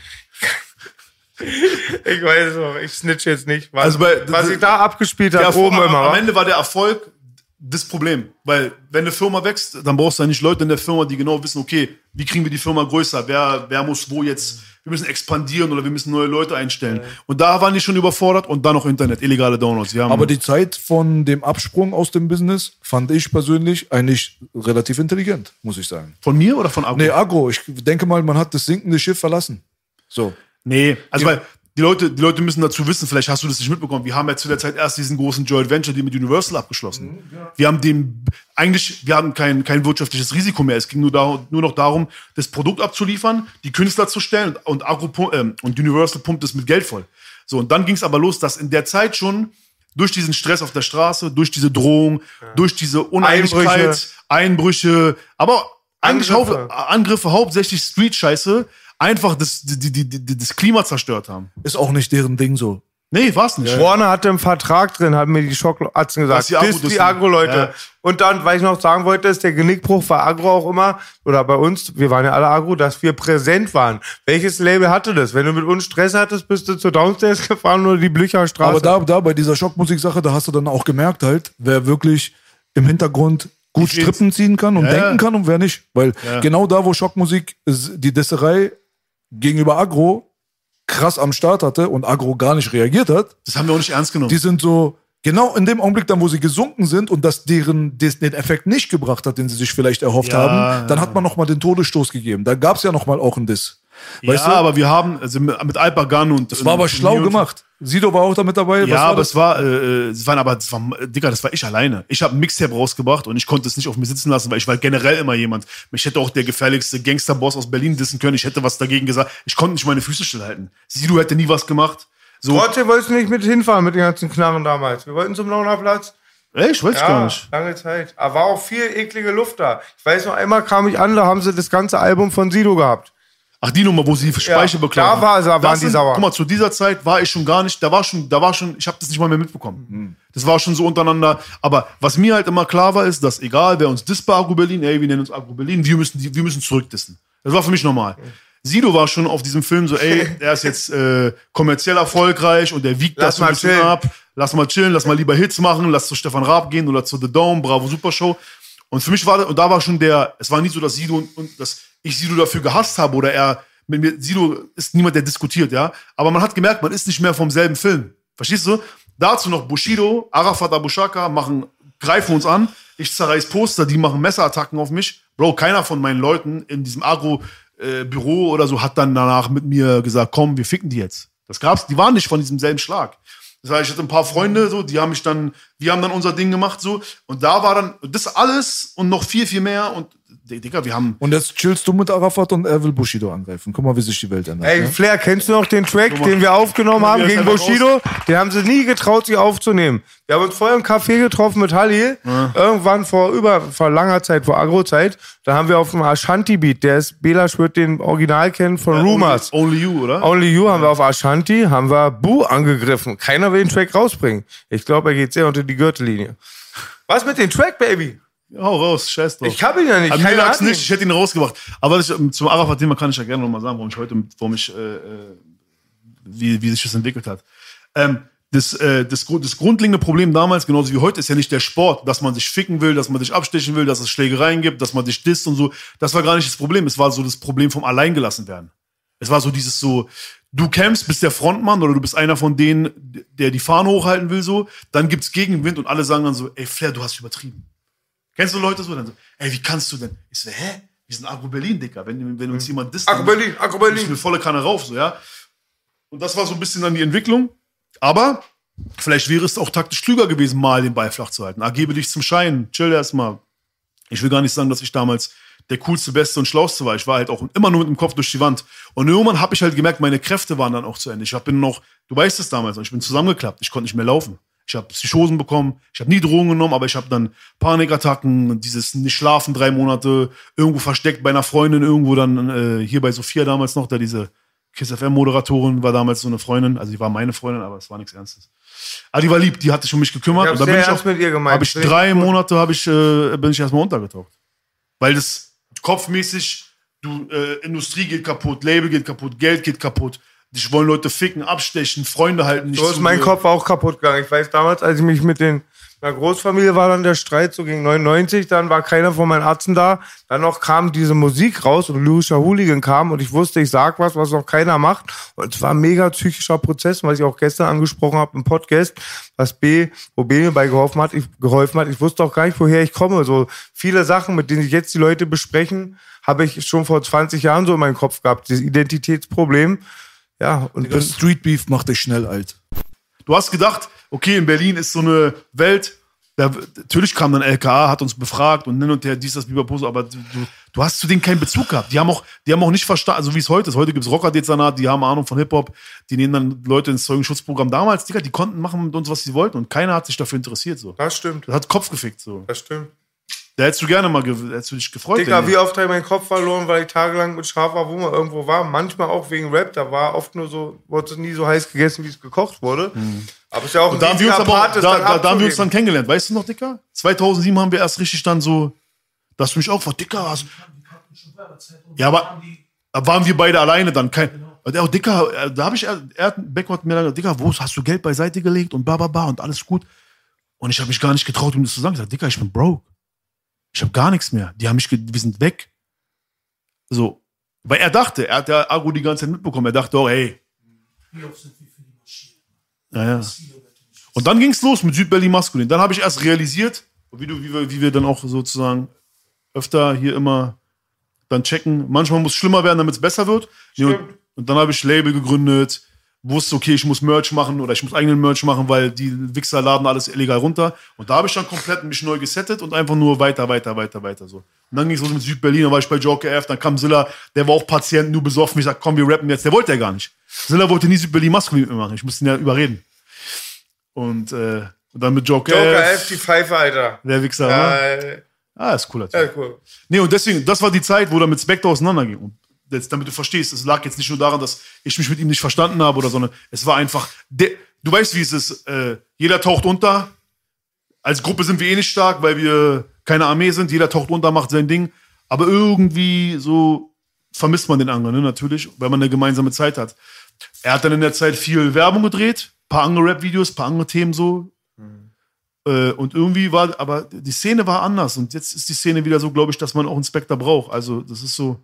Ich weiß es noch, ich snitch jetzt nicht. Was, Also bei- was ich da abgespielt habe, oben immer. am? Ende war der Erfolg das Problem. Weil, wenn eine Firma wächst, dann brauchst du ja nicht Leute in der Firma, die genau wissen, okay, wie kriegen wir die Firma größer? Wer, wer muss wo jetzt, wir müssen expandieren oder wir müssen neue Leute einstellen. Und da waren die schon überfordert und dann noch Internet, illegale Downloads. Aber die Zeit von dem Absprung aus dem Business fand ich persönlich eigentlich relativ intelligent, muss ich sagen. von mir oder von Agro? Nee, Agro, ich denke mal, man hat das sinkende Schiff verlassen. So. Nee, also weil die Leute, die Leute müssen dazu wissen, vielleicht hast du das nicht mitbekommen. Wir haben ja zu der Zeit erst diesen großen Joint Venture, die mit Universal abgeschlossen. Wir haben dem, eigentlich, wir hatten kein, kein wirtschaftliches Risiko mehr. Es ging nur, da, nur noch darum, das Produkt abzuliefern, die Künstler zu stellen und, Agro, pu- ähm, und Universal pumpt es mit Geld voll. So, und dann ging es aber los, dass in der Zeit schon durch diesen Stress auf der Straße, durch diese Drohung, durch diese Uneinigkeit, Einbrüche, aber eigentlich Angriffe. Angriffe, Angriffe hauptsächlich Street-Scheiße, einfach das, die, die, die, das Klima zerstört haben. Ist auch nicht deren Ding so. Nee, war's nicht. Warner hatte im Vertrag drin, hat mir die Schockatzen gesagt. Was die Das Agro- ist die Agro-Leute. Ja. Und dann, weil ich noch sagen wollte, ist der Genickbruch bei Agro auch immer, oder bei uns, wir waren ja alle Agro, dass wir präsent waren. Welches Label hatte das? Wenn du mit uns Stress hattest, bist du zur Downstairs gefahren oder die Blücherstraße. Aber da, da bei dieser Schockmusik-Sache, da hast du dann auch gemerkt halt, wer wirklich im Hintergrund gut. Strippen ziehen kann und Ja, denken ja. kann und wer nicht. Weil Ja. genau da, wo Schockmusik die Desserei gegenüber Agro krass am Start hatte und Agro gar nicht reagiert hat, Das haben wir auch nicht ernst genommen. die sind so, genau in dem Augenblick dann, wo sie gesunken sind und das deren des, den Effekt nicht gebracht hat, den sie sich vielleicht erhofft Ja, haben, dann hat man nochmal den Todesstoß gegeben. Da gab's ja nochmal auch einen Diss. Ja, Weißt du? aber wir haben, also mit, Alpagan und. Das war aber schlau gemacht. Sido war auch da mit dabei. Was Ja, war aber das? es war, äh, es waren aber, das war, Digga, das war ich alleine. Ich habe ein Mixtape rausgebracht und ich konnte es nicht auf mir sitzen lassen, weil ich war generell immer jemand. Mich hätte auch der gefährlichste Gangsterboss aus Berlin dissen können. Ich hätte was dagegen gesagt. Ich konnte nicht meine Füße stillhalten. Sido hätte nie was gemacht. So, Trotzdem wolltest du nicht mit hinfahren mit den ganzen Knarren damals. Wir wollten zum Launerplatz. ey, ich weiß Ja, gar nicht. lange Zeit. Aber war auch viel eklige Luft da. Ich weiß noch, einmal kam ich an, da haben sie das ganze Album von Sido gehabt. Ach, die Nummer, wo sie Speicher beklaut da haben. war- da waren die sauer. Guck mal, zu dieser Zeit war ich schon gar nicht, da war schon, da war schon, ich habe das nicht mal mehr mitbekommen. Das war schon so untereinander. Aber was mir halt immer klar war, ist, dass egal, wer uns disst bei Agro Berlin, ey, wir nennen uns Agro Berlin, wir müssen, wir müssen zurückdissen. Das war für mich normal. Sido war schon auf diesem Film so, ey, *laughs* er ist jetzt äh, kommerziell erfolgreich und der wiegt Lass das so ein bisschen chillen. ab. Lass mal chillen, lass mal lieber Hits machen, lass zu Stefan Raab gehen oder zu The Dome, Bravo Super Show. Und für mich war, und da war schon der, es war nicht so, dass Sido und, und dass ich Sido dafür gehasst habe oder er, mit mir, Sido ist niemand, der diskutiert, ja. Aber man hat gemerkt, man ist nicht mehr vom selben Film. Verstehst du? Dazu noch Bushido, Arafat Abushaka machen, greifen uns an. Ich zerreiß Poster, die machen Messerattacken auf mich. Bro, keiner von meinen Leuten in diesem Agro-Büro oder so hat dann danach mit mir gesagt, komm, wir ficken die jetzt. Das gab's, die waren nicht von diesem selben Schlag. Das heißt, ich hatte ein paar Freunde, so, die haben mich dann, wir haben dann unser Ding gemacht, so. Und da war dann das alles und noch viel, viel mehr. Und, Digga, wir haben, Und jetzt chillst du mit Arafat und er will Bushido angreifen. Guck mal, wie sich die Welt ändert. Ey, ne? Flair, kennst du noch den Track, den wir aufgenommen haben gegen Bushido? Den haben sie nie getraut, sich aufzunehmen. Wir haben uns vorher im Café getroffen mit Halli. Irgendwann vor über, vor langer Zeit, vor Agro-Zeit. Da haben wir auf dem Ashanti-Beat, der ist, Belasch wird den Original kennen von Rumors. Only, only You, oder? Only You haben wir auf Ashanti, haben wir Boo angegriffen. Keiner will den Track rausbringen. Ich glaube, er geht sehr unter die Gürtellinie. Was mit dem Track, Baby? Hau raus, scheiß drauf. Ich hab ihn ja nicht. An mir lag's nicht, ich hätte ihn rausgebracht. Aber das, ähm, zum Arafat-Thema kann ich ja gerne nochmal sagen, warum ich heute, warum ich, äh, äh, wie, wie sich das entwickelt hat. Ähm, das, äh, das, das grundlegende Problem damals, genauso wie heute, ist ja nicht der Sport, dass man sich ficken will, dass man sich abstechen will, dass es Schlägereien gibt, dass man sich disst und so. Das war gar nicht das Problem. Es war so das Problem vom Alleingelassen werden. Es war so dieses so, du kämpfst, bist der Frontmann oder du bist einer von denen, der die Fahne hochhalten will, so. Dann gibt's Gegenwind und alle sagen dann so, ey Flair, du hast übertrieben. Kennst du Leute so? Dann so, ey, wie kannst du denn? Ich so, hä? Wir sind Agro Berlin, Dicker. Wenn, wenn uns jemand disst, Agro Berlin, Agro Berlin. Ich will volle Kanne rauf, so, ja. Und das war so ein bisschen dann die Entwicklung. Aber vielleicht wäre es auch taktisch klüger gewesen, mal den Ball flach zu halten. Ergebe dich zum Schein, chill erstmal. Ich will gar nicht sagen, dass ich damals der coolste, beste und schlauste war. Ich war halt auch immer nur mit dem Kopf durch die Wand. Und irgendwann habe ich halt gemerkt, meine Kräfte waren dann auch zu Ende. Ich hab- bin noch, du weißt es damals, ich bin zusammengeklappt. Ich konnte nicht mehr laufen. Ich habe Psychosen bekommen. Ich habe nie Drogen genommen, aber ich habe dann Panikattacken, dieses nicht schlafen drei Monate, irgendwo versteckt bei einer Freundin, irgendwo dann äh, hier bei Sophia damals noch, da diese Kiss FM Moderatorin war damals so eine Freundin, also die war meine Freundin, aber es war nichts Ernstes. Aber die war lieb, die hat sich um mich gekümmert Ich und da bin ich auch, mit ihr gemeint. habe ich drei. Monate habe ich äh, bin ich erstmal untergetaucht, weil das kopfmäßig du äh, Industrie geht kaputt, Label geht kaputt, Geld geht kaputt. Dich wollen Leute ficken, abstechen, Freunde halten nicht So ist mein. Kopf auch kaputt gegangen. Ich weiß damals, als ich mich mit den meiner Großfamilie war dann der Streit so gegen 99, dann war keiner von meinen Ärzten da. Dann noch kam diese Musik raus und Lyrischer Hooligan kam und ich wusste, ich sag was, was noch keiner macht. Und es war ein mega psychischer Prozess, was ich auch gestern angesprochen habe im Podcast, was B, wo B mir bei geholfen hat, ich, geholfen hat. Ich wusste auch gar nicht, woher ich komme. So viele Sachen, mit denen sich jetzt die Leute besprechen, habe ich schon vor 20 Jahren so in meinem Kopf gehabt. Dieses Identitätsproblem. Ja, und Digga, bin, Street Beef macht dich schnell alt. Du hast gedacht, okay, in Berlin ist so eine Welt, da, natürlich kam dann LKA, hat uns befragt und hin und her, dies, das, Biberpose, aber du, du, du hast zu denen keinen Bezug gehabt. Die haben auch, die haben auch nicht verstanden, also wie es heute ist. Heute gibt es Rocker-Dezernat, die haben Ahnung von Hip-Hop, die nehmen dann Leute ins Zeugenschutzprogramm. Damals, Digga, die konnten machen mit uns, was sie wollten und keiner hat sich dafür interessiert. So. das stimmt, Das hat Kopf gefickt. So. das stimmt. Da hättest du gerne mal, hättest du dich gefreut. Digga, wie oft habe ich meinen Kopf verloren, weil ich tagelang mit scharf war, wo man irgendwo war. Manchmal auch wegen Rap, da war oft nur so, wurde es nie so heiß gegessen, wie es gekocht wurde. Aber ist ja auch Und da haben wir uns aber Part, da, dann da, da haben wir uns dann kennengelernt. Weißt du noch, Dicker? 2007 haben wir erst richtig dann so, dass du mich auch war, Dicker. Hast, ja, aber da waren wir beide alleine dann. Kein, er auch, Dicker, äh, da habe ich, er, hat, Beck hat mir dann gesagt, Dicker, wo hast du Geld beiseite gelegt und bla bla bla und alles gut. Und ich habe mich gar nicht getraut, ihm das zu sagen. Ich sag, Dicker, ich bin broke. Ich habe gar nichts mehr. Die haben mich, wir sind weg. So. Weil er dachte, er hat ja Agro die ganze Zeit mitbekommen. Er dachte auch, hey. Ja, ja. Und dann ging es los mit Südberlin Maskulin. Dann habe ich erst realisiert, wie, du, wie, wir, wie wir dann auch sozusagen öfter hier immer dann checken. Manchmal muss es schlimmer werden, damit es besser wird. Und, und dann habe ich Label gegründet, wusste, okay, ich muss Merch machen oder ich muss eigenen Merch machen, weil die Wichser laden alles illegal runter. Und da habe ich dann komplett mich neu gesettet und einfach nur weiter, weiter, weiter, weiter so. Und dann ging es los mit Südberlin, dann war ich bei Joker F, dann kam Silla, der war auch Patient, nur besoffen. Ich sag, komm, wir rappen jetzt. Der wollte ja gar nicht. Silla wollte nie Südberlin Maskulin mit mir machen. Ich musste ihn ja überreden. Und, äh, und dann mit Joker, Joker F, F, die Pfeife, Alter. der Wichser. Ja, ne? Ah, ist cooler Typ. ja, cool. Nee, und deswegen, das war die Zeit, wo er mit Spectre auseinanderging. Jetzt, damit du verstehst, es lag jetzt nicht nur daran, dass ich mich mit ihm nicht verstanden habe oder sondern es war einfach, der, du weißt, wie es ist, äh, jeder taucht unter. Als Gruppe sind wir eh nicht stark, weil wir keine Armee sind. Jeder taucht unter, macht sein Ding. Aber irgendwie so vermisst man den anderen, ne, natürlich, weil man eine gemeinsame Zeit hat. Er hat dann in der Zeit viel Werbung gedreht, paar andere Rap-Videos, paar andere Themen so. Äh, und irgendwie war, aber die Szene war anders. Und jetzt ist die Szene wieder so, glaube ich, dass man auch einen Spectre braucht. Also, das ist so.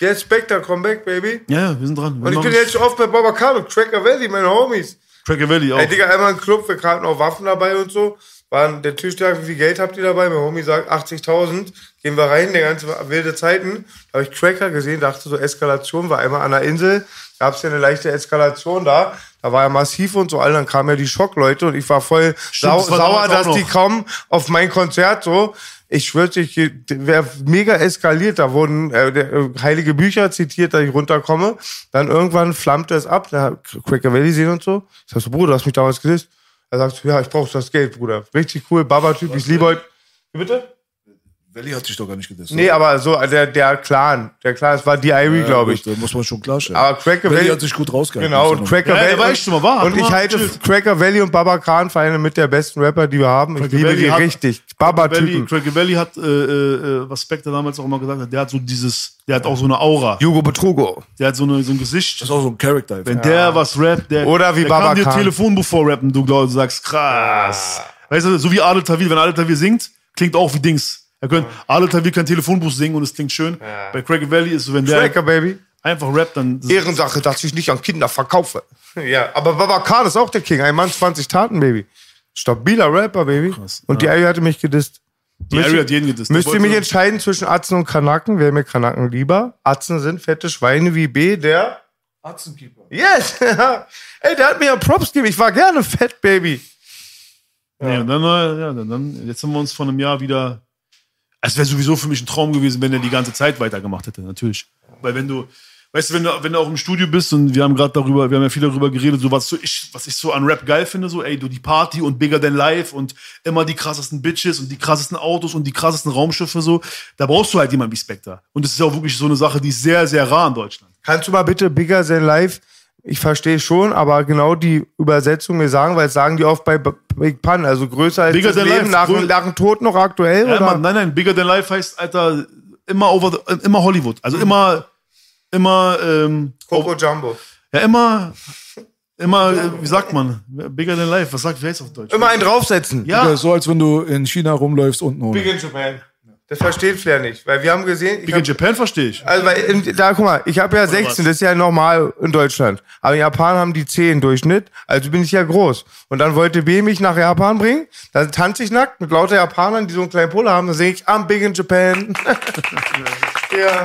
Jetzt Spectre, come back, baby. Ja, ja, wir sind dran. Wir Und ich bin jetzt oft bei Baba Carlo, Cracker Valley, meine Homies. Cracker Valley auch. Ey, Digga, einmal ein Club, wir hatten auch Waffen dabei und so. Waren der Tisch da, wie viel Geld habt ihr dabei? Mein Homie sagt 80.000. Gehen wir rein, der ganze wilde Zeiten. Da habe ich Cracker gesehen, dachte so, Eskalation war einmal an der Insel. Gab es ja eine leichte Eskalation da. Da war ja massiv und so. All dann kamen ja die Schockleute und ich war voll sau das war sauer, dass die noch. kommen auf mein Konzert so. Ich schwör's dir, ich wäre mega eskaliert. Da wurden äh, äh, heilige Bücher zitiert, dass ich runterkomme. Dann irgendwann flammte es ab. Da Cracker Valley sehen und so. Ich sag so, Bruder, du hast mich damals gedisst. Er sagt, ja, ich brauche das Geld, Bruder. Richtig cool, Baba-Typ, ich liebe euch. Bitte? Valley hat sich doch gar nicht gedisst. Nee, aber so, der, der Clan. Der Clan, es war die Irie, glaube ich. Da muss man schon klarstellen. Aber Cracker Valley Valley. hat sich gut rausgehalten. Genau, und Cracker Ja, Valley. war echt schon mal wahr. und ich halte. Cracker Valley und Baba Khan für eine mit der besten Rapper, die wir haben. Ich Cracker liebe Valley die hat- richtig. Valley, Baba-Typen. Cracker Valley hat, äh, äh, was Spectre damals auch immer gesagt hat, der hat so dieses, der hat auch so eine Aura. Hugo Betrugo. Der hat so, eine, so ein Gesicht. Das ist auch so ein Charakter. Wenn der was rappt, der, Oder wie der Baba kann dir Khan. Telefonbuch vorrappen, du glaubst, du sagst, krass. Weißt du, so wie Adel Tawil, wenn Adel Tawil singt, klingt auch wie Dings. Er könnte, Adel Tawil kann Telefonbuch singen und es klingt schön. Bei Cracker Valley ist so, wenn der Cracker, Baby. einfach rappt, dann. Ehrensache, dass ich nicht an Kinder verkaufe. *laughs* Ja, aber Baba Khan ist auch der King. Ein Mann, 20 Taten, Baby. Stabiler Rapper, Baby. Krass, Und die Irie hatte mich gedisst. Die Müsst ihr- hat jeden gedisst. Müsst ihr mich entscheiden zwischen Atzen und Kanaken? Wer mir Kanaken lieber? Atzen sind fette Schweine wie B, der. Atzenkeeper. Yes! *laughs* Ey, der hat mir ja Props gegeben. Ich war gerne fett, Baby. Nee, und dann, ja, dann, dann, jetzt haben wir uns vor einem Jahr wieder. Es wäre sowieso für mich ein Traum gewesen, wenn er die ganze Zeit weitergemacht hätte, natürlich. Weil wenn du, weißt du, wenn du, wenn du auch im Studio bist und wir haben gerade darüber, wir haben ja viel darüber geredet, so was, so ich, was ich so an Rap geil finde, so, ey, du die Party und Bigger Than Life und immer die krassesten Bitches und die krassesten Autos und die krassesten Raumschiffe, so, da brauchst du halt jemanden wie Spectre. Und das ist auch wirklich so eine Sache, die ist sehr, sehr rar in Deutschland. Kannst du mal bitte Bigger Than Life? Ich verstehe schon, aber genau die Übersetzung mir sagen, weil das sagen die oft bei Big Pun, also größer als Bigger das than Leben life, nach, nach dem Tod noch aktuell, Ja, oder? Mann, nein, nein, Bigger Than Life heißt, Alter, immer over the, immer Hollywood. Also immer, immer, ähm, Coco Jumbo. Ja, immer, immer, äh, wie sagt man? Bigger than life. Was sagt, wer ist auf Deutsch? Immer einen draufsetzen. Ja, Ja, so als wenn du in China rumläufst unten ohne. Big in Japan. Das versteht Flair nicht, weil wir haben gesehen, ich Big in hab, Japan verstehe ich. also weil in, da guck mal, ich habe ja 16, das ist ja normal in Deutschland. Aber in Japan haben die 10 Durchschnitt, also bin ich ja groß. Und dann wollte B mich nach Japan bringen, dann tanze ich nackt mit lauter Japanern, die so einen kleinen Puller haben, dann singe ich I'm big in Japan. *laughs* ja.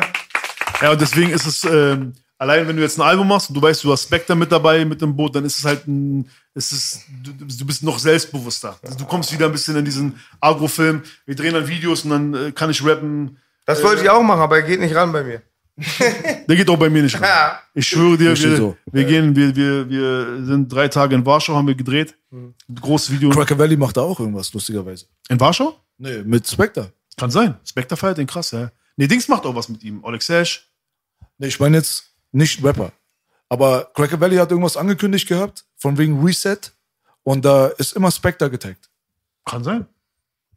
Ja, und deswegen ist es, ähm, allein wenn du jetzt ein Album machst und du weißt, du hast Spectre mit dabei mit dem Boot, dann ist es halt ein, es ist, du, du bist noch selbstbewusster. Also du kommst wieder ein bisschen in diesen Agro-Film. Wir drehen dann Videos und dann äh, kann ich rappen. Das wollte ich auch machen, aber er geht nicht ran bei mir. *laughs* Der geht auch bei mir nicht. Ja. Ich schwöre dir, wir, so. wir gehen, wir, wir, wir sind drei Tage in Warschau, haben wir gedreht. Mhm. Großes Video. Cracker Valley macht da auch irgendwas, lustigerweise. In Warschau? Nee, mit Spectre. Kann sein. Spectre feiert den krass, ja. Nee, Dings macht auch was mit ihm. Oleg Sash. Nee, ich meine jetzt nicht Rapper. Aber Cracker Valley hat irgendwas angekündigt gehabt, von wegen Reset. Und da ist immer Spectre getaggt. Kann sein.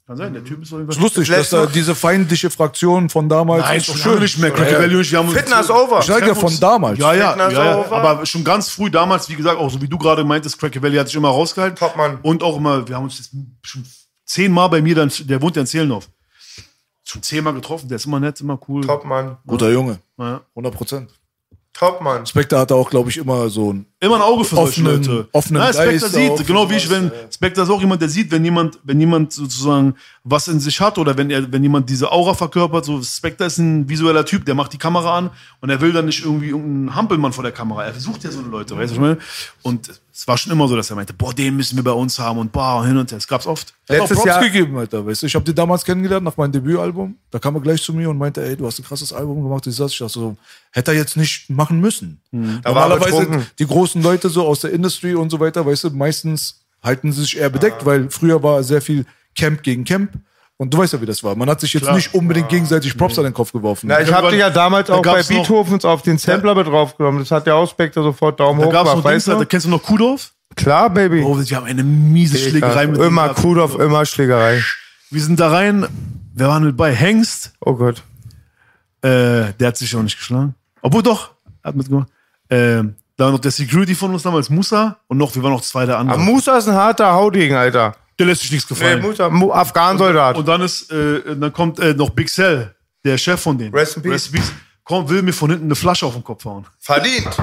Kann sein. Der Typ ist jeden Ist lustig, dass da diese feindliche Fraktion von damals. Nein, ist doch schon nicht mehr. Cracker Ja, Valley und wir haben Fitness over. Ich sage ja von damals. Ja, ja, Fitness ja, ja. over. aber schon ganz früh damals, wie gesagt, auch so wie du gerade meintest, Cracker Valley hat sich immer rausgehalten. Top, Mann. Und auch immer, wir haben uns jetzt schon zehnmal bei mir, dann, der wohnt ja in Zehlendorf. Schon zehnmal getroffen, der ist immer nett, immer cool. Top, Mann. Guter Junge. Ja. 100 Prozent. Top, Mann. Spectre hatte auch, glaube ich, immer so ein. Immer ein Auge für solche Offenen- Leute. offenen ja, Spectre Geist sieht, genau wie ich, wenn Spectre ist auch jemand, der sieht, wenn jemand, wenn jemand sozusagen was in sich hat oder wenn er, wenn jemand diese Aura verkörpert, so Spectre ist ein visueller Typ, der macht die Kamera an und er will dann nicht irgendwie irgendeinen Hampelmann vor der Kamera. Er versucht ja so eine Leute, weißt du, was ich meine? Und es war schon immer so, dass er meinte, boah, den müssen wir bei uns haben und boah, hin und her. Das gab's oft. Er hat auch Letztes Props Jahr- gegeben, Alter. Weißt du, ich habe die damals kennengelernt nach meinem Debütalbum. Da kam er gleich zu mir und meinte, ey, du hast ein krasses Album gemacht. Ich dachte so, hätte er jetzt nicht machen müssen. Da war er Normalerweise betrunken. die großen Leute so aus der Industry und so weiter, weißt du, meistens halten sie sich eher bedeckt, weil früher war sehr viel Camp gegen Camp. Und du weißt ja, wie das war. Man hat sich jetzt Klar. nicht unbegleich gegenseitig Props an den Kopf geworfen. Na, ich habe dich ja damals Da auch bei Beethovens auf den Sampler mit draufgenommen. Das hat der Auspektor sofort Daumen Da hoch gab's noch gemacht, weißt da du? kennst du noch Kudorf? Klar, Baby. Oh, die haben eine miese Schlägerei mit immer Kudorf, immer Schlägerei. Wir sind da rein, wer war mit bei? Hengst, Oh Gott. Äh, der hat sich auch nicht geschlagen. Obwohl doch, er hat mitgemacht. Ähm, da war noch der Security von uns damals, Musa. Und noch, wir waren noch zwei der Aber anderen. Musa ist ein harter Haudegen, Alter. Der lässt sich nichts Nee, gefallen. Musa, Mu Afghan-Soldat. und dann ist, äh, dann kommt äh, noch Big Cell, der Chef von denen. Rest in peace. Kommt, will mir von hinten eine Flasche auf den Kopf hauen. Verdient. *laughs*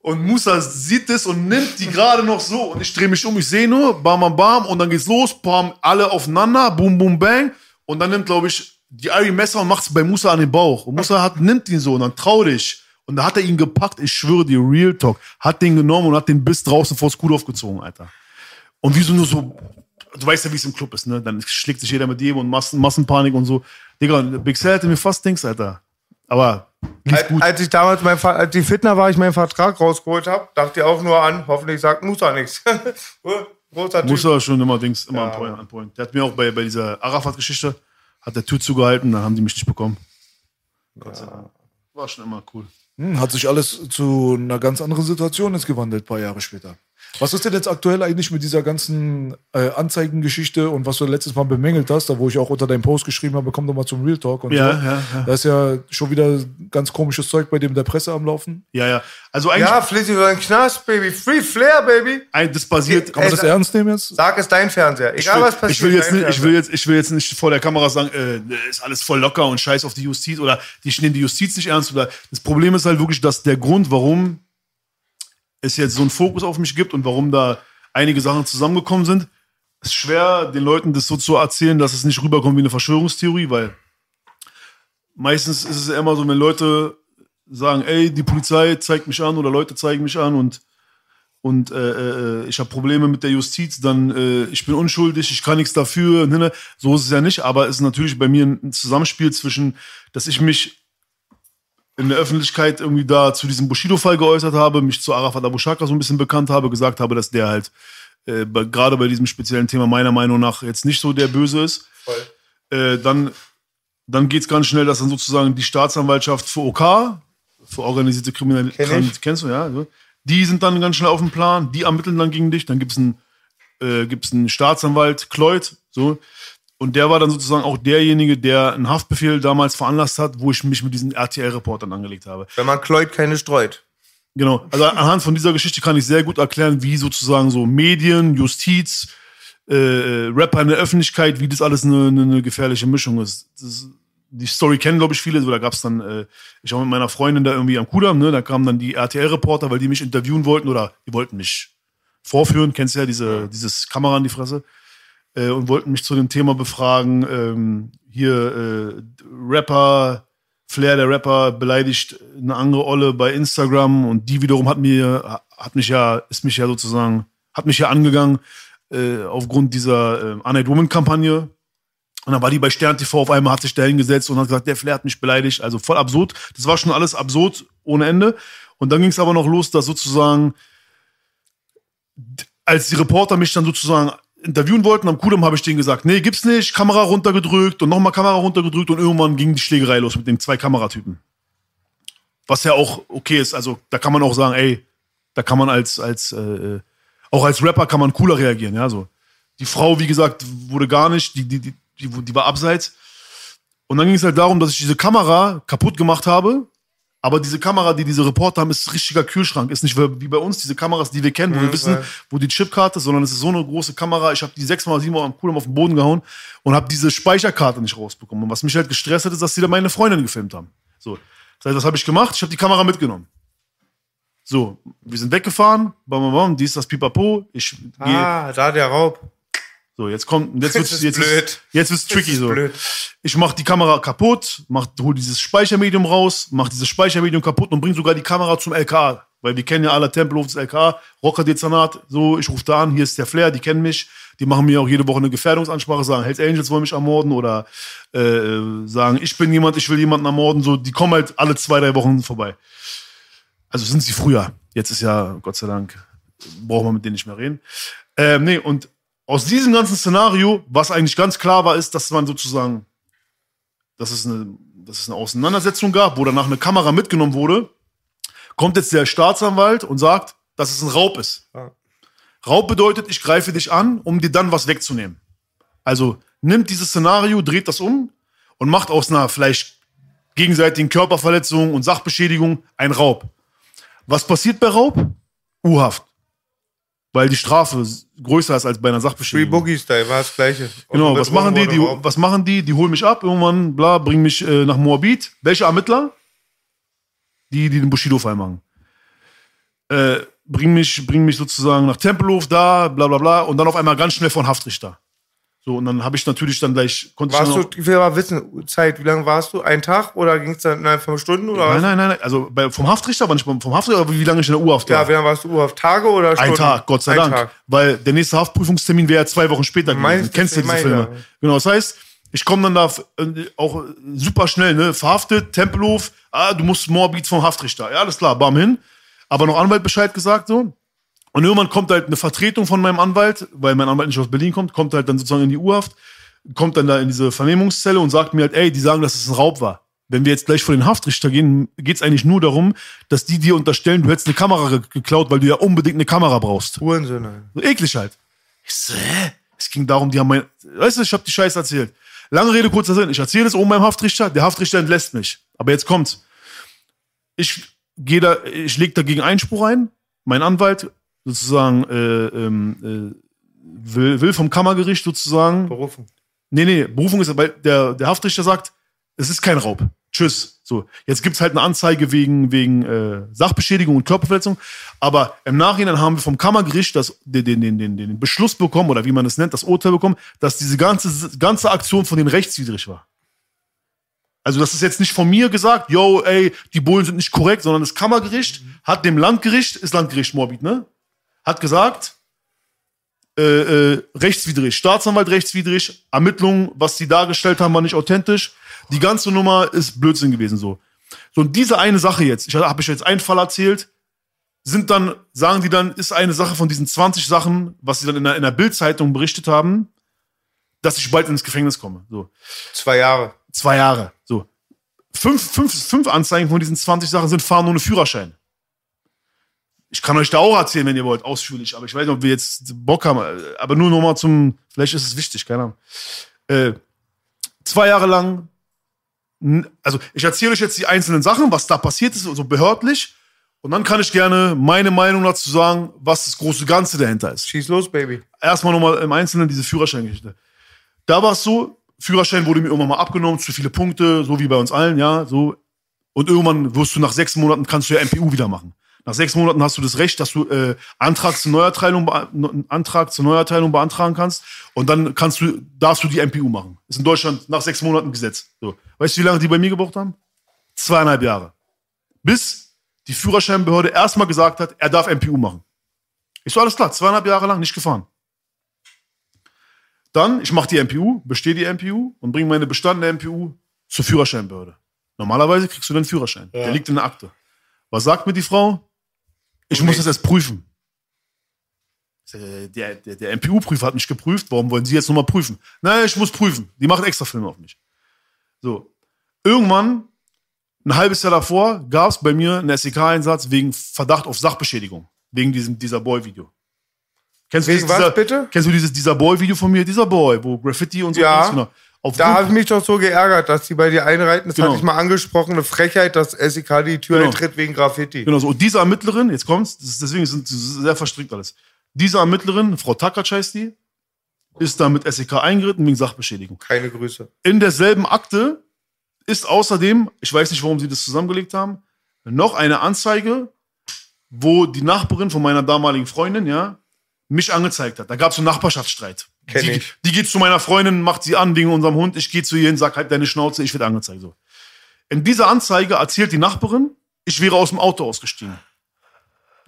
Und Musa sieht es und nimmt die gerade noch so. Und ich drehe mich um, ich sehe nur, bam, bam, bam. Und dann geht's los, bam, alle aufeinander, boom, boom, bang. Und dann nimmt, glaube ich, die Ari Messer und macht's bei Musa an den Bauch. Und Musa hat, nimmt ihn so und dann trau dich. Und da hat er ihn gepackt, ich schwöre dir, Real Talk, hat den genommen und hat den bis draußen vors Kuh aufgezogen, Alter. Und wie so nur so, du weißt ja, wie es im Club ist, ne? Dann schlägt sich jeder mit jedem und Massen, Massenpanik und so. Digga, Big Cell hätte mir fast Dings, Alter. Aber lief Als, gut. als ich damals mein, als die Fitner war, ich meinen Vertrag rausgeholt habe, dachte ich auch nur an, hoffentlich sagt Musa nichts. *laughs* Großer Typ. Musa schon immer Dings, immer Ja. an, point, an Point. Der hat mir auch bei, bei dieser Arafat-Geschichte, hat der Tür zugehalten, dann haben die mich nicht bekommen. Gott sei Dank. War schon immer cool. Hm, hat sich alles zu einer ganz anderen Situation jetzt gewandelt, ein paar Jahre später. Was ist denn jetzt aktuell eigentlich mit dieser ganzen äh, Anzeigengeschichte und was du letztes Mal bemängelt hast, da wo ich auch unter deinem Post geschrieben habe, komm doch mal zum Real Talk und Ja, so. ja, ja. Da ist ja schon wieder ganz komisches Zeug bei dem der Presse am Laufen. Ja, ja. Also eigentlich, Ja, soll in den Knast, Baby. Free Flair, Baby. das basiert. Kann man das ernst nehmen jetzt? Sag es dein Fernseher. Ich Egal will, was passiert. ich, will jetzt nicht, ich, will jetzt, ich will jetzt nicht vor der Kamera sagen, äh, ist alles voll locker und scheiß auf die Justiz oder die nehmen die Justiz nicht ernst. Oder das Problem ist halt wirklich, dass der Grund, warum es jetzt so einen Fokus auf mich gibt und warum da einige Sachen zusammengekommen sind, ist schwer, den Leuten das so zu erzählen, dass es nicht rüberkommt wie eine Verschwörungstheorie, weil meistens ist es ja immer so, wenn Leute sagen, ey, die Polizei zeigt mich an oder Leute zeigen mich an und und äh, äh, ich habe Probleme mit der Justiz, dann äh, ich bin unschuldig, ich kann nichts dafür. Ne, ne. So ist es ja nicht, aber es ist natürlich bei mir ein Zusammenspiel zwischen, dass ich mich in der Öffentlichkeit irgendwie da zu diesem Bushido-Fall geäußert habe, mich zu Arafat Abu Shaka so ein bisschen bekannt habe, gesagt habe, dass der halt äh, bei, gerade bei diesem speziellen Thema meiner Meinung nach jetzt nicht so der Böse ist. Äh, dann dann geht es ganz schnell, dass dann sozusagen die Staatsanwaltschaft für OK, für organisierte Kriminalität, Kenn kennst du, ja, so. die sind dann ganz schnell auf dem Plan, die ermitteln dann gegen dich, dann gibt es einen, äh, gibt's einen Staatsanwalt, Kleut, so. Und der war dann sozusagen auch derjenige, der einen Haftbefehl damals veranlasst hat, wo ich mich mit diesen RTL-Reportern angelegt habe. Wenn man kleut, keine streut. Genau. Also anhand von dieser Geschichte kann ich sehr gut erklären, wie sozusagen so Medien, Justiz, äh, Rapper in der Öffentlichkeit, wie das alles eine, eine, gefährliche Mischung ist. Das, die Story kennen, glaube ich, viele. So, da gab es dann, äh, ich war mit meiner Freundin da irgendwie am Kudamm, ne? Da kamen dann die RTL-Reporter, weil die mich interviewen wollten oder die wollten mich vorführen, kennst du ja, diese, dieses Kamera in die Fresse. Äh, und wollten mich zu dem Thema befragen. Ähm, hier äh, Rapper Flair, der Rapper, beleidigt eine andere Olle bei Instagram und die wiederum hat mir, hat mich ja, ist mich ja sozusagen, hat mich ja angegangen äh, aufgrund dieser äh, Unite Woman Kampagne. Und dann war die bei Stern TV auf einmal, hat sich da hingesetzt und hat gesagt, der Flair hat mich beleidigt. Also voll absurd. Das war schon alles absurd ohne Ende. Und dann ging es aber noch los, dass sozusagen, als die Reporter mich dann sozusagen interviewen wollten am Kudamm, habe ich denen gesagt, nee, gibt's nicht, Kamera runtergedrückt und nochmal Kamera runtergedrückt und irgendwann ging die Schlägerei los mit den zwei Kameratypen. Was ja auch okay ist, also da kann man auch sagen, ey, da kann man als, als, äh, auch als Rapper kann man cooler reagieren, ja, so. Die Frau, wie gesagt, wurde gar nicht, die, die, die, die, die war abseits. Und dann ging es halt darum, dass ich diese Kamera kaputt gemacht habe. Aber diese Kamera, die diese Reporter haben, ist ein richtiger Kühlschrank. Ist nicht wie bei uns diese Kameras, die wir kennen, wo wir wissen, wo die Chipkarte ist, sondern es ist so eine große Kamera. Ich habe die sechsmal, siebenmal am Kudamm auf den Boden gehauen und habe diese Speicherkarte nicht rausbekommen. Und was mich halt gestresst hat, ist, dass sie da meine Freundin gefilmt haben. So, das heißt, was habe ich gemacht? Ich habe die Kamera mitgenommen. So, wir sind weggefahren, bam, bam, bam, dies, das, pipapo. Ich Ah, da der Raub. So, jetzt kommt, jetzt wird's, jetzt blöd. Jetzt wird's tricky so. blöd. Ich mach die Kamera kaputt, mach, hol dieses Speichermedium raus, mach dieses Speichermedium kaputt und bring sogar die Kamera zum LK. Weil wir kennen ja alle Tempelhof des LK, Rocker Dezernat, so, ich rufe da an, hier ist der Flair, die kennen mich, die machen mir auch jede Woche eine Gefährdungsansprache, sagen, Hells Angels wollen mich ermorden oder äh, sagen, ich bin jemand, ich will jemanden ermorden, so, die kommen halt alle zwei, drei Wochen vorbei. Also sind sie früher. Jetzt ist ja, Gott sei Dank, braucht man mit denen nicht mehr reden. Ähm, nee, und aus diesem ganzen Szenario, was eigentlich ganz klar war, ist, dass man sozusagen, dass es eine, dass es eine Auseinandersetzung gab, wo danach eine Kamera mitgenommen wurde, kommt jetzt der Staatsanwalt und sagt, dass es ein Raub ist. Ja. Raub bedeutet, ich greife dich an, um dir dann was wegzunehmen. Also nimmt dieses Szenario, dreht das um und macht aus einer vielleicht gegenseitigen Körperverletzung und Sachbeschädigung ein Raub. Was passiert bei Raub? U-Haft. Weil die Strafe größer ist als bei einer Free Sachbeschädigung. Boogie Style war das gleiche. Genau, Und was mit machen die? die was machen die? Die holen mich ab, irgendwann, bla, bringen mich äh, nach Moabit. Welche Ermittler? Die, die den Bushido-Fall machen. Äh, bringen mich, bringen mich sozusagen nach Tempelhof da, bla bla bla, und dann auf einmal ganz schnell von Haftrichter. So, und dann habe ich natürlich dann gleich, konnte Warst ich du, dann auch, ich will mal wissen, Zeit, wie lange warst du? Ein Tag oder ging es dann innerhalb fünf Stunden? Oder Nein, nein, nein, nein, also bei, vom Haftrichter, aber nicht vom Haftrichter, aber wie lange ich in der U-Haft war. Ja, wie lange warst du U-Haft? Tage oder Stunden? Ein Tag, Gott sei Ein Dank. Tag. Weil der nächste Haftprüfungstermin wäre zwei Wochen später gewesen. Meinst du, Kennst du diese meine, Filme? Genau, das heißt, ich komme dann da äh, auch super schnell, ne? Verhaftet, Tempelhof, ah, du musst Moabit vom Haftrichter. Ja, alles klar, bam hin. Aber noch Anwalt Bescheid gesagt so. Und irgendwann kommt halt eine Vertretung von meinem Anwalt, weil mein Anwalt nicht aus Berlin kommt, kommt halt dann sozusagen in die U-Haft, kommt dann da in diese Vernehmungszelle und sagt mir halt, ey, die sagen, dass es ein Raub war. Wenn wir jetzt gleich vor den Haftrichter gehen, geht's eigentlich nur darum, dass die dir unterstellen, du hättest eine Kamera ge geklaut, weil du ja unbedingt eine Kamera brauchst. Hurensöhne. So eklig halt. Ich so, hä? Es ging darum, die haben mein, weißt du, ich habe die Scheiße erzählt. Lange Rede, kurzer Sinn. Ich erzähle es oben beim Haftrichter, der Haftrichter entlässt mich. Aber jetzt kommt's. Ich gehe da, ich leg dagegen Einspruch ein. Mein Anwalt sozusagen äh, ähm, äh, will, will vom Kammergericht sozusagen Berufen. Nee, nee, Berufung ist, weil der, der Haftrichter sagt, es ist kein Raub. Tschüss. So, jetzt gibt's halt eine Anzeige wegen, wegen äh, Sachbeschädigung und Körperverletzung. Aber im Nachhinein haben wir vom Kammergericht das, den, den, den, den, den Beschluss bekommen, oder wie man es nennt, das Urteil bekommen, dass diese ganze, ganze Aktion von denen rechtswidrig war. Also das ist jetzt nicht von mir gesagt, yo, ey, die Bullen sind nicht korrekt, sondern das Kammergericht hat dem Landgericht, ist Landgericht Morbid, ne? Hat gesagt, äh, äh, rechtswidrig, Staatsanwalt rechtswidrig, Ermittlungen, was die dargestellt haben, war nicht authentisch. Die ganze Nummer ist Blödsinn gewesen so. So, und diese eine Sache jetzt, ich habe ich jetzt einen Fall erzählt, sind dann, sagen die dann, ist eine Sache von diesen 20 Sachen, was sie dann in der, in der Bildzeitung berichtet haben, dass ich bald ins Gefängnis komme. So Zwei Jahre. zwei Jahre. So. Fünf, fünf, fünf Anzeigen von diesen 20 Sachen sind fahren ohne Führerschein. Ich kann euch da auch erzählen, wenn ihr wollt, ausführlich, aber ich weiß nicht, ob wir jetzt Bock haben, aber nur nochmal zum, vielleicht ist es wichtig, keine Ahnung. Äh, zwei Jahre lang, also ich erzähle euch jetzt die einzelnen Sachen, was da passiert ist, so behördlich, und dann kann ich gerne meine Meinung dazu sagen, was das große Ganze dahinter ist Schieß los, Baby. erstmal nochmal im Einzelnen diese Führerscheingeschichte. Da war es so, Führerschein wurde mir irgendwann mal abgenommen, zu viele Punkte, so wie bei uns allen, ja, so. Und irgendwann wirst du nach sechs Monaten, kannst du ja MPU wieder machen. Nach sechs Monaten hast du das Recht, dass du äh, Antrag zur Neuerteilung, Antrag zur Neuerteilung beantragen kannst und dann kannst du, darfst du die MPU machen. Ist in Deutschland nach sechs Monaten Gesetz. So. Weißt du, wie lange die bei mir gebraucht haben? Zweieinhalb Jahre. Bis die Führerscheinbehörde erstmal gesagt hat, er darf MPU machen. Ich so, alles klar, zweieinhalb Jahre lang nicht gefahren. Dann, ich mache die MPU, bestehe die MPU und bringe meine bestandene MPU zur Führerscheinbehörde. Normalerweise kriegst du den Führerschein. Der liegt in der Akte. Was sagt mir die Frau? Ich muss das erst prüfen. Der, der, der, der MPU-Prüfer hat mich geprüft. Warum wollen Sie jetzt nochmal prüfen? Nein, ich muss prüfen. Die macht extra Filme auf mich. So. Irgendwann, ein halbes Jahr davor, gab es bei mir einen SEK-Einsatz wegen Verdacht auf Sachbeschädigung. Wegen diesem, dieser Boy-Video. Kennst du Wegen dieses, was, dieser, bitte? Kennst du dieses dieser Boy-Video von mir? Dieser Boy, wo Graffiti und so. Ja. genau. Aufgrund- Da habe ich mich doch so geärgert, dass die bei dir einreiten. Das Genau. hatte ich mal angesprochen. Eine Frechheit, dass SEK die Tür Genau. eintritt wegen Graffiti. Genau so. Und diese Ermittlerin, jetzt kommt's, ist, deswegen sind sie sehr verstrickt alles. Diese Ermittlerin, Frau Takac heißt die, ist da mit SEK eingeritten wegen Sachbeschädigung. Keine Grüße. In derselben Akte ist außerdem, ich weiß nicht, warum sie das zusammengelegt haben, noch eine Anzeige, wo die Nachbarin von meiner damaligen Freundin, ja, mich angezeigt hat. Da gab es einen Nachbarschaftsstreit. Kenn die, die geht zu meiner Freundin, macht sie an wegen unserem Hund. Ich gehe zu ihr hin, sag halt deine Schnauze, ich werde angezeigt. So. In dieser Anzeige erzählt die Nachbarin, ich wäre aus dem Auto ausgestiegen.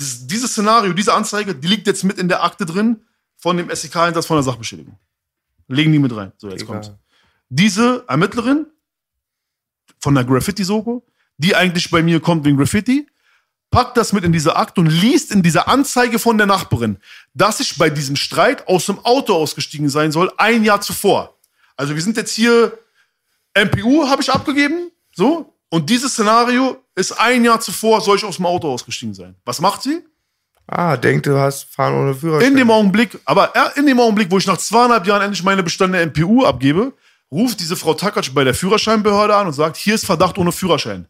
Dieses, dieses Szenario, diese Anzeige, die liegt jetzt mit in der Akte drin von dem SEK-Einsatz von der Sachbeschädigung. Legen die mit rein. So, jetzt Egal. kommt's. Diese Ermittlerin von der Graffiti-Soko, die eigentlich bei mir kommt wegen Graffiti, packt das mit in diese Akte und liest in dieser Anzeige von der Nachbarin, dass ich bei diesem Streit aus dem Auto ausgestiegen sein soll, ein Jahr zuvor. Also wir sind jetzt hier, MPU habe ich abgegeben, so, und dieses Szenario ist ein Jahr zuvor, soll ich aus dem Auto ausgestiegen sein. Was macht sie? Ah, denk, du hast fahren ohne Führerschein. In dem Augenblick, aber er- in dem Augenblick, wo ich nach zweieinhalb Jahren endlich meine bestandene MPU abgebe, ruft diese Frau Takac bei der Führerscheinbehörde an und sagt, hier ist Verdacht ohne Führerschein.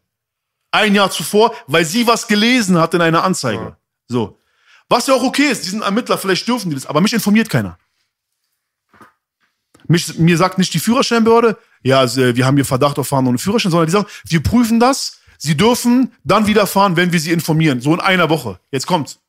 Ein Jahr zuvor, weil sie was gelesen hat in einer Anzeige. So. Was ja auch okay ist, die sind Ermittler, vielleicht dürfen die das, aber mich informiert keiner. Mich, mir sagt nicht die Führerscheinbehörde, ja, also, äh, wir haben hier Verdacht auf Fahren ohne Führerschein, sondern die sagen, wir prüfen das, sie dürfen dann wieder fahren, wenn wir sie informieren. So in einer Woche. Jetzt kommt's.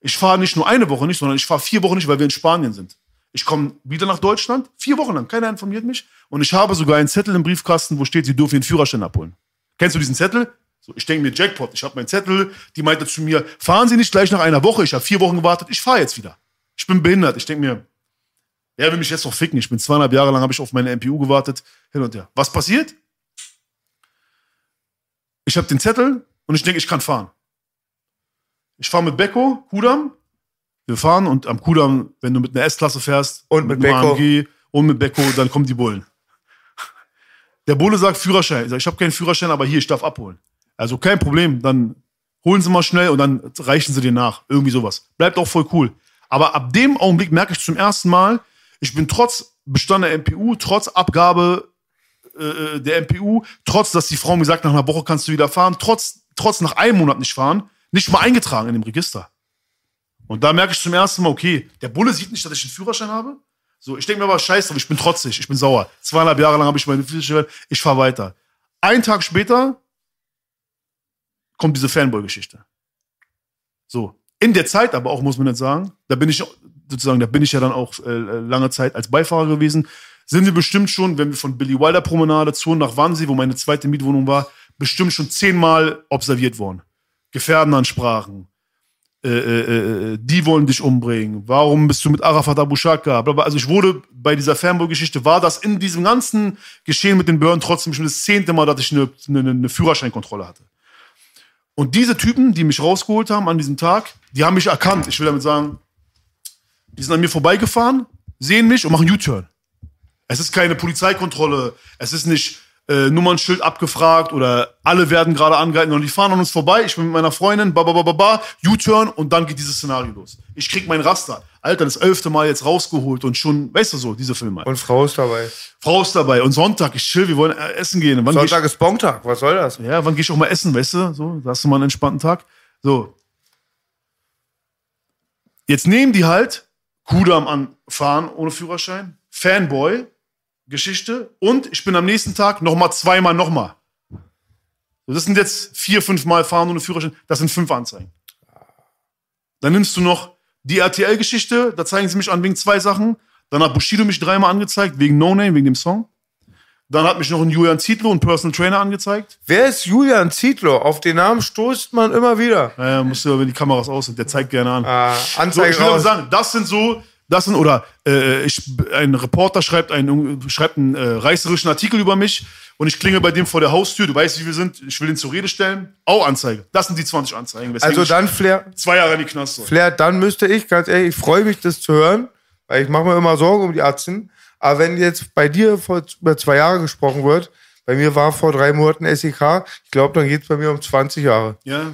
Ich fahre nicht nur eine Woche nicht, sondern ich fahre vier Wochen nicht, weil wir in Spanien sind. Ich komme wieder nach Deutschland, vier Wochen lang, keiner informiert mich. Und ich habe sogar einen Zettel im Briefkasten, wo steht, Sie dürfen Ihren Führerschein abholen. Kennst du diesen Zettel? So, ich denke mir, Jackpot, ich habe meinen Zettel. Die meinte zu mir, fahren Sie nicht gleich nach einer Woche. Ich habe vier Wochen gewartet, ich fahre jetzt wieder. Ich bin behindert. Ich denke mir, er will mich jetzt noch ficken. Ich bin zweieinhalb Jahre lang, habe ich auf meine MPU gewartet, hin und her. Was passiert? Ich habe den Zettel und ich denke, ich kann fahren. Ich fahre mit Beko, Kudam. Wir fahren und am Kudam, wenn du mit einer S-Klasse fährst Und mit einem Beko. AMG und mit Beko, dann kommen die Bullen. Der Bulle sagt Führerschein. Ich sage, ich habe keinen Führerschein, aber hier, ich darf abholen. Also kein Problem, dann holen Sie mal schnell und dann reichen Sie dir nach. Irgendwie sowas. Bleibt auch voll cool. Aber ab dem Augenblick merke ich zum ersten Mal, ich bin trotz Bestand der MPU, trotz Abgabe äh, der MPU, trotz, dass die Frau mir sagt, nach einer Woche kannst du wieder fahren, trotz, trotz nach einem Monat nicht fahren, nicht mal eingetragen in dem Register. Und da merke ich zum ersten Mal, okay, der Bulle sieht nicht, dass ich einen Führerschein habe. So, ich denke mir aber, scheiße, aber ich bin trotzig, ich bin sauer. Zweieinhalb Jahre lang habe ich meine Führerschein, ich fahre weiter. Einen Tag später kommt diese Fanboy-Geschichte. So. In der Zeit aber auch, muss man jetzt sagen, da bin ich sozusagen, da bin ich ja dann auch äh, lange Zeit als Beifahrer gewesen, sind wir bestimmt schon, wenn wir von Billy Wilder Promenade zu nach Wannsee, wo meine zweite Mietwohnung war, bestimmt schon zehnmal observiert worden. Gefährdenansprachen. Äh, äh, äh, die wollen dich umbringen. Warum bist du mit Arafat Abu Shaka? Also ich wurde bei dieser Fanboy-Geschichte, war das in diesem ganzen Geschehen mit den Behörden trotzdem schon das zehnte Mal, dass ich eine, eine, eine Führerscheinkontrolle hatte. Und diese Typen, die mich rausgeholt haben an diesem Tag, die haben mich erkannt. Ich will damit sagen, die sind an mir vorbeigefahren, sehen mich und machen U-Turn. Es ist keine Polizeikontrolle, es ist nicht äh, Nummernschild abgefragt oder alle werden gerade angehalten und die fahren an uns vorbei. Ich bin mit meiner Freundin, ba, ba, ba, ba, ba, U-Turn und dann geht dieses Szenario los. Ich krieg mein Raster. Alter, das elfte Mal jetzt rausgeholt und schon, weißt du so, diese Filme. Und Frau ist dabei. Frau ist dabei und Sonntag, ich chill, wir wollen äh, essen gehen. Wann geh ich- Sonntag ist Bontag, was soll das? ja, wann gehe ich auch mal essen, weißt du? So, da hast du mal einen entspannten Tag. So. Jetzt nehmen die halt Kudam an Fahren ohne Führerschein, Fanboy, Geschichte und ich bin am nächsten Tag nochmal zweimal nochmal. So, das sind jetzt vier, fünf Mal Fahren ohne Führerschein, das sind fünf Anzeigen. Dann nimmst du noch die RTL-Geschichte, da zeigen sie mich an wegen zwei Sachen. Dann hat Bushido mich dreimal angezeigt, wegen No Name, wegen dem Song. Dann hat mich noch ein Julian Zietlow, ein Personal Trainer, angezeigt. Wer ist Julian Zietlow? Auf den Namen stoßt man immer wieder. Naja, musst du, wenn die Kameras aus sind, der zeigt gerne an. Ah, So, Anzeige ich will raus. sagen, das sind so, das sind, oder äh, ich, ein Reporter schreibt einen, schreibt einen äh, reißerischen Artikel über mich und ich klinge bei dem vor der Haustür, du weißt, wie wir sind, ich will ihn zur Rede stellen. Auch Anzeige. Das sind die 20 Anzeigen. Also dann, Flair, zwei Jahre in die Knast soll. Flair, dann müsste ich, ganz ehrlich, ich freue mich, das zu hören, weil ich mache mir immer Sorgen um die Atzen. Aber wenn jetzt bei dir vor über zwei Jahre gesprochen wird, bei mir war vor drei Monaten SEK, ich glaube, dann geht es bei mir um 20 Jahre. Ja.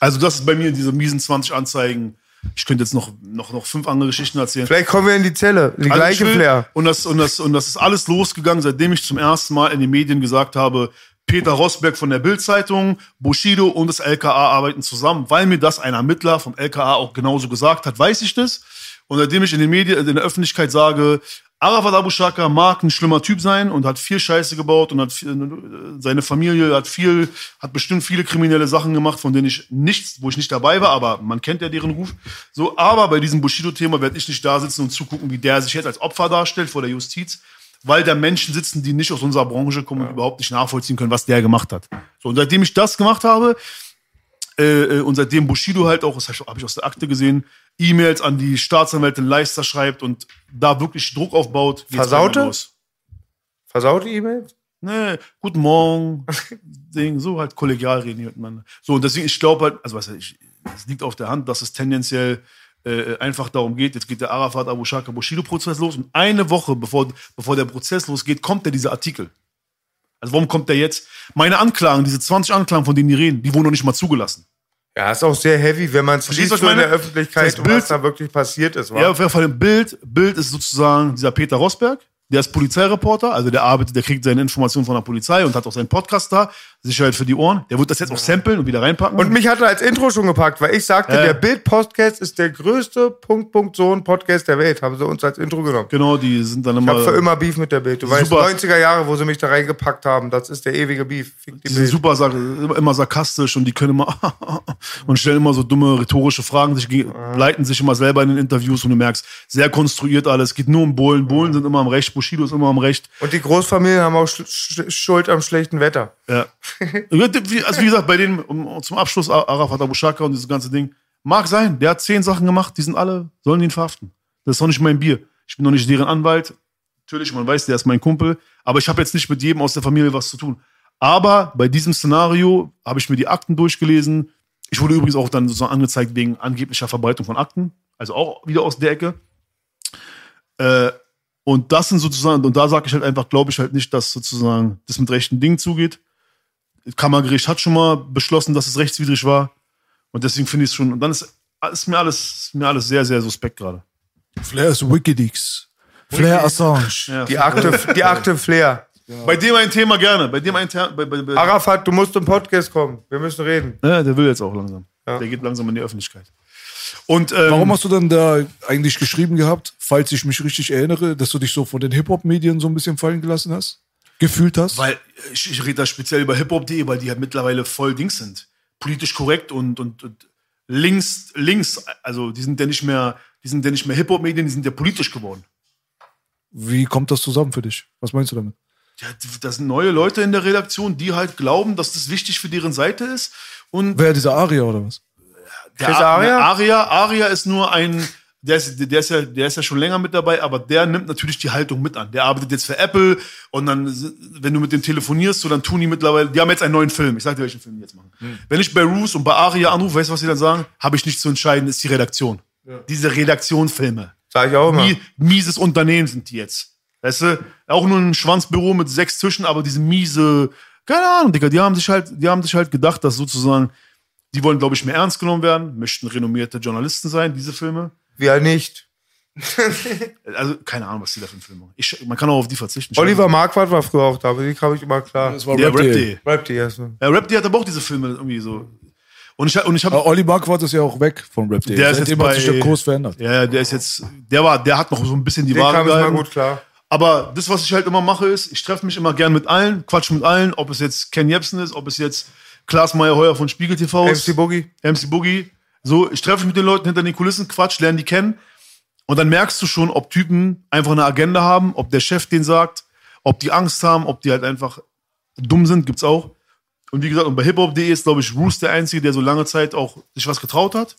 Also das ist bei mir diese miesen 20 Anzeigen. Ich könnte jetzt noch, noch, noch fünf andere Geschichten erzählen. Vielleicht kommen wir in die Zelle. Die Also gleiche ich will- Flair. Und das, und, das, und das ist alles losgegangen, seitdem ich zum ersten Mal in den Medien gesagt habe, Peter Rosberg von der Bild-Zeitung, Bushido und das LKA arbeiten zusammen, weil mir das ein Ermittler vom LKA auch genauso gesagt hat, weiß ich das. Und seitdem ich in den Medien, in der Öffentlichkeit sage, Arafat Abu Shaka mag ein schlimmer Typ sein und hat viel Scheiße gebaut und hat viel, seine Familie hat viel, hat bestimmt viele kriminelle Sachen gemacht, von denen ich nichts, wo ich nicht dabei war, aber man kennt ja deren Ruf. So, aber bei diesem Bushido-Thema werde ich nicht da sitzen und zugucken, wie der sich jetzt als Opfer darstellt vor der Justiz, weil da Menschen sitzen, die nicht aus unserer Branche kommen und überhaupt nicht nachvollziehen können, was der gemacht hat. So, und seitdem ich das gemacht habe, äh, äh, und seitdem Bushido halt auch, das habe ich aus der Akte gesehen, E-Mails an die Staatsanwältin Leister schreibt und da wirklich Druck aufbaut. Versaute? Versaute E-Mails? Nee, guten Morgen. *laughs* Ding, so halt kollegial reden hier miteinander. So, und deswegen, ich glaube halt, also was ich, es liegt auf der Hand, dass es tendenziell äh, einfach darum geht, jetzt geht der Arafat Abu Shaka Bushido-Prozess los und eine Woche bevor, bevor der Prozess losgeht, kommt der dieser Artikel. Also warum kommt der jetzt? Meine Anklagen, diese 20 Anklagen, von denen die reden, die wurden noch nicht mal zugelassen. Ja, ist auch sehr heavy, wenn man es liest so in der? Öffentlichkeit, Bild- was da wirklich passiert ist. wa? Ja, auf jeden Fall Bild. Bild ist sozusagen dieser Peter Rosberg. Der ist Polizeireporter, also der arbeitet, der kriegt seine Informationen von der Polizei und hat auch seinen Podcast da. Sicherheit für die Ohren. Der wird das jetzt auch samplen und wieder reinpacken. Und mich hat er als Intro schon gepackt, weil ich sagte, Ja. der Bild-Podcast ist der größte Punkt, Punkt, so ein Podcast der Welt. Haben sie uns als Intro genommen. genau, die sind dann Ich immer. habe für immer Beef mit der Bild. Du weißt, Super. 90er Jahre, wo sie mich da reingepackt haben, das ist der ewige Beef. Fick die Die sind super immer, sarkastisch und die können immer *laughs* und stellen immer so dumme rhetorische Fragen, sich leiten sich immer selber in den Interviews und du merkst, sehr konstruiert alles, geht nur um Bullen. Bullen sind immer am Recht, Bushido ist immer am Recht. Und die Großfamilien haben auch Sch Sch Schuld am schlechten Wetter. Ja. *laughs* Also wie gesagt, bei denen, um, zum Abschluss, Ar- Arafat Abu Shaka und dieses ganze Ding, mag sein, der hat zehn Sachen gemacht, die sind alle, sollen ihn verhaften. Das ist doch nicht mein Bier. Ich bin doch nicht deren Anwalt. Natürlich, man weiß, der ist mein Kumpel, aber ich habe jetzt nicht mit jedem aus der Familie was zu tun. Aber bei diesem Szenario habe ich mir die Akten durchgelesen. Ich wurde übrigens auch dann sozusagen angezeigt wegen angeblicher Verbreitung von Akten, also auch wieder aus der Ecke. Äh, und das sind sozusagen, und da sage ich halt einfach, glaube ich halt nicht, dass sozusagen das mit rechten Dingen zugeht. Kammergericht hat schon mal beschlossen, dass es rechtswidrig war. Und deswegen finde ich es schon, und dann ist, ist, mir alles, ist mir alles sehr, sehr suspekt gerade. Flair ist Wikileaks. Flair Assange. Ja. Die Akte, die Akte Flair. Bei dem ein Thema gerne. Bei dem ein Thema. Bei, bei, bei, Arafat, du musst im Podcast kommen. Wir müssen reden. ja, der will jetzt auch langsam. Ja. Der geht langsam in die Öffentlichkeit. Und ähm, Warum hast du denn da eigentlich geschrieben gehabt, falls ich mich richtig erinnere, dass du dich so von den Hip-Hop-Medien so ein bisschen fallen gelassen hast? Gefühlt hast? Weil ich, ich rede da speziell über Hip-Hop.de, weil die halt mittlerweile voll Dings sind. Politisch korrekt und, und, und links, links, also die sind ja nicht mehr, die sind ja nicht mehr Hip-Hop-Medien, die sind ja politisch geworden. Wie kommt das zusammen für dich? Was meinst du damit? Ja, das sind neue Leute in der Redaktion, die halt glauben, dass das wichtig für deren Seite ist. Und Wer dieser Aria oder was? der Aria? der Aria, Aria ist nur ein, der ist, der, ist ja, der ist ja schon länger mit dabei, aber der nimmt natürlich die Haltung mit an. Der arbeitet jetzt für Apple und dann, wenn du mit dem telefonierst, so, dann tun die mittlerweile, die haben jetzt einen neuen Film. Ich sag dir, welchen Film die jetzt machen. Wenn ich bei Roos und bei Aria anrufe, weißt du, was die dann sagen? Habe ich nichts zu entscheiden, ist die Redaktion. Diese Redaktionsfilme. Sag ich auch immer. Mie mieses Unternehmen sind die jetzt. Weißt du? Auch nur ein Schwanzbüro mit sechs Tischen, aber diese miese, keine Ahnung, Digga, die haben sich halt, die haben sich halt gedacht, dass sozusagen, die wollen, glaube ich, mehr ernst genommen werden, möchten renommierte Journalisten sein, diese Filme. Wir nicht. *laughs* Also, keine Ahnung, was die da für einen Film machen. Ich, man kann auch auf die verzichten. Oliver Marquardt war früher auch da, aber die habe ich immer klar. Das war der Rap.de. Rap.de. Bleibt die erstmal. Ja, Rap.de hat aber auch diese Filme irgendwie so. Und ich, und ich habe Aber Olli Marquardt ist ja auch weg von Rap.de. Der ist jetzt hat sich bei- der Kurs verändert. Ja, ja, der ist jetzt, der war, der hat noch so ein bisschen die Waage kam ich mal gut klar. Aber das, was ich halt immer mache, ist, ich treffe mich immer gern mit allen, quatsch mit allen, ob es jetzt Ken Jebsen ist, ob es jetzt Klaas Meyer-Heuer von Spiegel TV ist. MC Boogie. MC Boogie. So, ich treffe mich mit den Leuten hinter den Kulissen, quatsch, lerne die kennen. Und dann merkst du schon, ob Typen einfach eine Agenda haben, ob der Chef den sagt, Ob die Angst haben, ob die halt einfach dumm sind, gibt's auch. Und wie gesagt, und bei hiphop.de ist, glaube ich, Roos der Einzige, der so lange Zeit auch sich was getraut hat.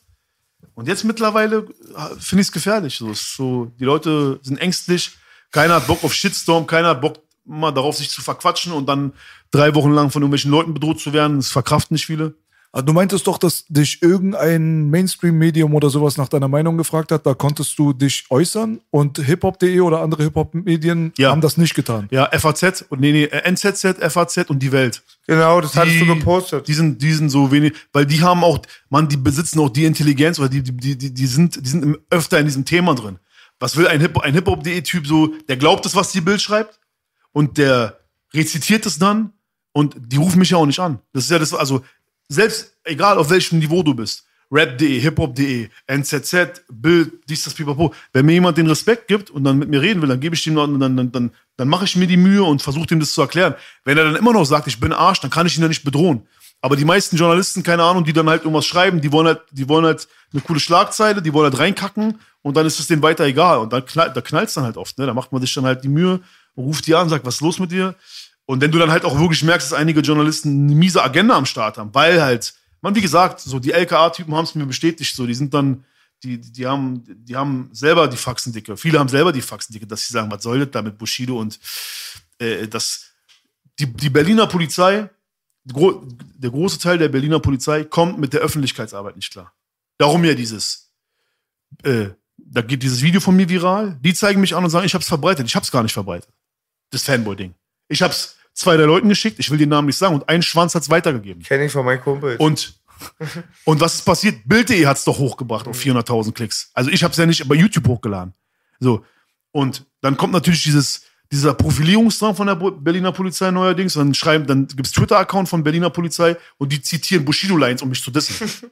Und jetzt mittlerweile äh, finde ich es gefährlich. So, so, die Leute sind ängstlich, keiner hat Bock auf Shitstorm, keiner hat Bock mal darauf, sich zu verquatschen und dann drei Wochen lang von irgendwelchen Leuten bedroht zu werden. Das verkraften nicht viele. Also du meintest doch, dass dich irgendein Mainstream-Medium oder sowas nach deiner Meinung gefragt hat. Da konntest du dich äußern und hiphop.de oder andere Hip-Hop-Medien Ja. haben das nicht getan. Ja, FAZ und nee, nee, äh, NZZ, FAZ und die Welt. Genau, das hattest du gepostet. Die sind, die sind so wenig, weil die haben auch, man, die besitzen auch die Intelligenz oder die, die, die, die sind, die sind öfter in diesem Thema drin. Was will ein Hip-Hop.de-Typ so, der glaubt es, was die Bild schreibt und der rezitiert es dann und die rufen mich ja auch nicht an. Das ist ja das, also selbst, egal auf welchem Niveau du bist, Rap.de, Hip-Hop.de, NZZ, Bild, dies, das, pipapo. Wenn mir jemand den Respekt gibt und dann mit mir reden will, dann gebe ich ihm dann, dann, dann, dann mache ich mir die Mühe und versuche ihm das zu erklären. Wenn er dann immer noch sagt, ich bin Arsch, dann kann ich ihn ja nicht bedrohen. Aber die meisten Journalisten, keine Ahnung, die dann halt irgendwas schreiben, die wollen halt, die wollen halt eine coole Schlagzeile, die wollen halt reinkacken und dann ist es denen weiter egal. Und dann knall, da knallt es dann halt oft, ne? Da macht man sich dann halt die Mühe, ruft die an, sagt, was ist los mit dir? Und wenn du dann halt auch wirklich merkst, dass einige Journalisten eine miese Agenda am Start haben, weil halt, man, wie gesagt, so die LKA-Typen haben es mir bestätigt, so, die sind dann, die, die haben, die haben selber die Faxendicke. Viele haben selber die Faxendicke, dass sie sagen, was soll das da mit Bushido und äh, das, die, die Berliner Polizei, der große Teil der Berliner Polizei kommt mit der Öffentlichkeitsarbeit nicht klar. Darum ja dieses, äh, da geht dieses Video von mir viral, die zeigen mich an und sagen, ich hab's verbreitet. Ich hab's gar nicht verbreitet. Das Fanboy-Ding. Ich hab's zwei der Leuten geschickt, ich will den Namen nicht sagen, und ein Schwanz hat's weitergegeben. Kenn ich von meinem Kumpel. Und, *laughs* und was ist passiert? Bild.de hat's doch hochgebracht auf 400.000 Klicks. Also ich hab's ja nicht bei YouTube hochgeladen. So. Und dann kommt natürlich dieses, dieser Profilierungsdrang von der Berliner Polizei neuerdings. Und dann schreiben, dann gibt's Twitter-Account von Berliner Polizei und die zitieren Bushido-Lines, um mich zu dissen. *laughs*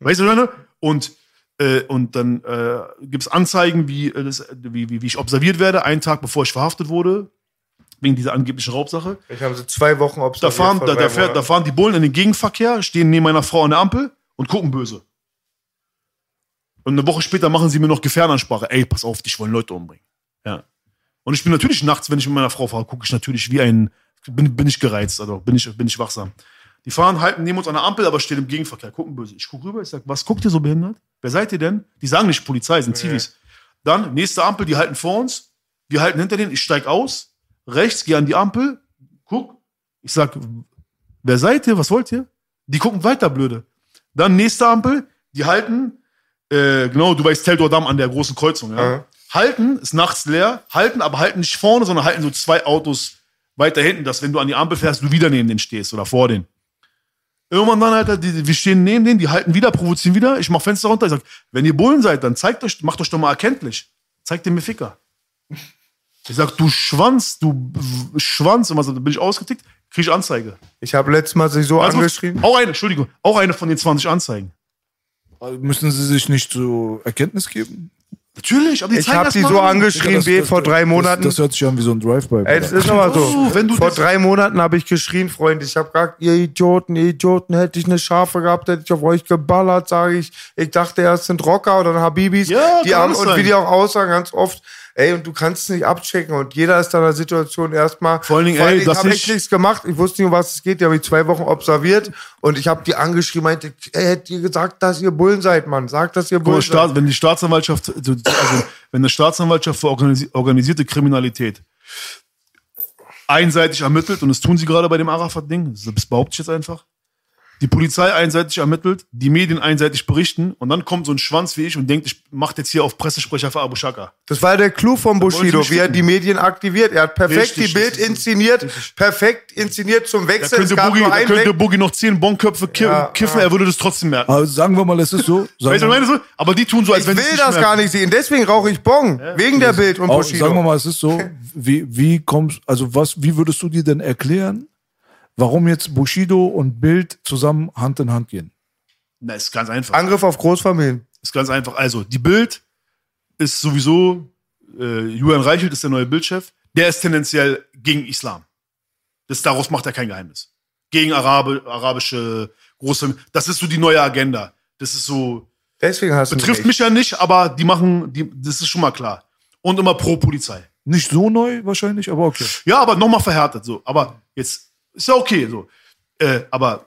weißt du, was ich meine? Und, äh, und dann äh, gibt's Anzeigen, wie, äh, das, wie, wie, wie ich observiert werde, einen Tag bevor ich verhaftet wurde, wegen dieser angeblichen Raubsache. ich habe sie zwei Wochen Da fahren, da, da, fährt, da fahren die Bullen in den Gegenverkehr, stehen neben meiner Frau an der Ampel und gucken böse. Und eine Woche später machen sie mir noch Gefährdenansprache. Ey, pass auf, dich wollen Leute umbringen. Ja. Und ich bin natürlich nachts, wenn ich mit meiner Frau fahre, gucke ich natürlich wie ein, bin, bin ich gereizt, also bin ich, bin ich wachsam. Die fahren, halten neben uns an der Ampel, aber stehen im Gegenverkehr, gucken böse. Ich gucke rüber, ich sag, was guckt ihr so behindert? Wer seid ihr denn? Die sagen nicht Polizei, sind Zivis. Dann, nächste Ampel, die halten vor uns, wir halten hinter denen, ich steig aus, rechts, gehe an die Ampel, guck, ich sag, wer seid ihr, was wollt ihr? Die gucken weiter, blöde. Dann nächste Ampel, die halten, äh, genau, du weißt, Damm an der großen Kreuzung, ja. Ja. Halten, ist nachts leer, halten, aber halten nicht vorne, sondern halten so zwei Autos weiter hinten, dass wenn du an die Ampel fährst, du wieder neben denen stehst oder vor denen. Irgendwann dann, Alter, die, wir stehen neben denen, die halten wieder, provozieren wieder. Ich mach Fenster runter, ich sag, wenn ihr Bullen seid, dann zeigt euch, macht euch doch mal erkenntlich. Zeigt dem mir Ficker. Ich sag, du Schwanz, du Schwanz. Und was, dann bin ich ausgetickt, krieg ich Anzeige. Ich habe letztes Mal sich so Also, angeschrieben. auch eine, Entschuldigung, auch eine von den 20 Anzeigen. Müssen sie sich nicht zur Erkenntnis geben? Natürlich, aber die Ich habe die mal so an. angeschrieben wie vor drei Monaten. Das, das hört sich an wie so ein Drive-By. Das ist aber so. Oh, wenn du Vor drei Monaten habe ich geschrien, Freunde. Ich habe gesagt, ihr Idioten, ihr Idioten, hätte ich eine Schafe gehabt, hätte ich auf euch geballert, sage ich. Ich dachte, es sind Rocker oder Habibis. Ja, die haben, alles und sein. wie die auch aussagen, ganz oft, ey, und du kannst es nicht abchecken. Und jeder ist in der Situation erstmal. Vor allen Dingen, ey, ich dass habe ich- echt nichts gemacht. Ich wusste nicht, um was es geht. Die habe ich zwei Wochen observiert. Und ich habe die angeschrieben, meinte, ey, hättet ihr gesagt, dass ihr Bullen seid, Mann. Sagt, dass ihr Bullen seid. wenn die Staatsanwaltschaft, also wenn eine Staatsanwaltschaft für organisi organisierte Kriminalität einseitig ermittelt, und das tun sie gerade bei dem Arafat-Ding, das behaupte ich jetzt einfach, die Polizei einseitig ermittelt, die Medien einseitig berichten, und dann kommt so ein Schwanz wie ich und denkt, ich mach jetzt hier auf Pressesprecher für Abu Shaka. Das war der Clou von Bushido, wie er die Medien aktiviert. Er hat perfekt Richtig, die Bild inszeniert, perfekt inszeniert zum Da Wechsel. könnte, Es gab Boogie, da könnte Boogie noch zehn Bonköpfe ki Ja, kiffen, ja. er würde das trotzdem merken. Aber sagen wir mal, es ist so. Weißt du, ich meine? So? Aber die tun so, als Ich wenn will sie es das merken. gar nicht sehen, deswegen rauche ich Bong. wegen der Bild und auch, Bushido. sagen wir mal, es ist so. Wie, wie kommst, also was, wie würdest du dir denn erklären, warum jetzt Bushido und Bild zusammen Hand in Hand gehen? Na, ist ganz einfach. Angriff auf Großfamilien. Ist ganz einfach. Also, die Bild ist sowieso, äh, Julian Reichelt ist der neue Bildchef. Der ist tendenziell gegen Islam. Das, daraus macht er kein Geheimnis. Gegen Arabe, arabische große. Das ist so die neue Agenda. Das ist so. Deswegen hast du Betrifft mich ja nicht, aber die machen, die, das ist schon mal klar. Und immer pro Polizei. Nicht so neu wahrscheinlich, aber okay. Ja, aber nochmal verhärtet, so. Aber jetzt ist ja okay, so. Äh, aber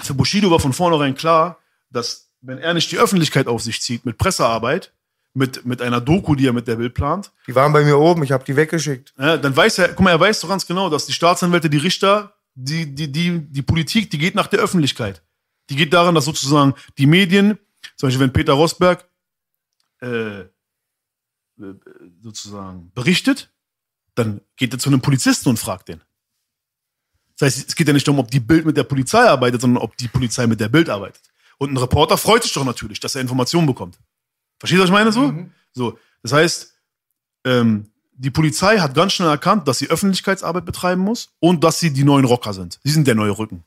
für Bushido war von vornherein klar, dass, wenn er nicht die Öffentlichkeit auf sich zieht, mit Pressearbeit, mit, mit einer Doku, die er mit der Bild plant, Die waren bei mir oben, ich habe die weggeschickt. ja, dann weiß er, guck mal, er weiß doch ganz genau, dass die Staatsanwälte, die Richter, die, die, die, die Politik, die geht nach der Öffentlichkeit. Die geht daran, dass sozusagen die Medien, zum Beispiel wenn Peter Rosberg äh, äh, sozusagen berichtet, dann geht er zu einem Polizisten und fragt den. Das heißt, es geht ja nicht darum, ob die Bild mit der Polizei arbeitet, sondern ob die Polizei mit der Bild arbeitet. Und ein Reporter freut sich doch natürlich, dass er Informationen bekommt. Verstehst du, was ich meine so? So, das heißt, ähm, die Polizei hat ganz schnell erkannt, dass sie Öffentlichkeitsarbeit betreiben muss und dass sie die neuen Rocker sind. Sie sind der neue Rücken.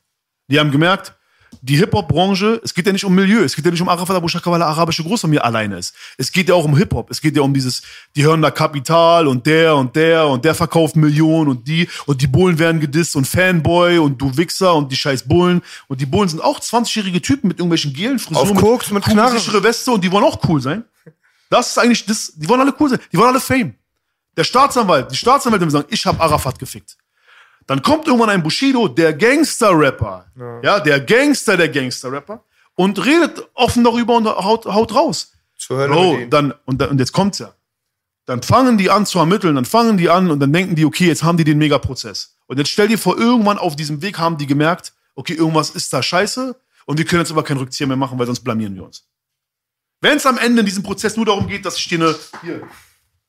Die haben gemerkt, die Hip-Hop-Branche, es geht ja nicht um Milieu, es geht ja nicht um Arafat Abu Shaka, weil er arabische Großfamilie alleine ist. Es geht ja auch um Hip-Hop. Es geht ja um dieses, die hören da Kapital und der und der und der verkauft Millionen und die und die Bullen werden gedisst und Fanboy und du Wichser und die scheiß Bullen. Und die Bullen sind auch 20-jährige Typen mit irgendwelchen gelen Frisuren. Auf Koks mit Knarren. kugelsichere Weste und die wollen auch cool sein. Das ist eigentlich das, die wollen alle cool sein. Die wollen alle Fame. Der Staatsanwalt, die Staatsanwälte sagen, ich habe Arafat gefickt. Dann kommt irgendwann ein Bushido, der Gangster-Rapper, ja. der Gangster, der Gangster-Rapper, und redet offen darüber und haut, haut raus. Zur Bro, dann, und, und jetzt kommt's ja. Dann fangen die an zu ermitteln, dann fangen die an und dann denken die, okay, jetzt haben die den Megaprozess. Und jetzt stell dir vor, irgendwann auf diesem Weg haben die gemerkt, okay, irgendwas ist da scheiße und wir können jetzt aber kein Rückzieher mehr machen, weil sonst blamieren wir uns. Wenn es am Ende in diesem Prozess nur darum geht, dass ich dir eine, hier,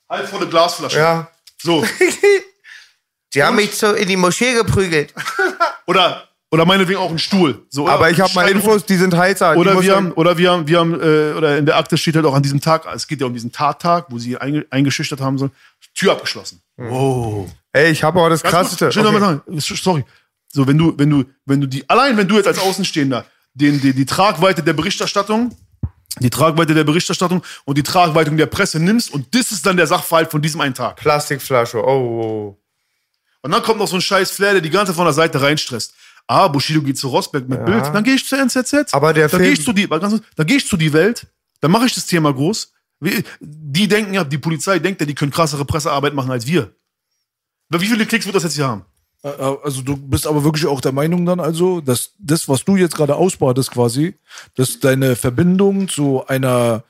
halbvolle Glasflasche, Ja. so, *laughs* Die haben mich so in die Moschee geprügelt. *laughs* oder, oder meinetwegen auch einen Stuhl. So, oder Aber ich habe mal Stein- Infos, die sind. Die Oder muss wir, haben, oder wir haben, wir haben, äh, oder in der Akte steht halt auch an diesem Tag, es geht ja um diesen Tattag, wo sie einge, eingeschüchtert haben sollen, Tür abgeschlossen. Oh. Ey, ich habe auch das Ganz kurz, krasseste. schnell noch Okay. sagen, sorry. So, wenn du, wenn du, wenn du die, allein wenn du jetzt als Außenstehender den, die, die Tragweite der Berichterstattung, die Tragweite der Berichterstattung und die Tragweite der Presse nimmst und das ist dann der Sachverhalt von diesem einen Tag. Plastikflasche. Oh, oh. Und dann kommt noch so ein scheiß Flair, der die ganze Zeit von der Seite reinstresst. Ah, Bushido geht zu Rosberg mit Bild, dann gehe ich zur NZZ. Aber der dann Film- gehe ich zu die, dann gehe ich zu die Welt, dann mache ich das Thema groß. Die denken ja, die Polizei denkt ja, die können krassere Pressearbeit machen als wir. Wie viele Klicks wird das jetzt hier haben? Also du bist aber wirklich auch der Meinung dann also, dass das, was du jetzt gerade ausbadest quasi, dass deine Verbindung zu einer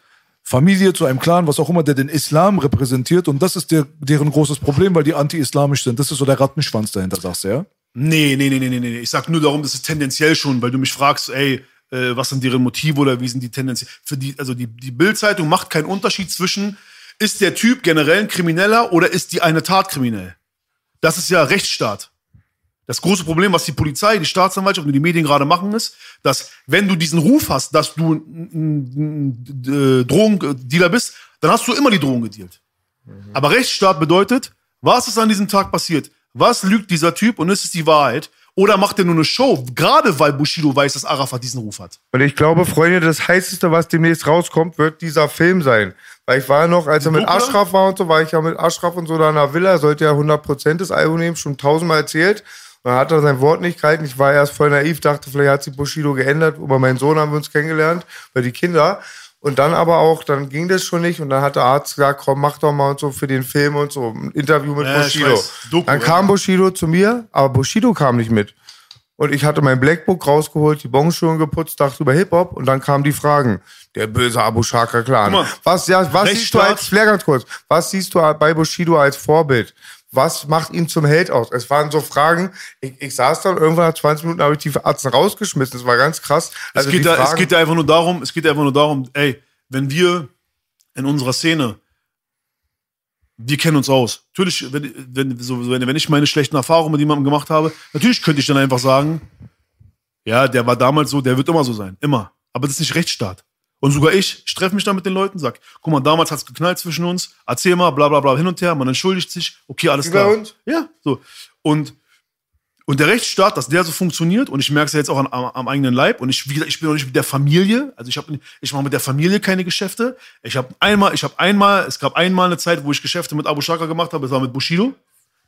Familie, zu einem Clan, was auch immer, der den Islam repräsentiert und das ist der, deren großes Problem, weil die anti-islamisch sind. Das ist so der Rattenschwanz dahinter, sagst du, ja? Nee, nee, nee, nee, nee, nee. Ich sag nur darum, das ist tendenziell schon, weil du mich fragst, ey, äh, was sind deren Motive oder wie sind die tendenziell. Für die, also die, die Bild-Zeitung macht keinen Unterschied zwischen, ist der Typ generell ein Krimineller oder ist die eine Tat kriminell? Das ist ja Rechtsstaat. Das große Problem, was die Polizei, die Staatsanwaltschaft und die Medien gerade machen, ist, dass wenn du diesen Ruf hast, dass du ein, äh, Drogendealer bist, dann hast du immer die Drogen gedealt. Aber Rechtsstaat bedeutet, was ist an diesem Tag passiert? Was lügt dieser Typ und ist es die Wahrheit? Oder macht er nur eine Show, gerade weil Bushido weiß, dass Arafat diesen Ruf hat? Und ich glaube, Freunde, das heißeste, was demnächst rauskommt, wird dieser Film sein. Weil ich war ja noch, als er mit? Ashraf war und so, war ich ja mit Ashraf und so da in der Villa, sollte ja 100% das Album nehmen, schon tausendmal erzählt. Dann hat er sein Wort nicht gehalten. Ich war erst voll naiv, dachte, vielleicht hat sich Bushido geändert. Über meinen Sohn haben wir uns kennengelernt, über die Kinder. Und dann aber auch, dann ging das schon nicht. Und dann hat der Arzt gesagt, komm, mach doch mal und so für den Film und so. Ein Interview mit Ja, Bushido. weiß. Doku, dann kam Bushido zu mir, aber Bushido kam nicht mit. Und ich hatte mein Blackbook rausgeholt, die Bonschuhe geputzt, dachte über Hip-Hop und dann kamen die Fragen. Der böse Abu Shaka Clan. Mal, Was, ja, was siehst du als, Flair ganz kurz, was siehst du bei Bushido als Vorbild? Was macht ihn zum Held aus? Es waren so Fragen, ich, ich saß dann, irgendwann nach 20 Minuten habe ich die Arzten rausgeschmissen. Das war ganz krass. Also es, geht da, es geht da einfach nur darum, es geht einfach nur darum, ey, wenn wir in unserer Szene, wir kennen uns aus. Natürlich, wenn, wenn, so, wenn, wenn ich meine schlechten Erfahrungen mit jemandem gemacht habe, natürlich könnte ich dann einfach sagen, ja, der war damals so, der wird immer so sein. Immer. Aber das ist nicht Rechtsstaat. Und sogar ich, ich treffe mich dann mit den Leuten, sag, guck mal, damals hat's geknallt zwischen uns, erzähl mal, bla bla bla, hin und her, man entschuldigt sich, okay, alles klar. uns? Ja, so. Und, und der Rechtsstaat, dass der so funktioniert, und ich merke es ja jetzt auch an, am, am eigenen Leib, und ich, wie gesagt, ich bin auch nicht mit der Familie, also ich, hab, ich mache mit der Familie keine Geschäfte. Ich habe einmal, ich habe einmal, es gab einmal eine Zeit, wo ich Geschäfte mit Abu Shaka gemacht habe, das war mit Bushido,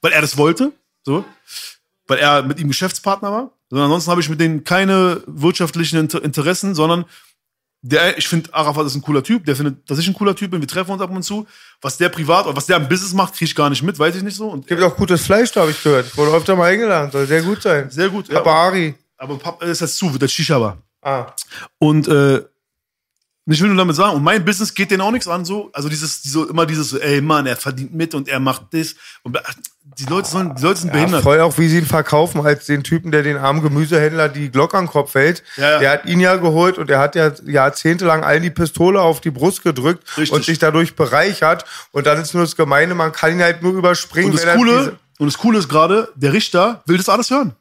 weil er das wollte, so, weil er mit ihm Geschäftspartner war. Sondern ansonsten habe ich mit denen keine wirtschaftlichen Inter Interessen, sondern Der, ich finde, Arafat ist ein cooler Typ. Der findet, dass ich ein cooler Typ bin. Wir treffen uns ab und zu. Was der privat oder was der im Business macht, kriege ich gar nicht mit, weiß ich nicht so. Und Gibt auch gutes Fleisch, da habe ich gehört. Wurde öfter mal eingeladen. Soll sehr gut sein. sehr gut. Papa Ja, Ari. aber Papa ist jetzt zu, wird der Shisha-Bar. Ah. Und äh, ich will nur damit sagen, und mein Business geht denen auch nichts an, so. Also dieses, diese, immer dieses, so, ey Mann, er verdient mit und er macht das. Und die Leute sollen, die Leute sind Ja, behindert. voll auch, wie sie ihn verkaufen, als den Typen, der den armen Gemüsehändler die Glock an den Kopf hält. Ja, ja. Der hat ihn ja geholt und der hat ja jahrzehntelang allen die Pistole auf die Brust gedrückt Richtig. und sich dadurch bereichert. Und dann ist nur das Gemeine, man kann ihn halt nur überspringen. Und das er Coole, und das Coole ist gerade, der Richter will das alles hören.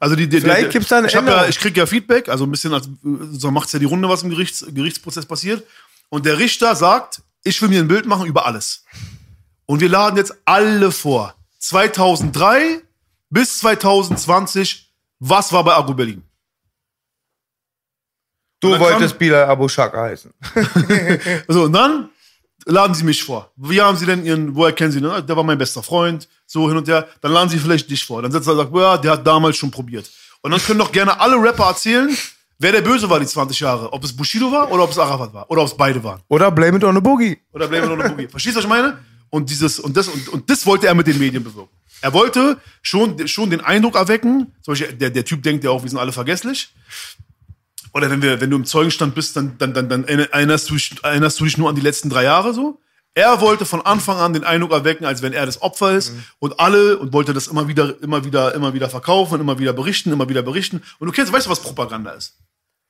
Also die, die, Vielleicht der- gibt's da eine ich, ja, ich krieg ja Feedback, also ein bisschen, als, so macht's ja die Runde, was im Gerichts, Gerichtsprozess passiert. Und der Richter sagt, ich will mir ein Bild machen über alles. Und wir laden jetzt alle vor. 2003 bis 2020, was war bei Agro Berlin? du wolltest kam- Bilal Abu Shaka heißen. *laughs* So, und dann laden sie mich vor. Wie haben sie denn ihren, woher kennen sie den? Ah, Der war mein bester Freund, so hin und her. Dann laden sie vielleicht dich vor. Dann setzt er und sagt, ja, der hat damals schon probiert. Und dann können doch gerne alle Rapper erzählen, wer der Böse war die 20 Jahre. Ob es Bushido war oder ob es Arafat war. Oder ob es beide waren. Oder Blame It on a Boogie. Oder Blame It on the Boogie. Verstehst du, was ich meine? Und dieses, und das, und, und das wollte er mit den Medien bewirken. Er wollte schon, schon den Eindruck erwecken, zum Beispiel, der, der Typ denkt ja auch, wir sind alle vergesslich. Oder wenn, wir, wenn du im Zeugenstand bist, dann, dann, dann, dann erinnerst, du dich, erinnerst du dich nur an die letzten drei Jahre so. Er wollte von Anfang an den Eindruck erwecken, als wenn er das Opfer ist und alle und wollte das immer wieder, immer wieder, immer wieder verkaufen, immer wieder berichten, immer wieder berichten. Und du kennst, weißt du, was Propaganda ist?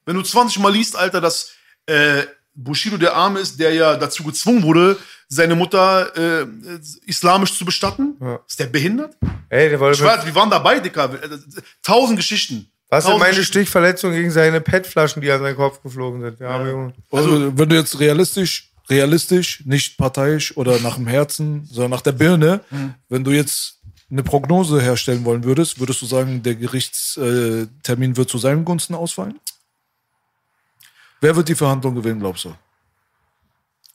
Wenn du 20 Mal liest, Alter, dass äh, Bushido der Arme ist, der ja dazu gezwungen wurde, seine Mutter äh, islamisch zu bestatten, ist der behindert? Ey, der wollte Ich weiß, wir waren dabei, Dicker. Tausend Geschichten. Was sind meine Geschichten. Stichverletzung gegen seine PET-Flaschen, die an seinen Kopf geflogen sind? Ja, aber Junge. Also, wenn du jetzt realistisch, realistisch, nicht parteiisch oder nach dem Herzen, sondern nach der Birne, wenn du jetzt eine Prognose herstellen wollen würdest, würdest du sagen, der Gerichtstermin wird zu seinen Gunsten ausfallen? Wer wird die Verhandlung gewinnen, glaubst du?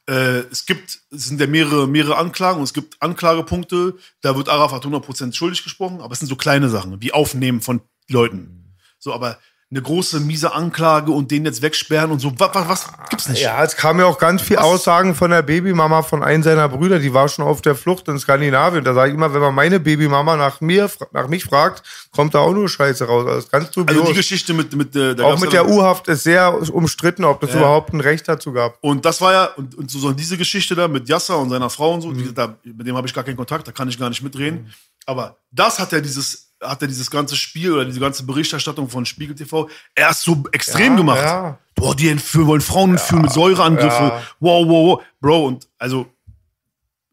Äh, es gibt, es sind ja mehrere, mehrere Anklagen und es gibt Anklagepunkte, da wird Arafat 100% schuldig gesprochen, aber es sind so kleine Sachen, wie Aufnehmen von Leuten. So, aber eine große, miese Anklage und den jetzt wegsperren und so, was, was, was gibt's nicht? Ja, es kamen ja auch ganz viel Aussagen von der Babymama von einem seiner Brüder, die war schon auf der Flucht in Skandinavien. Da sage ich immer, wenn man meine Babymama nach mir, nach mich fragt, kommt da auch nur Scheiße raus. Also, ganz dubios. Also die Geschichte mit, mit äh, da auch mit der U-Haft ist sehr umstritten, ob das Ja. überhaupt ein Recht dazu gab. Und das war ja, und, und so, diese Geschichte da mit Yasser und seiner Frau und so, Mhm. gesagt, da, mit dem habe ich gar keinen Kontakt, da kann ich gar nicht mitreden. Aber das hat ja dieses, hat ja dieses ganze Spiel oder diese ganze Berichterstattung von Spiegel TV erst so extrem Ja, gemacht. ja. Boah, die entführen, wollen Frauen entführen mit Säureangriffe. ja. Wow, wow, wow. Bro, und also,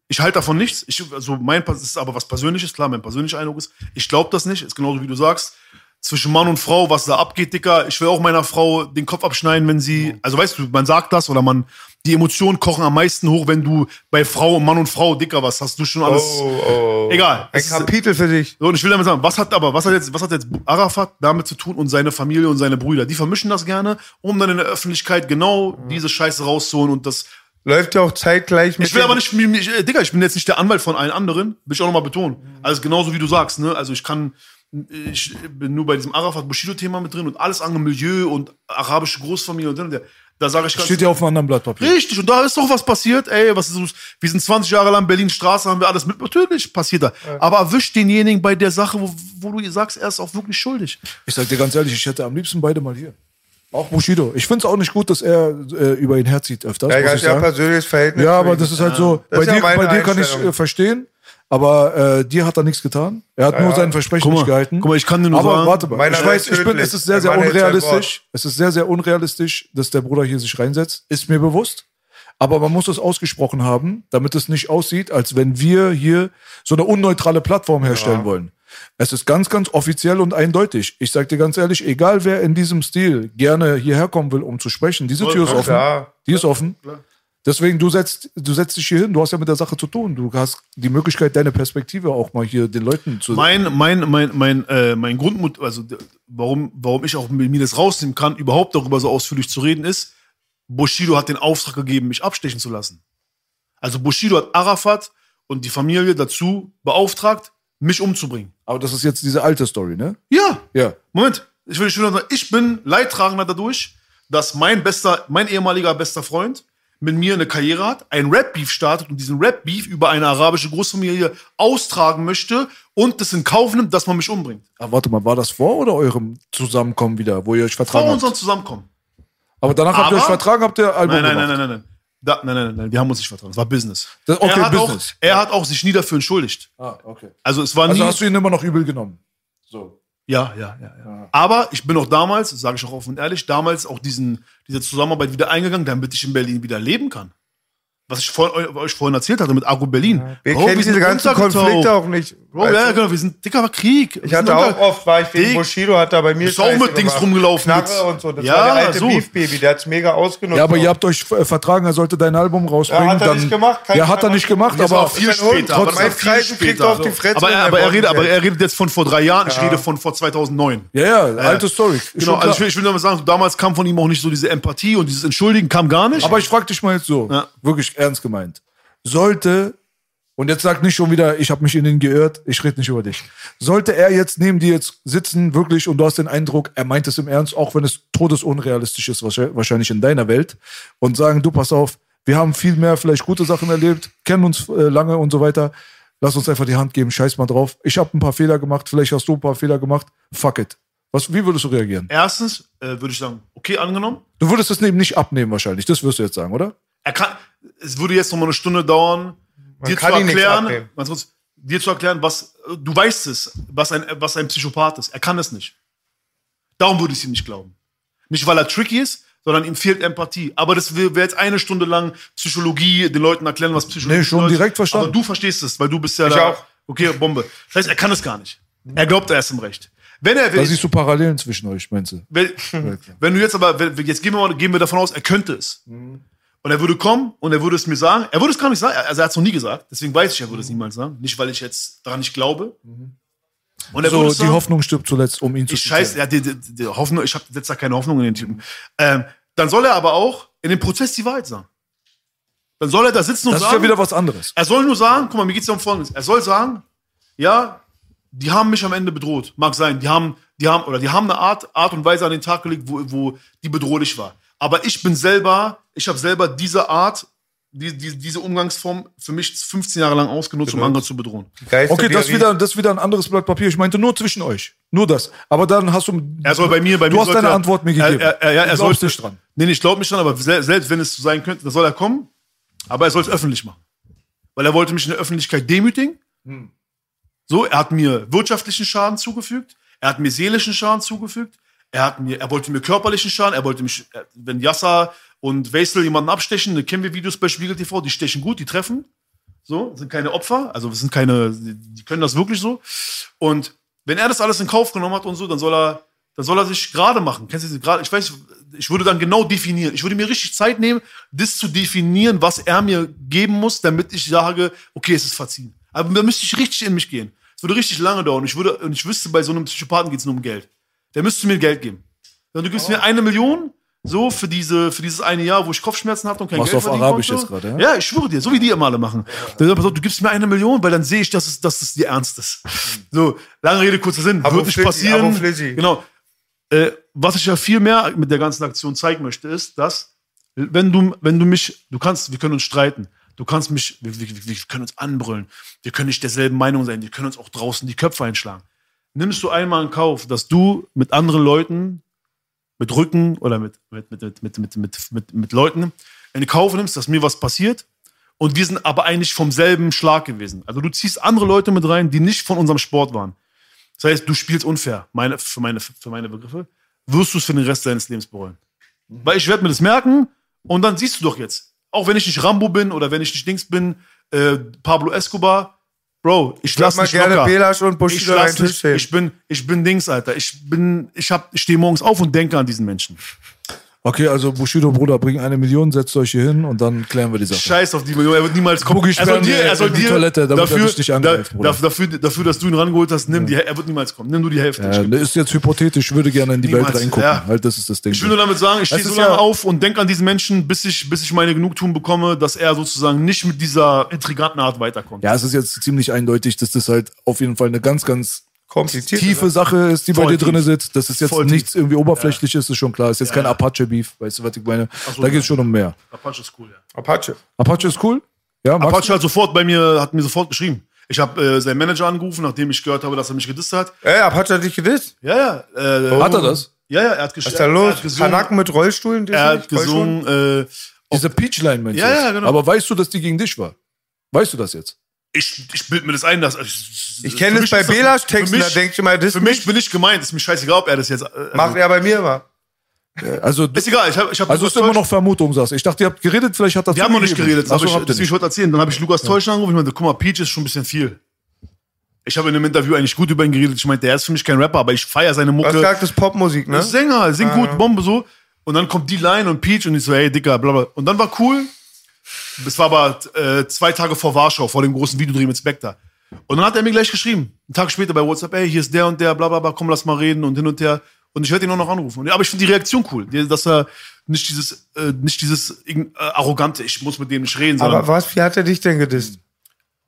ich halte davon nichts. Ich, also mein, das ist aber was Persönliches, klar, mein persönlicher Eindruck ist, ich glaube das nicht, ist genauso wie du sagst. Zwischen Mann und Frau, was da abgeht, Dicker. Ich will auch meiner Frau den Kopf abschneiden, wenn sie, also weißt du, man sagt das oder man, die Emotionen kochen am meisten hoch, wenn du bei Frau, Mann und Frau, Dicker, was hast du schon alles. oh. Egal. Ein Kapitel für dich. so, und ich will damit sagen, was hat aber, was hat jetzt, was hat jetzt Arafat damit zu tun und seine Familie und seine Brüder? Die vermischen das gerne, um dann in der Öffentlichkeit genau diese Scheiße rauszuholen und das. Läuft ja auch zeitgleich mit. Ich will aber nicht, mich- äh, Digga, ich bin jetzt nicht der Anwalt von allen anderen, will ich auch nochmal betonen. Also genauso wie du sagst, ne? Also ich kann, ich bin nur bei diesem Arafat-Bushido-Thema mit drin und alles andere Milieu und arabische Großfamilie und so. und Da sage ich ganz Steht ja auf einem anderen Blatt Papier. Richtig, und da ist doch was passiert. Ey, was ist, los? wir sind 20 Jahre lang Berlin Straße, haben wir alles mit. Natürlich passiert da. Aber erwischt denjenigen bei der Sache, wo, wo du sagst, er ist auch wirklich schuldig. Ich sag dir ganz ehrlich, ich hätte am liebsten beide mal hier. Auch Bushido. Ich finde es auch nicht gut, dass er äh, über ihn herzieht öfters. Ja, muss ganz ich ja sagen. persönliches Verhältnis. Ja, aber das ist halt so. Das Bei ist ja dir, bei dir kann ich äh, verstehen, aber äh, dir hat er nichts getan. Er hat nur sein Versprechen mal, nicht gehalten. guck mal, ich kann dir nur aber sagen, warte mal. Ich weiß, ich bin, es ist sehr, sehr unrealistisch. Es ist sehr, sehr unrealistisch, dass der Bruder hier sich reinsetzt. Ist mir bewusst. Aber man muss es ausgesprochen haben, damit es nicht aussieht, als wenn wir hier so eine unneutrale Plattform herstellen wollen. Es ist ganz, ganz offiziell und eindeutig. Ich sag dir ganz ehrlich, egal wer in diesem Stil gerne hierher kommen will, um zu sprechen, diese Tür ist ja, offen. Die ist offen. Deswegen, du setzt, du setzt dich hier hin, du hast ja mit der Sache zu tun. Du hast die Möglichkeit, deine Perspektive auch mal hier den Leuten zu mein, mein, mein, mein, äh, mein Grundmut, also warum, warum ich auch mir das rausnehmen kann, überhaupt darüber so ausführlich zu reden, ist, Bushido hat den Auftrag gegeben, mich abstechen zu lassen. Also Bushido hat Arafat und die Familie dazu beauftragt, mich umzubringen. Aber das ist jetzt diese alte Story, ne? Ja, Ja. Moment, ich will schon sagen, ich bin Leidtragender dadurch, dass mein bester, mein ehemaliger bester Freund mit mir eine Karriere hat, ein Rap-Beef startet und diesen Rap-Beef über eine arabische Großfamilie austragen möchte und das in Kauf nimmt, dass man mich umbringt. Ah, warte mal, war das vor oder eurem Zusammenkommen wieder, wo ihr euch Vor vertragen unserem habt? Zusammenkommen. Aber danach habt ihr Aber- euch vertragen, habt ihr Album Nein, nein, nein, gemacht? nein, nein, nein. Da, nein, nein, nein, nein, wir haben uns nicht vertragen. Es war Business. Das- okay, er, hat Business. Auch, er hat auch sich nie dafür entschuldigt. Ah, okay. Also es war Also nie. hast du ihn immer noch übel genommen? So. Ja, ja, ja, ja. Aber ich bin auch damals, sage ich auch offen und ehrlich, damals auch diesen, diese Zusammenarbeit wieder eingegangen, damit ich in Berlin wieder leben kann. Was ich vor, euch vorhin erzählt hatte mit Agro Berlin. Wir Bro, kennen diese ganzen. Konflikte auch nicht. Bro, Weißt ja, genau, wir sind dicker war Krieg. Ich hatte auch oft, war ich wegen Dick. Bushido, hat da bei mir Scheiße mit Dings gemacht. rumgelaufen Knarre mit- und so. Das Ja, war der alte so. Beef-Baby, der hat's mega ausgenutzt. Ja, aber auch. ihr habt euch äh, vertragen, er sollte dein Album rausbringen. Ja, hat er dann, nicht gemacht, kein Ja, hat er nicht gemacht, aber auch viel später. aber viel später. auf die Fresse, aber, er, er aber, er redet, aber er redet jetzt von vor drei Jahren, ich rede von vor 2009. ja, ja, alte Story. Genau, also ich will, ich will damit sagen, damals kam von ihm auch nicht so diese Empathie und dieses Entschuldigen kam gar nicht. aber ich frage dich mal jetzt so, wirklich ernst gemeint. Sollte, und jetzt sag nicht schon wieder, ich habe mich in ihn geirrt, ich rede nicht über dich. Sollte er jetzt neben dir jetzt sitzen, wirklich, und du hast den Eindruck, er meint es im Ernst, auch wenn es todesunrealistisch ist, wahrscheinlich- in deiner Welt, und sagen, du pass auf, wir haben viel mehr vielleicht gute Sachen erlebt, kennen uns äh, lange und so weiter. Lass uns einfach die Hand geben, scheiß mal drauf. Ich habe ein paar Fehler gemacht, vielleicht hast du ein paar Fehler gemacht. Fuck it. Was, wie würdest du reagieren? Erstens äh, würde ich sagen, okay, angenommen. Du würdest es eben nicht abnehmen wahrscheinlich, das wirst du jetzt sagen, oder? Er kann, es würde jetzt noch mal eine Stunde dauern, dir zu kann nichts erklären, kurz, dir zu erklären, was, du weißt es, was ein, was ein Psychopath ist. Er kann es nicht. Darum würde ich ihm nicht glauben. Nicht, weil er tricky ist, sondern ihm fehlt Empathie. Aber das wäre jetzt eine Stunde lang Psychologie, den Leuten erklären, was Psychologie Nee, schon bedeutet. direkt verstanden. Aber du verstehst es, weil du bist ja Ich da. auch. Okay, Bombe. Das heißt, er kann es gar nicht. Er glaubt, er ist im Recht. Wenn er will, Da siehst du Parallelen zwischen euch, meinst du? wenn, wenn du jetzt aber, wenn, jetzt gehen wir, mal, gehen wir davon aus, er könnte es. Und er würde kommen und er würde es mir sagen. Er würde es gar nicht sagen. Also er hat es noch nie gesagt. Deswegen weiß ich, er würde es niemals sagen. Nicht, weil ich jetzt daran nicht glaube. Und er So, würde es die sagen. Hoffnung stirbt zuletzt, um ihn zu Ich scheiß, ja, die, die, die Hoffnung, ich habe jetzt da keine Hoffnung in den Typen. Ähm, dann soll er aber auch in dem Prozess die Wahrheit sagen. Dann soll er da sitzen und Das ist sagen. ja wieder was anderes. Er soll nur sagen, guck mal, mir geht's ja um Folgendes. Er soll sagen, ja, die haben mich am Ende bedroht. Mag sein. Die haben, die haben, oder die haben eine Art, Art und Weise an den Tag gelegt, wo, wo die bedrohlich war. Aber ich bin selber, ich habe selber diese Art, die, die, diese Umgangsform für mich 15 Jahre lang ausgenutzt, um andere zu bedrohen. Geister, Okay, das ist er wieder, das wieder ein anderes Blatt Papier. Ich meinte nur zwischen euch. Nur das. Aber dann hast du. Er soll bei mir, bei du mir hast deine er- Antwort mir gegeben. Er, er, er glaubst sollte nicht dran. Nee, ich glaube nicht dran, aber sel- selbst wenn es so sein könnte, dann soll er kommen. Aber er soll es öffentlich machen. Weil er wollte mich in der Öffentlichkeit demütigen. Hm. So, er hat mir wirtschaftlichen Schaden zugefügt. Er hat mir seelischen Schaden zugefügt. Er hat mir, er wollte mir körperlichen Schaden. Er wollte mich, äh, wenn Yasser und Weisel jemanden abstechen, dann kennen wir Videos bei Spiegel TV, die stechen gut, die treffen. So, sind keine Opfer, also sind keine, die können das wirklich so. Und wenn er das alles in Kauf genommen hat und so, dann soll er, dann soll er sich gerade machen. Kennst du gerade? Ich weiß, ich würde dann genau definieren. Ich würde mir richtig Zeit nehmen, das zu definieren, was er mir geben muss, damit ich sage, okay, es ist verziehen. Aber da müsste ich richtig in mich gehen. Es würde richtig lange dauern. Ich würde, und ich wüsste, bei so einem Psychopathen geht es nur um Geld. Der müsste mir Geld geben. Dann du gibst mir eine Million, so für diese, für dieses eine Jahr, wo ich Kopfschmerzen hatte und kein Machst Geld du auf Arabisch konnte. jetzt gerade, ja? Ja, ich schwöre dir, so wie die immer alle machen. Dann sagt, pass auf, du gibst mir eine Million, weil dann sehe ich, dass es, dass es dir ernst ist. So, lange Rede, kurzer Sinn, Abo wird nicht passieren. Genau. Äh, was ich ja viel mehr mit der ganzen Aktion zeigen möchte, ist, dass, wenn du, wenn du mich, du kannst, wir können uns streiten. Du kannst mich, wir, wir, wir können uns anbrüllen. Wir können nicht derselben Meinung sein. Wir können uns auch draußen die Köpfe einschlagen nimmst du einmal in Kauf, dass du mit anderen Leuten, mit Rücken oder mit, mit, mit, mit, mit, mit, mit, mit Leuten in Kauf nimmst, dass mir was passiert. Und wir sind aber eigentlich vom selben Schlag gewesen. Also du ziehst andere Leute mit rein, die nicht von unserem Sport waren. Das heißt, du spielst unfair, meine, für, meine, für meine Begriffe. Wirst du es für den Rest deines Lebens bereuen. Mhm. Weil ich werde mir das merken und dann siehst du doch jetzt. Auch wenn ich nicht Rambo bin oder wenn ich nicht Dings bin, äh, Pablo Escobar, Bro, ich lass mal mich gerne locker. Belasch und ich, Bushido lass einen Tisch nicht, ich bin, ich bin Dings, Alter. Ich bin, ich hab, ich stehe morgens auf und denke an diesen Menschen. Okay, also Bushido, Bruder, bring eine Million, setzt euch hier hin und dann klären wir die Sache. Scheiß auf die Million, er wird niemals kommen. Boogie Er soll dir, er soll dir Toilette, er dafür, angreift, da, Bruder. dafür, dafür, dass du ihn rangeholt hast, nimm die, er wird niemals kommen. Nimm du die Hälfte. Ja, das ist jetzt hypothetisch, ich würde gerne in die Niemals, Welt reingucken. ja. Halt, das ist das Ding. Ich will nur damit sagen, ich stehe so lange ja- auf und denke an diesen Menschen, bis ich, bis ich meine Genugtuung bekomme, dass er sozusagen nicht mit dieser intriganten Art weiterkommt. ja, es ist jetzt ziemlich eindeutig, dass das halt auf jeden Fall eine ganz, ganz kompliziert. tiefe Sache ist, die bei Voll dir drin tief. sitzt. Das ist jetzt Voll tief. nichts irgendwie oberflächliches, ist schon klar. Ist jetzt kein Apache-Beef, weißt du, was ich meine? so, da geht es schon um mehr. Apache ist cool, ja. Apache. Apache ist cool? Ja, Apache hat sofort bei mir, hat mir sofort geschrieben. Ich habe äh, seinen Manager angerufen, nachdem ich gehört habe, dass er mich gedisst hat. Ey, Apache hat dich gedisst. Ja, ja. Äh? Hat er das? Ja, ja, er hat, gesch Was ist da er los? Kanaken mit Rollstuhlen? Er hat gesungen. Äh, Diese Peachline, meinst du? Ja, ja, genau. Aber weißt du, dass die gegen dich war? Weißt du das jetzt? Ich ich bild mir das ein, dass. Ich, Ich kenne es bei Belasch-Texten, da denke ich immer, das Für mich bin ich gemeint. Ist mir scheißegal, ob er das jetzt. Äh, also, macht er bei mir mal. Also, Ist egal. Ich hab, ich hab also Lukas ist immer noch Vermutung, sagst. Ich dachte, ihr habt geredet, vielleicht hat das Wir haben noch nicht geredet. Ach so, aber ich, habt ihr deswegen, ich wollte erzählen. Dann habe ich Lukas Teutsch angerufen. Ich meinte, guck mal, Peach ist schon ein bisschen viel. Ich habe in einem Interview eigentlich gut über ihn geredet. Ich meinte, er ist für mich kein Rapper, aber ich feiere seine Mucke. das ist Popmusik, ne? Das ist Sänger, singt gut, Bombe so. Und dann kommt die Line und Peach und ich so, hey, Dicker, bla bla. Und dann war cool. Das war aber äh, zwei Tage vor Warschau, vor dem großen Videodreh mit Spectre. Und dann hat er mir gleich geschrieben, einen Tag später bei WhatsApp, ey, hier ist der und der, bla bla bla, komm, lass mal reden und hin und her. Und ich werde ihn auch noch anrufen. Und, aber ich finde die Reaktion cool, dass er nicht dieses, äh, nicht dieses äh, arrogante, ich muss mit dem nicht reden, sondern Aber was, wie hat er dich denn gedisst?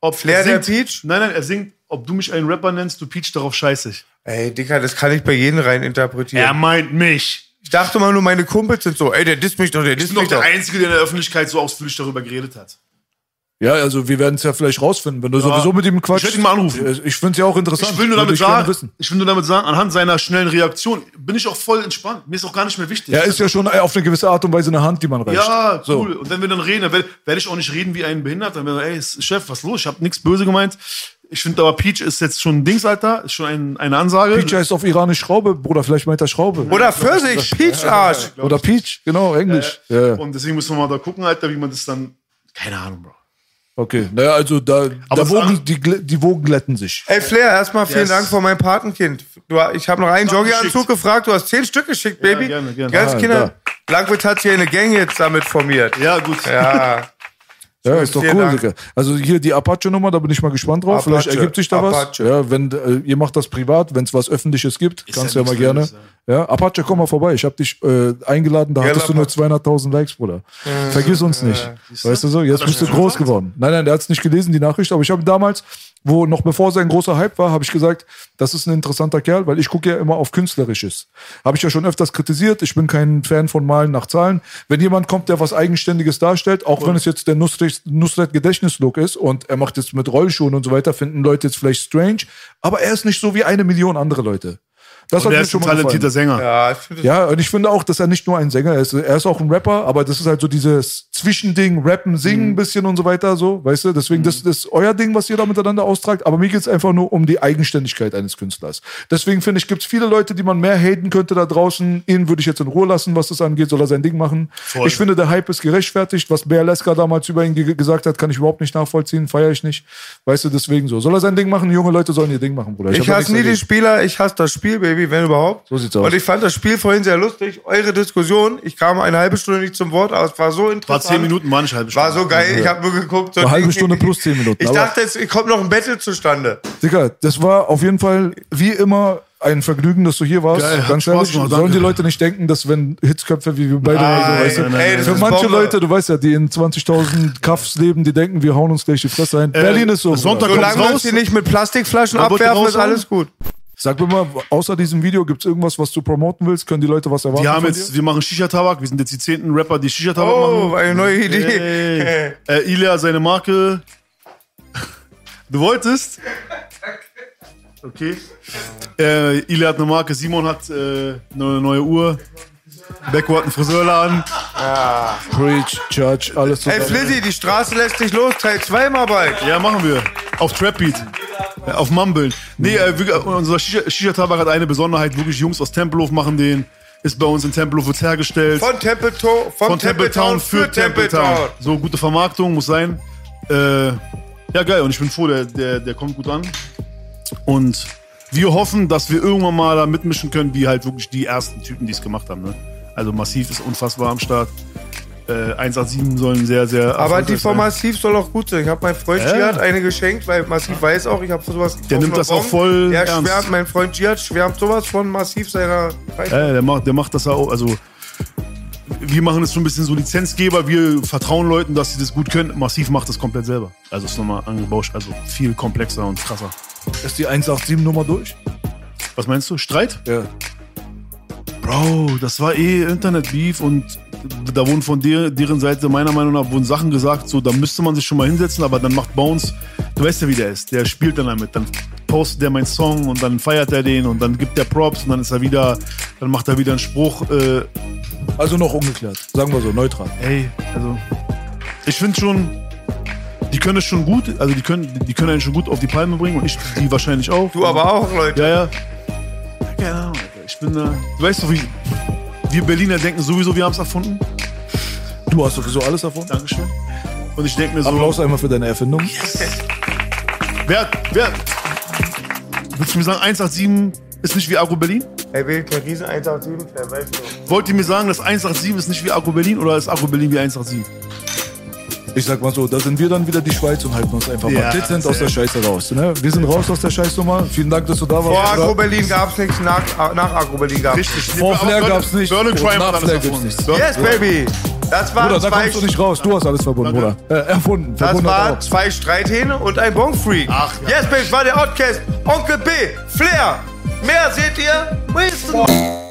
ob Flair er der singt- Peach? Nein, nein, er singt, ob du mich einen Rapper nennst, du Peach, darauf scheiße ich. Ey, Dicker, das kann ich bei jedem rein interpretieren. Er meint mich. Ich dachte mal nur, meine Kumpels sind so, ey, der disst mich doch, der Ich disst bin doch mich der doch. Einzige, der in der Öffentlichkeit so ausführlich darüber geredet hat. Ja, also wir werden es ja vielleicht rausfinden, wenn du sowieso mit ihm quatschst. Ich werd ihn mal anrufen. Ich finde es ja auch interessant. Ich will nur damit gerne sagen, wissen. ich will nur damit sagen, anhand seiner schnellen Reaktion bin ich auch voll entspannt. Mir ist auch gar nicht mehr wichtig. Er ist ja schon auf eine gewisse Art und Weise eine Hand, die man reicht. ja, So. cool. Und wenn wir dann reden, dann werde werd ich auch nicht reden wie ein Behinderter. Dann werde ich, ey, Chef, was ist los? Ich habe nichts böse gemeint. Ich finde aber Peach ist jetzt schon ein Dings, Alter. Ist schon ein, eine Ansage. Peach heißt auf Iranisch Schraube, Bruder, vielleicht meint er Schraube. Oder Pfirsich, Peach-Arsch. Oder Peach, genau, Englisch. ja. Und deswegen müssen wir mal da gucken, Alter, wie man das dann. Keine Ahnung, Bro. Okay, naja, also da, da Wogen, die, die Wogen glätten sich. Ey, Flair, erstmal vielen Yes. Dank für mein Patenkind. Du, ich habe noch einen Jogginganzug gefragt, du hast zehn Stück geschickt, Baby. gerne, gerne. Die ganzen Ah, Kinder. Blankwitz hat hier eine Gang jetzt damit formiert. Ja, gut. Ja. Ja, ist doch cool. Digga. Also hier die Apache-Nummer, da bin ich mal gespannt drauf. Vielleicht Apache, ergibt sich da was. Apache. Ja, wenn äh, ihr macht das privat, wenn es was Öffentliches gibt, kannst du ja ja mal gerne. Neues, Ja, Apache, komm mal vorbei. Ich habe dich äh, eingeladen, da Ja, hattest du nur Apache. 200.000 Likes, Bruder. Vergiss uns nicht. Weißt du so? Jetzt bist du groß geworden. Nein, nein, der hat es nicht gelesen, die Nachricht. Aber ich habe damals, wo noch bevor sein großer Hype war, habe ich gesagt, das ist ein interessanter Kerl, weil ich gucke ja immer auf Künstlerisches. Habe ich ja schon öfters kritisiert. Ich bin kein Fan von Malen nach Zahlen. Wenn jemand kommt, der was Eigenständiges darstellt, auch wenn es jetzt der Nusret, Nusret Gedächtnislook ist und er macht jetzt mit Rollschuhen und so weiter, finden Leute jetzt vielleicht strange. Aber er ist nicht so wie eine Million andere Leute. Das Und er ist ein schon mal talentierter gefallen. Sänger. Ja, ich finde Ja, und ich finde auch, dass er nicht nur ein Sänger ist. Er ist auch ein Rapper, aber das ist halt so dieses Zwischending, Rappen, Singen ein bisschen und so weiter, so, weißt du? Deswegen, das, das ist euer Ding, was ihr da miteinander austragt. Aber mir geht's einfach nur um die Eigenständigkeit eines Künstlers. Deswegen finde ich, gibt's viele Leute, die man mehr haten könnte da draußen. Ihn würde ich jetzt in Ruhe lassen, was das angeht, soll er sein Ding machen. Voll. Ich finde, der Hype ist gerechtfertigt. Was Bär Leska damals über ihn ge gesagt hat, kann ich überhaupt nicht nachvollziehen, feiere ich nicht. Weißt du, deswegen so. Soll er sein Ding machen? Junge Leute sollen ihr Ding machen, Bruder. Ich da hasse nie dagegen. Spieler, ich hasse das Spiel, Baby, wenn überhaupt. So sieht's aus. Und ich fand das Spiel vorhin sehr lustig. Eure Diskussion, ich kam eine halbe Stunde nicht zum Wort, aber es war so War interessant. zehn Minuten, war nicht halbe Stunde. War so geil, ich habe nur geguckt. So Eine halbe Stunde plus zehn Minuten, Ich dachte, es kommt noch ein Battle zustande. Digga, das war auf jeden Fall wie immer ein Vergnügen, dass du hier warst. Geil, Ganz Spaß ehrlich, gemacht, sollen die Leute nicht denken, dass wenn Hitzköpfe wie wir beide Nein, so, weißt du, nein, nein, ey, für manche Bombe. Leute, du weißt ja, die in 20.000 Kaffs leben, die denken, wir hauen uns gleich die Fresse ein. Berlin ist so. Sonntag Solange wir hier nicht mit Plastikflaschen abwerfen, ist alles gut. Sag mir mal, außer diesem Video, gibt's irgendwas, was du promoten willst? Können die Leute was erwarten? Die haben jetzt, wir machen Shisha-Tabak. Wir sind jetzt die zehnten Rapper, die Shisha-Tabak Oh, machen. eine neue Idee. Ey. Äh, Ilya, seine Marke. Du wolltest? Okay. Äh, Ilya hat eine Marke, Simon hat äh, eine neue Uhr. Einen Friseurladen. Preach, Church, alles Ey, zusammen. Flizzy, die Straße lässt dich los, Teil 2 mal bald. Ja, machen wir. Auf Trapbeat. Äh, Auf Mumbeln. Nee, äh, wirklich, unser Shisha- Shisha-Tabak hat eine Besonderheit. Wirklich, Jungs aus Tempelhof machen den. Ist bei uns in Tempelhof wird's hergestellt. Von Templetown, von Von Templetown für Templetown. So, gute Vermarktung muss sein. Äh, ja, geil. Und ich bin froh, der, der, der kommt gut an. Und wir hoffen, dass wir irgendwann mal da mitmischen können, wie halt wirklich die ersten Typen, die es gemacht haben. Ne? Also Massiv ist unfassbar am Start. Äh, 187 sollen sehr, sehr. Aber die von sein. Massiv soll auch gut sein. Ich habe meinem Freund Ja. Jihad eine geschenkt, weil Massiv weiß auch, ich habe sowas Der nimmt das noch auch voll Der ernst. schwärmt, mein Freund Jihad schwärmt sowas von Massiv seiner Ja, der macht, der macht das auch. Also, wir machen es so ein bisschen so Lizenzgeber. Wir vertrauen Leuten, dass sie das gut können. Massiv macht das komplett selber. Also, ist nochmal angebauscht. Also, viel komplexer und krasser. Ist die 187-Nummer durch? Was meinst du? Streit? Ja. Bro, das war eh Internet-Beef und da wurden von der, deren Seite meiner Meinung nach wurden Sachen gesagt, so da müsste man sich schon mal hinsetzen, aber dann macht Bones, du weißt ja wie der ist, der spielt dann damit, dann postet der meinen Song und dann feiert er den und dann gibt er Props und dann ist er wieder, dann macht er wieder einen Spruch, äh, Also noch ungeklärt. Sagen wir so, neutral. ey, also ich finde schon, die können es schon gut, also die können, die können einen schon gut auf die Palme bringen und ich die wahrscheinlich auch. Du aber auch, Leute. Ja, ja. Keine Ahnung. Ich bin da. Du weißt doch, wie. Wir Berliner denken sowieso, wir haben es erfunden. Du hast sowieso alles davon. Dankeschön. Und ich denke mir so. Applaus einmal für deine Erfindung. Wer, wer. Willst du mir sagen, 187 ist nicht wie Agro Berlin? Ey, ich ein riesen 187-Fan, weißt du. Wollt ihr mir sagen, dass 187 ist nicht wie Agro Berlin oder ist Agro Berlin wie 187? Ich sag mal so, da sind wir dann wieder die Schweiz und halten uns einfach Ja, mal dezent aus der Scheiße raus. Ne? Wir sind raus aus der Scheißnummer. Vielen Dank, dass du da warst. Vor. Agro Berlin gab's nichts, nach, nach Agro Berlin gab's Richtig. Vor Flair gab's nicht. Burn and Und Crime nach Flair gibt's nichts. Yes, baby. Das waren Bruder, da kommst du nicht raus. Du hast alles verbunden, Bruder. Äh, erfunden. das war zwei Streithähne und ein Bonfreak. Ach, ja. Yes, baby, war der Outcast. Onkel B, Flair. Mehr seht ihr. Winston.